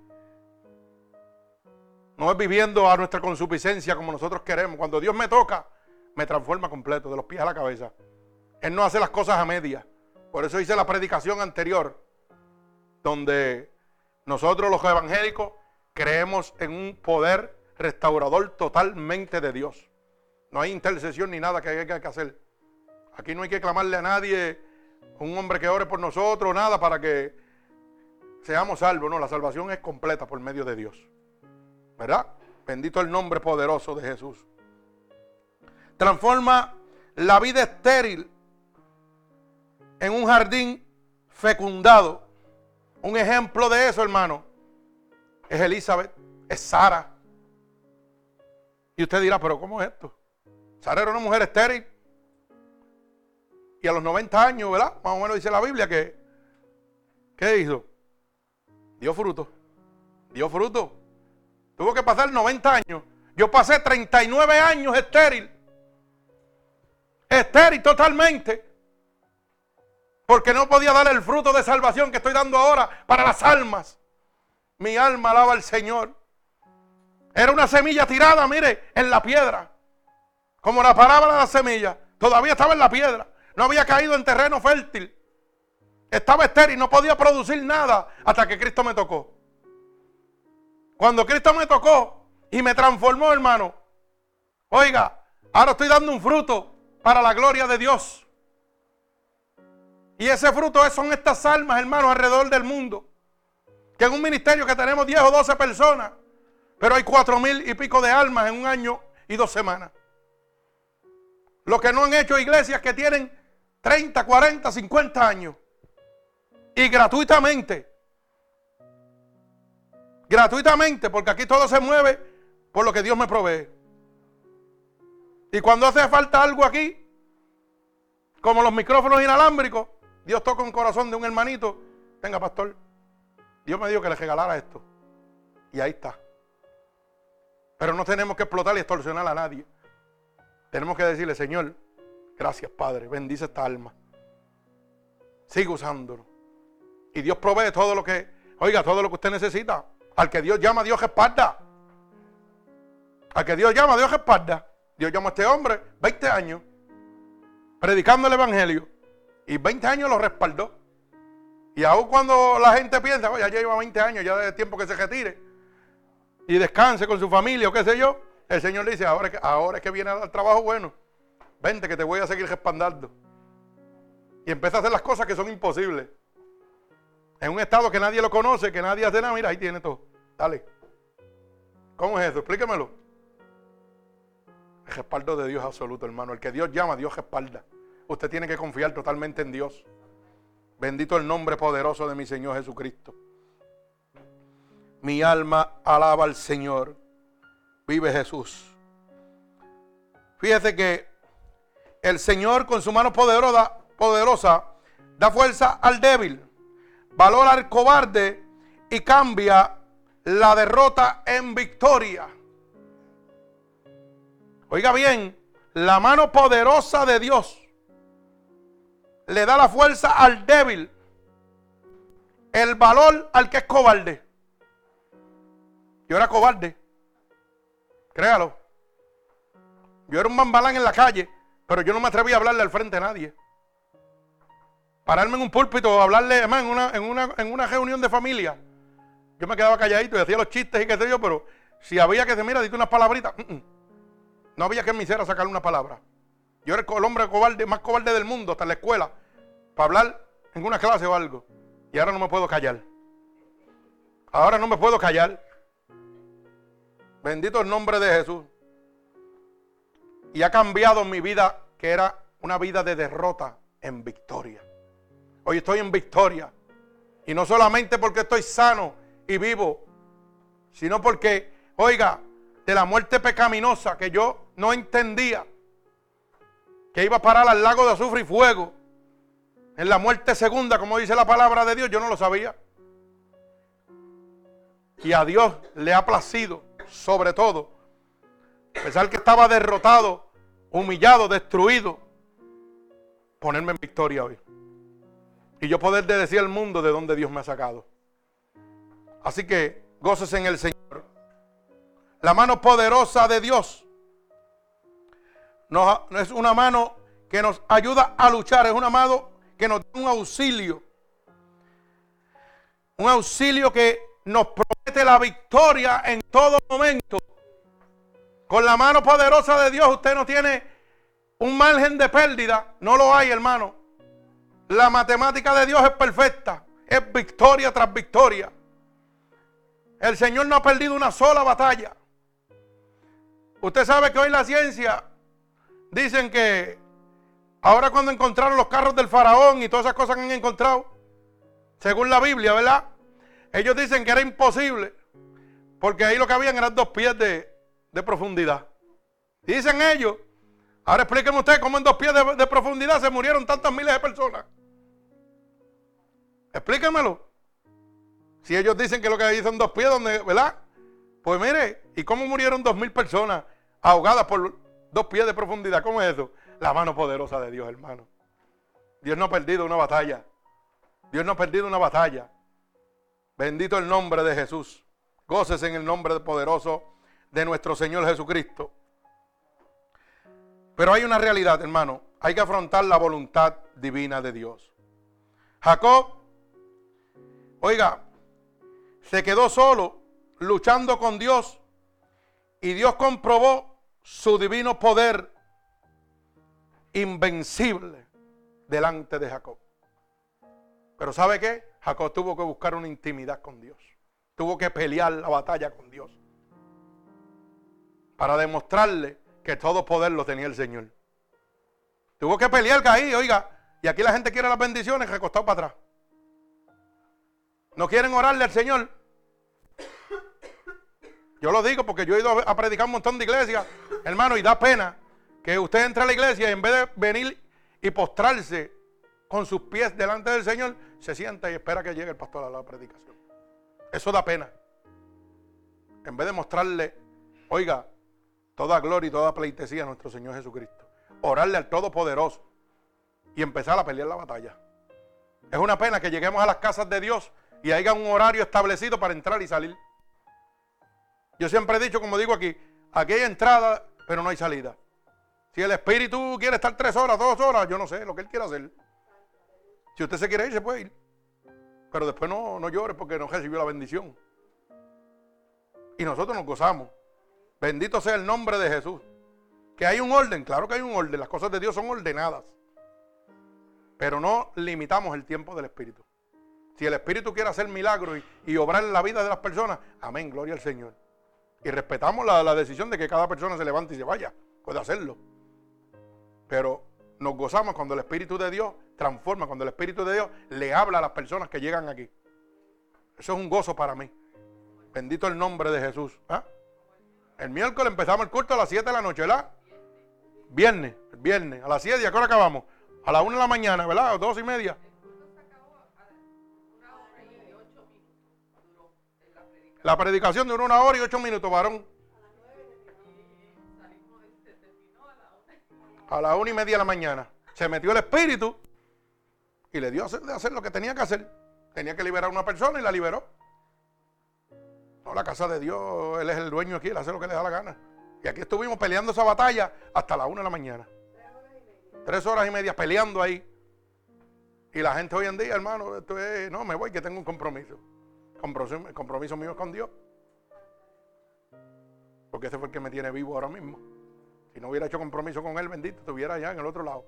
No es viviendo a nuestra consuficiencia como nosotros queremos. Cuando Dios me toca, me transforma completo, de los pies a la cabeza. Él no hace las cosas a media. Por eso hice la predicación anterior, donde nosotros los evangélicos Creemos en un poder restaurador totalmente de Dios. No hay intercesión ni nada que haya que hacer. Aquí no hay que clamarle a nadie, un hombre que ore por nosotros, nada para que seamos salvos. No, la salvación es completa por medio de Dios. ¿Verdad? Bendito el nombre poderoso de Jesús. Transforma la vida estéril en un jardín fecundado. Un ejemplo de eso, hermano, es Elizabeth, es Sara. Y usted dirá, pero ¿cómo es esto? Sara era una mujer estéril. Y a los 90 años, ¿verdad? Más o menos dice la Biblia que, ¿qué hizo? Dio fruto. Dio fruto. Tuvo que pasar 90 años. Yo pasé 39 años estéril. Estéril totalmente. Porque no podía dar el fruto de salvación que estoy dando ahora para las almas. Mi alma alaba al Señor. Era una semilla tirada, mire, en la piedra. Como la parábola de la semilla. Todavía estaba en la piedra. No había caído en terreno fértil. Estaba estéril, no podía producir nada hasta que Cristo me tocó. Cuando Cristo me tocó y me transformó, hermano. Oiga, ahora estoy dando un fruto para la gloria de Dios. Y ese fruto son estas almas, hermanos, alrededor del mundo. Que en un ministerio que tenemos 10 o 12 personas, pero hay cuatro mil y pico de almas en un año y dos semanas. Lo que no han hecho iglesias que tienen 30, 40, 50 años. Y gratuitamente. Gratuitamente, porque aquí todo se mueve por lo que Dios me provee. Y cuando hace falta algo aquí, como los micrófonos inalámbricos, Dios toca un corazón de un hermanito. Venga, pastor, Dios me dijo que le regalara esto. Y ahí está. Pero no tenemos que explotar y extorsionar a nadie. Tenemos que decirle, Señor, gracias Padre, bendice esta alma. Sigue usándolo. Y Dios provee todo lo que, oiga, todo lo que usted necesita. Al que Dios llama, Dios espalda. Al que Dios llama, Dios espalda. Dios llama a este hombre 20 años predicando el Evangelio. Y 20 años lo respaldó. Y aún cuando la gente piensa, oye, ya lleva 20 años, ya es tiempo que se retire y descanse con su familia o qué sé yo, el Señor le dice, ahora, ahora es que viene al trabajo bueno, vente que te voy a seguir respaldando. Y empieza a hacer las cosas que son imposibles. En un estado que nadie lo conoce, que nadie hace nada, mira, ahí tiene todo. Dale. ¿Cómo es eso? Explíquemelo. El respaldo de Dios absoluto, hermano. El que Dios llama, Dios respalda. Usted tiene que confiar totalmente en Dios. Bendito el nombre poderoso de mi Señor Jesucristo. Mi alma alaba al Señor. Vive Jesús. Fíjese que el Señor con su mano poderosa, poderosa da fuerza al débil, valor al cobarde y cambia la derrota en victoria. Oiga bien, la mano poderosa de Dios le da la fuerza al débil, el valor al que es cobarde. Yo era cobarde. Créalo. Yo era un bambalán en la calle, pero yo no me atreví a hablarle al frente a nadie. Pararme en un púlpito o hablarle, además, en una, en, una, en una reunión de familia. Yo me quedaba calladito y hacía los chistes y qué sé yo, pero si había que decir, mira, dite unas palabritas, mm, mm. no había que mi ser sacarle una palabra. Yo era el hombre cobarde, más cobarde del mundo, hasta la escuela, para hablar en una clase o algo. Y ahora no me puedo callar. Ahora no me puedo callar. Bendito el nombre de Jesús. Y ha cambiado mi vida, que era una vida de derrota, en victoria. Hoy estoy en victoria. Y no solamente porque estoy sano y vivo, sino porque, oiga, de la muerte pecaminosa que yo no entendía, que iba a parar al lago de azufre y fuego, en la muerte segunda, como dice la palabra de Dios, yo no lo sabía. Y a Dios le ha placido sobre todo, pesar que estaba derrotado, humillado, destruido, ponerme en victoria hoy. Y yo poder decir al mundo de dónde Dios me ha sacado. Así que goces en el Señor. La mano poderosa de Dios no es una mano que nos ayuda a luchar, es una mano que nos da un auxilio. Un auxilio que nos promete la victoria en todo momento. Con la mano poderosa de Dios usted no tiene un margen de pérdida. No lo hay, hermano. La matemática de Dios es perfecta. Es victoria tras victoria. El Señor no ha perdido una sola batalla. Usted sabe que hoy la ciencia dicen que ahora cuando encontraron los carros del faraón y todas esas cosas que han encontrado, según la Biblia, ¿verdad? Ellos dicen que era imposible, porque ahí lo que habían eran dos pies de, profundidad. Dicen ellos. Ahora explíquenme usted cómo en dos pies de, de profundidad se murieron tantas miles de personas. Explíquenmelo. Si ellos dicen que lo que son dos pies, ¿verdad? Pues mire, ¿y cómo murieron dos mil personas ahogadas por dos pies de profundidad? ¿Cómo es eso? La mano poderosa de Dios, hermano. Dios no ha perdido una batalla. Dios no ha perdido una batalla. Bendito el nombre de Jesús. Goces en el nombre poderoso de nuestro Señor Jesucristo. Pero hay una realidad, hermano. Hay que afrontar la voluntad divina de Dios. Jacob, oiga, se quedó solo luchando con Dios y Dios comprobó su divino poder invencible delante de Jacob. Pero ¿sabe qué? Jacob tuvo que buscar una intimidad con Dios. Tuvo que pelear la batalla con Dios. Para demostrarle que todo poder lo tenía el Señor. Tuvo que pelear ahí, oiga. Y aquí la gente quiere las bendiciones recostado para atrás. No quieren orarle al Señor. Yo lo digo porque yo he ido a predicar un montón de iglesias, hermano, y da pena que usted entre a la iglesia y en vez de venir y postrarse con sus pies delante del Señor, se sienta y espera que llegue el pastor a la predicación. Eso da pena. En vez de mostrarle, oiga, toda gloria y toda pleitesía a nuestro Señor Jesucristo. Orarle al Todopoderoso y empezar a pelear la batalla. Es una pena que lleguemos a las casas de Dios y haya un horario establecido para entrar y salir. Yo siempre he dicho, como digo aquí, aquí hay entrada, pero no hay salida. Si el espíritu quiere estar tres horas, dos horas, yo no sé lo que él quiera hacer. Si usted se quiere ir, se puede ir. Pero después no, no llore porque no recibió la bendición. Y nosotros nos gozamos. Bendito sea el nombre de Jesús. Que hay un orden, claro que hay un orden. Las cosas de Dios son ordenadas. Pero no limitamos el tiempo del Espíritu. Si el Espíritu quiere hacer milagros y, y obrar en la vida de las personas, amén, gloria al Señor. Y respetamos la, decisión de que cada persona se levante y se vaya. Puede hacerlo. Pero nos gozamos cuando el Espíritu de Dios transforma, cuando el Espíritu de Dios le habla a las personas que llegan aquí. Eso es un gozo para mí. Bendito el nombre de Jesús. ¿ah? El miércoles empezamos el culto a las 7 de la noche, ¿verdad? Viernes, viernes, a las 7 y a qué hora acabamos? A las 1 de la mañana, ¿verdad? A 2 y media. La predicación duró una hora y ocho minutos, varón. A las una y media de la mañana. Se metió el espíritu y le dio a hacer, lo que tenía que hacer. Tenía que liberar a una persona y la liberó. No, la casa de Dios, Él es el dueño aquí, Él hace lo que le da la gana. Y aquí estuvimos peleando esa batalla hasta las una de la mañana. Tres horas y media peleando ahí. Y la gente hoy en día, hermano, esto es, no, me voy que tengo un compromiso compromiso, compromiso mío con Dios. Porque ese fue el que me tiene vivo ahora mismo. Si no hubiera hecho compromiso con Él, bendito, estuviera allá en el otro lado.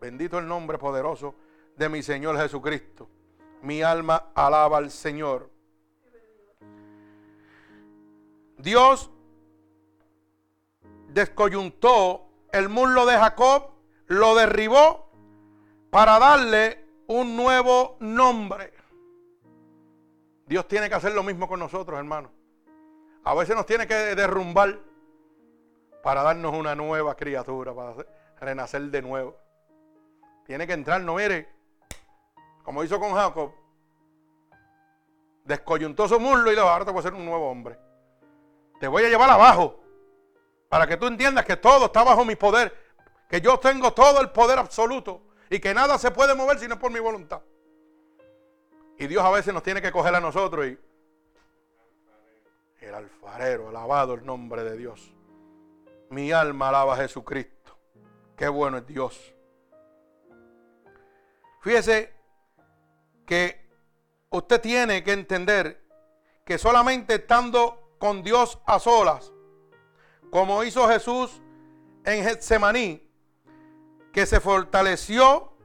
Bendito el nombre poderoso de mi Señor Jesucristo. Mi alma alaba al Señor. Dios descoyuntó el muslo de Jacob, lo derribó para darle un nuevo nombre. Dios tiene que hacer lo mismo con nosotros, hermano. A veces nos tiene que derrumbar para darnos una nueva criatura, para renacer de nuevo. Tiene que entrar, no mire, como hizo con Jacob, descoyuntó su muslo y le ahora te voy a ser un nuevo hombre. Te voy a llevar abajo para que tú entiendas que todo está bajo mi poder, que yo tengo todo el poder absoluto y que nada se puede mover si no es por mi voluntad. Y Dios a veces nos tiene que coger a nosotros y el alfarero, alabado el nombre de Dios. Mi alma alaba a Jesucristo. Qué bueno es Dios. Fíjese que usted tiene que entender que solamente estando con Dios a solas, como hizo Jesús en Getsemaní, que se fortaleció,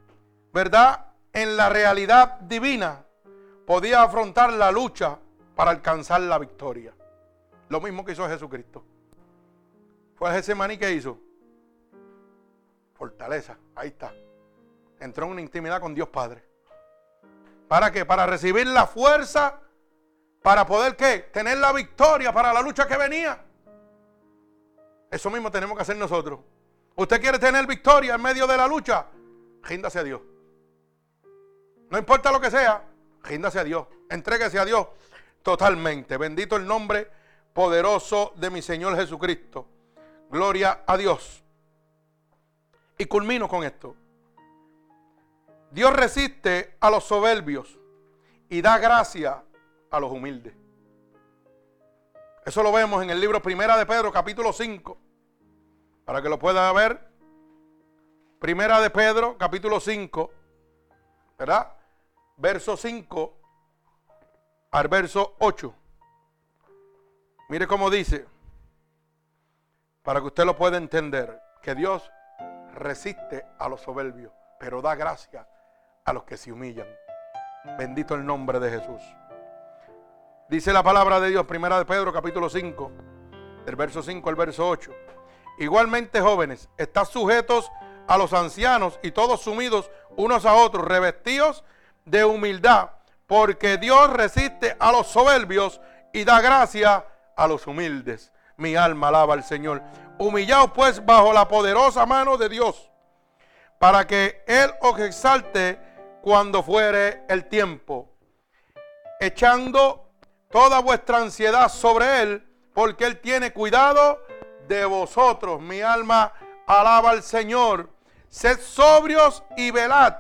¿verdad?, en la realidad divina, podía afrontar la lucha para alcanzar la victoria. Lo mismo que hizo Jesucristo. Fue ese maní que hizo. Fortaleza, ahí está. Entró en una intimidad con Dios Padre. ¿Para qué? Para recibir la fuerza para poder qué? Tener la victoria para la lucha que venía. Eso mismo tenemos que hacer nosotros. ¿Usted quiere tener victoria en medio de la lucha? Ríndase a Dios. No importa lo que sea, ríndase a Dios. Entréguese a Dios totalmente. Bendito el nombre poderoso de mi Señor Jesucristo. Gloria a Dios. Y culmino con esto. Dios resiste a los soberbios y da gracia a los humildes. Eso lo vemos en el libro Primera de Pedro, capítulo 5. Para que lo pueda ver. Primera de Pedro, capítulo 5. ¿Verdad? Verso 5 al verso 8. Mire cómo dice, para que usted lo pueda entender, que Dios resiste a los soberbios, pero da gracia a los que se humillan. Bendito el nombre de Jesús. Dice la palabra de Dios, primera de Pedro, capítulo 5, del verso 5 al verso 8. Igualmente, jóvenes, están sujetos a los ancianos y todos sumidos unos a otros, revestidos de humildad, porque Dios resiste a los soberbios y da gracia a los humildes. Mi alma alaba al Señor. Humillaos pues bajo la poderosa mano de Dios, para que Él os exalte cuando fuere el tiempo, echando toda vuestra ansiedad sobre Él, porque Él tiene cuidado de vosotros. Mi alma alaba al Señor. Sed sobrios y velad,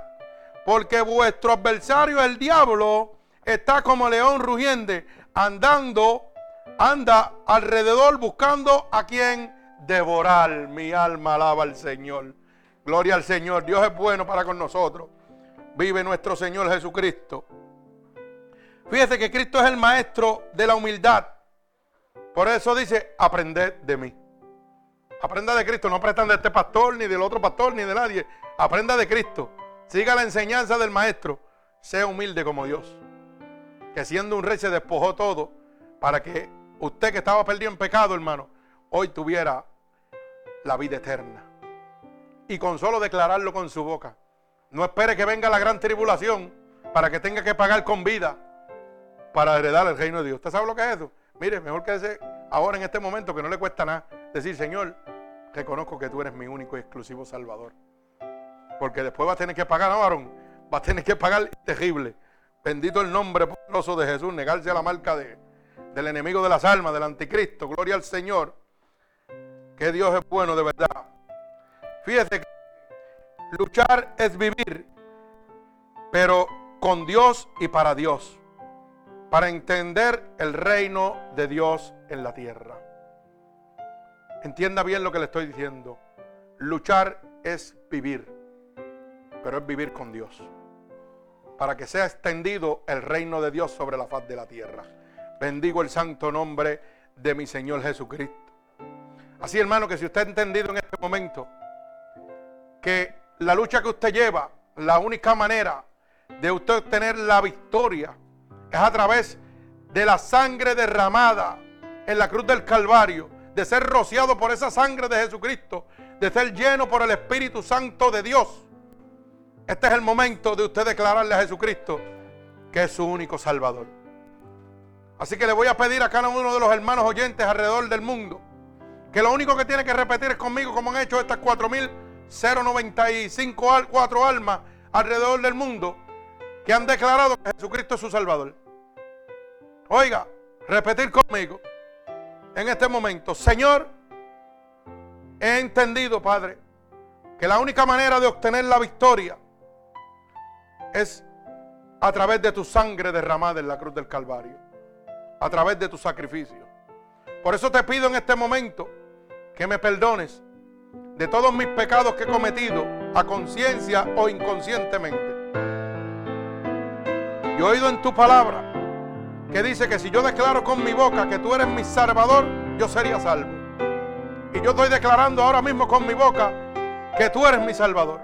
porque vuestro adversario, el diablo, está como león rugiente, andando, anda alrededor buscando a quien devorar. Mi alma alaba al Señor. Gloria al Señor. Dios es bueno para con nosotros. Vive nuestro Señor Jesucristo. Fíjese que Cristo es el maestro de la humildad. Por eso dice, aprended de mí. Aprenda de Cristo, no aprendan de este pastor, ni del otro pastor, ni de nadie. Aprenda de Cristo. Siga la enseñanza del maestro. Sea humilde como Dios. Que siendo un rey se despojó todo para que usted que estaba perdido en pecado, hermano, hoy tuviera la vida eterna. Y con solo declararlo con su boca. No espere que venga la gran tribulación para que tenga que pagar con vida para heredar el reino de Dios. ¿Usted sabe lo que es eso? Mire, mejor que ese ahora en este momento que no le cuesta nada decir, Señor, reconozco que tú eres mi único y exclusivo Salvador. Porque después va a tener que pagar, ¿no, varón? Va a tener que pagar terrible. Bendito el nombre poderoso de Jesús, negarse a la marca de, del enemigo de las almas, del anticristo. Gloria al Señor. Que Dios es bueno de verdad. Fíjese que luchar es vivir, pero con Dios y para Dios para entender el reino de Dios en la tierra. Entienda bien lo que le estoy diciendo. Luchar es vivir, pero es vivir con Dios. Para que sea extendido el reino de Dios sobre la faz de la tierra. Bendigo el santo nombre de mi Señor Jesucristo. Así hermano, que si usted ha entendido en este momento que la lucha que usted lleva, la única manera de usted obtener la victoria es a través de la sangre derramada en la cruz del Calvario, de ser rociado por esa sangre de Jesucristo, de ser lleno por el Espíritu Santo de Dios. Este es el momento de usted declararle a Jesucristo que es su único Salvador. Así que le voy a pedir a cada uno de los hermanos oyentes alrededor del mundo que lo único que tiene que repetir es conmigo, como han hecho estas 4.095 cuatro almas alrededor del mundo, que han declarado que Jesucristo es su Salvador. Oiga, repetir conmigo en este momento, Señor, he entendido, Padre, que la única manera de obtener la victoria es a través de tu sangre derramada en la cruz del Calvario, a través de tu sacrificio. Por eso te pido en este momento que me perdones de todos mis pecados que he cometido a conciencia o inconscientemente. Yo he oído en tu palabra que dice que si yo declaro con mi boca que tú eres mi salvador, yo sería salvo. Y yo estoy declarando ahora mismo con mi boca que tú eres mi salvador.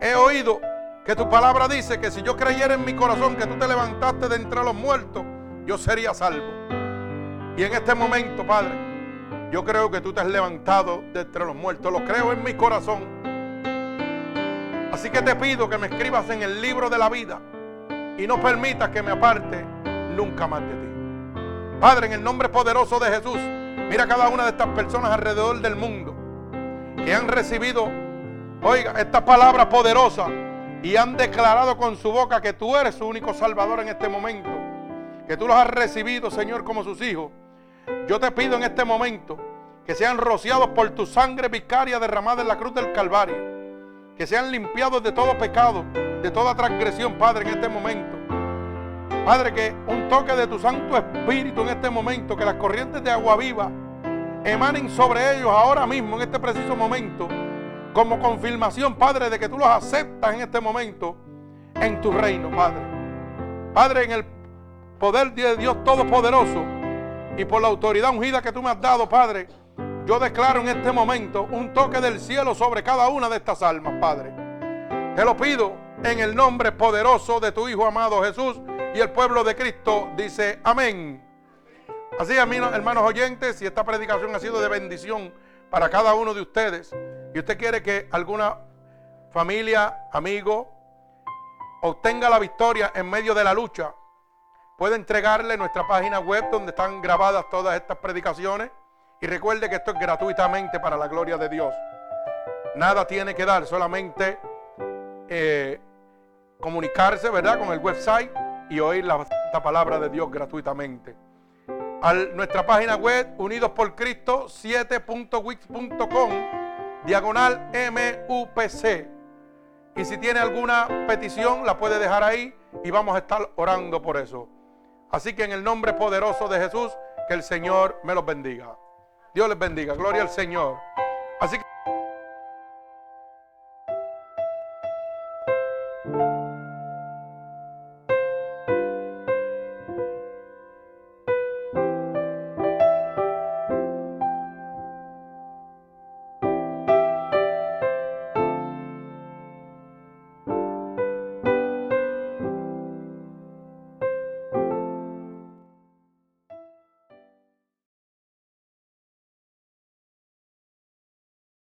He oído que tu palabra dice que si yo creyera en mi corazón que tú te levantaste de entre los muertos, yo sería salvo. Y en este momento, Padre, yo creo que tú te has levantado de entre los muertos. Lo creo en mi corazón. Así que te pido que me escribas en el libro de la vida y no permitas que me aparte nunca más de ti. Padre, en el nombre poderoso de Jesús, mira cada una de estas personas alrededor del mundo que han recibido, oiga, esta palabra poderosa y han declarado con su boca que tú eres su único salvador en este momento, que tú los has recibido, Señor, como sus hijos. Yo te pido en este momento que sean rociados por tu sangre vicaria derramada en la cruz del Calvario, que sean limpiados de todo pecado, de toda transgresión, Padre, en este momento. Padre, que un toque de tu Santo Espíritu en este momento, que las corrientes de agua viva emanen sobre ellos ahora mismo, en este preciso momento, como confirmación, Padre, de que tú los aceptas en este momento en tu reino, Padre. Padre, en el poder de Dios Todopoderoso y por la autoridad ungida que tú me has dado, Padre, yo declaro en este momento un toque del cielo sobre cada una de estas almas, Padre. Te lo pido en el nombre poderoso de tu Hijo amado Jesús y el pueblo de Cristo dice amén. Así, hermanos oyentes, si esta predicación ha sido de bendición para cada uno de ustedes y usted quiere que alguna familia, amigo, obtenga la victoria en medio de la lucha, puede entregarle nuestra página web donde están grabadas todas estas predicaciones y recuerde que esto es gratuitamente para la gloria de Dios. Nada tiene que dar, solamente eh, comunicarse, ¿verdad?, con el website y oír la, la palabra de Dios gratuitamente a nuestra página web unidosporcristo 7.wix.com diagonal MUPC. Y si tiene alguna petición, la puede dejar ahí y vamos a estar orando por eso. Así que en el nombre poderoso de Jesús, que el Señor me los bendiga. Dios les bendiga. Gloria al Señor.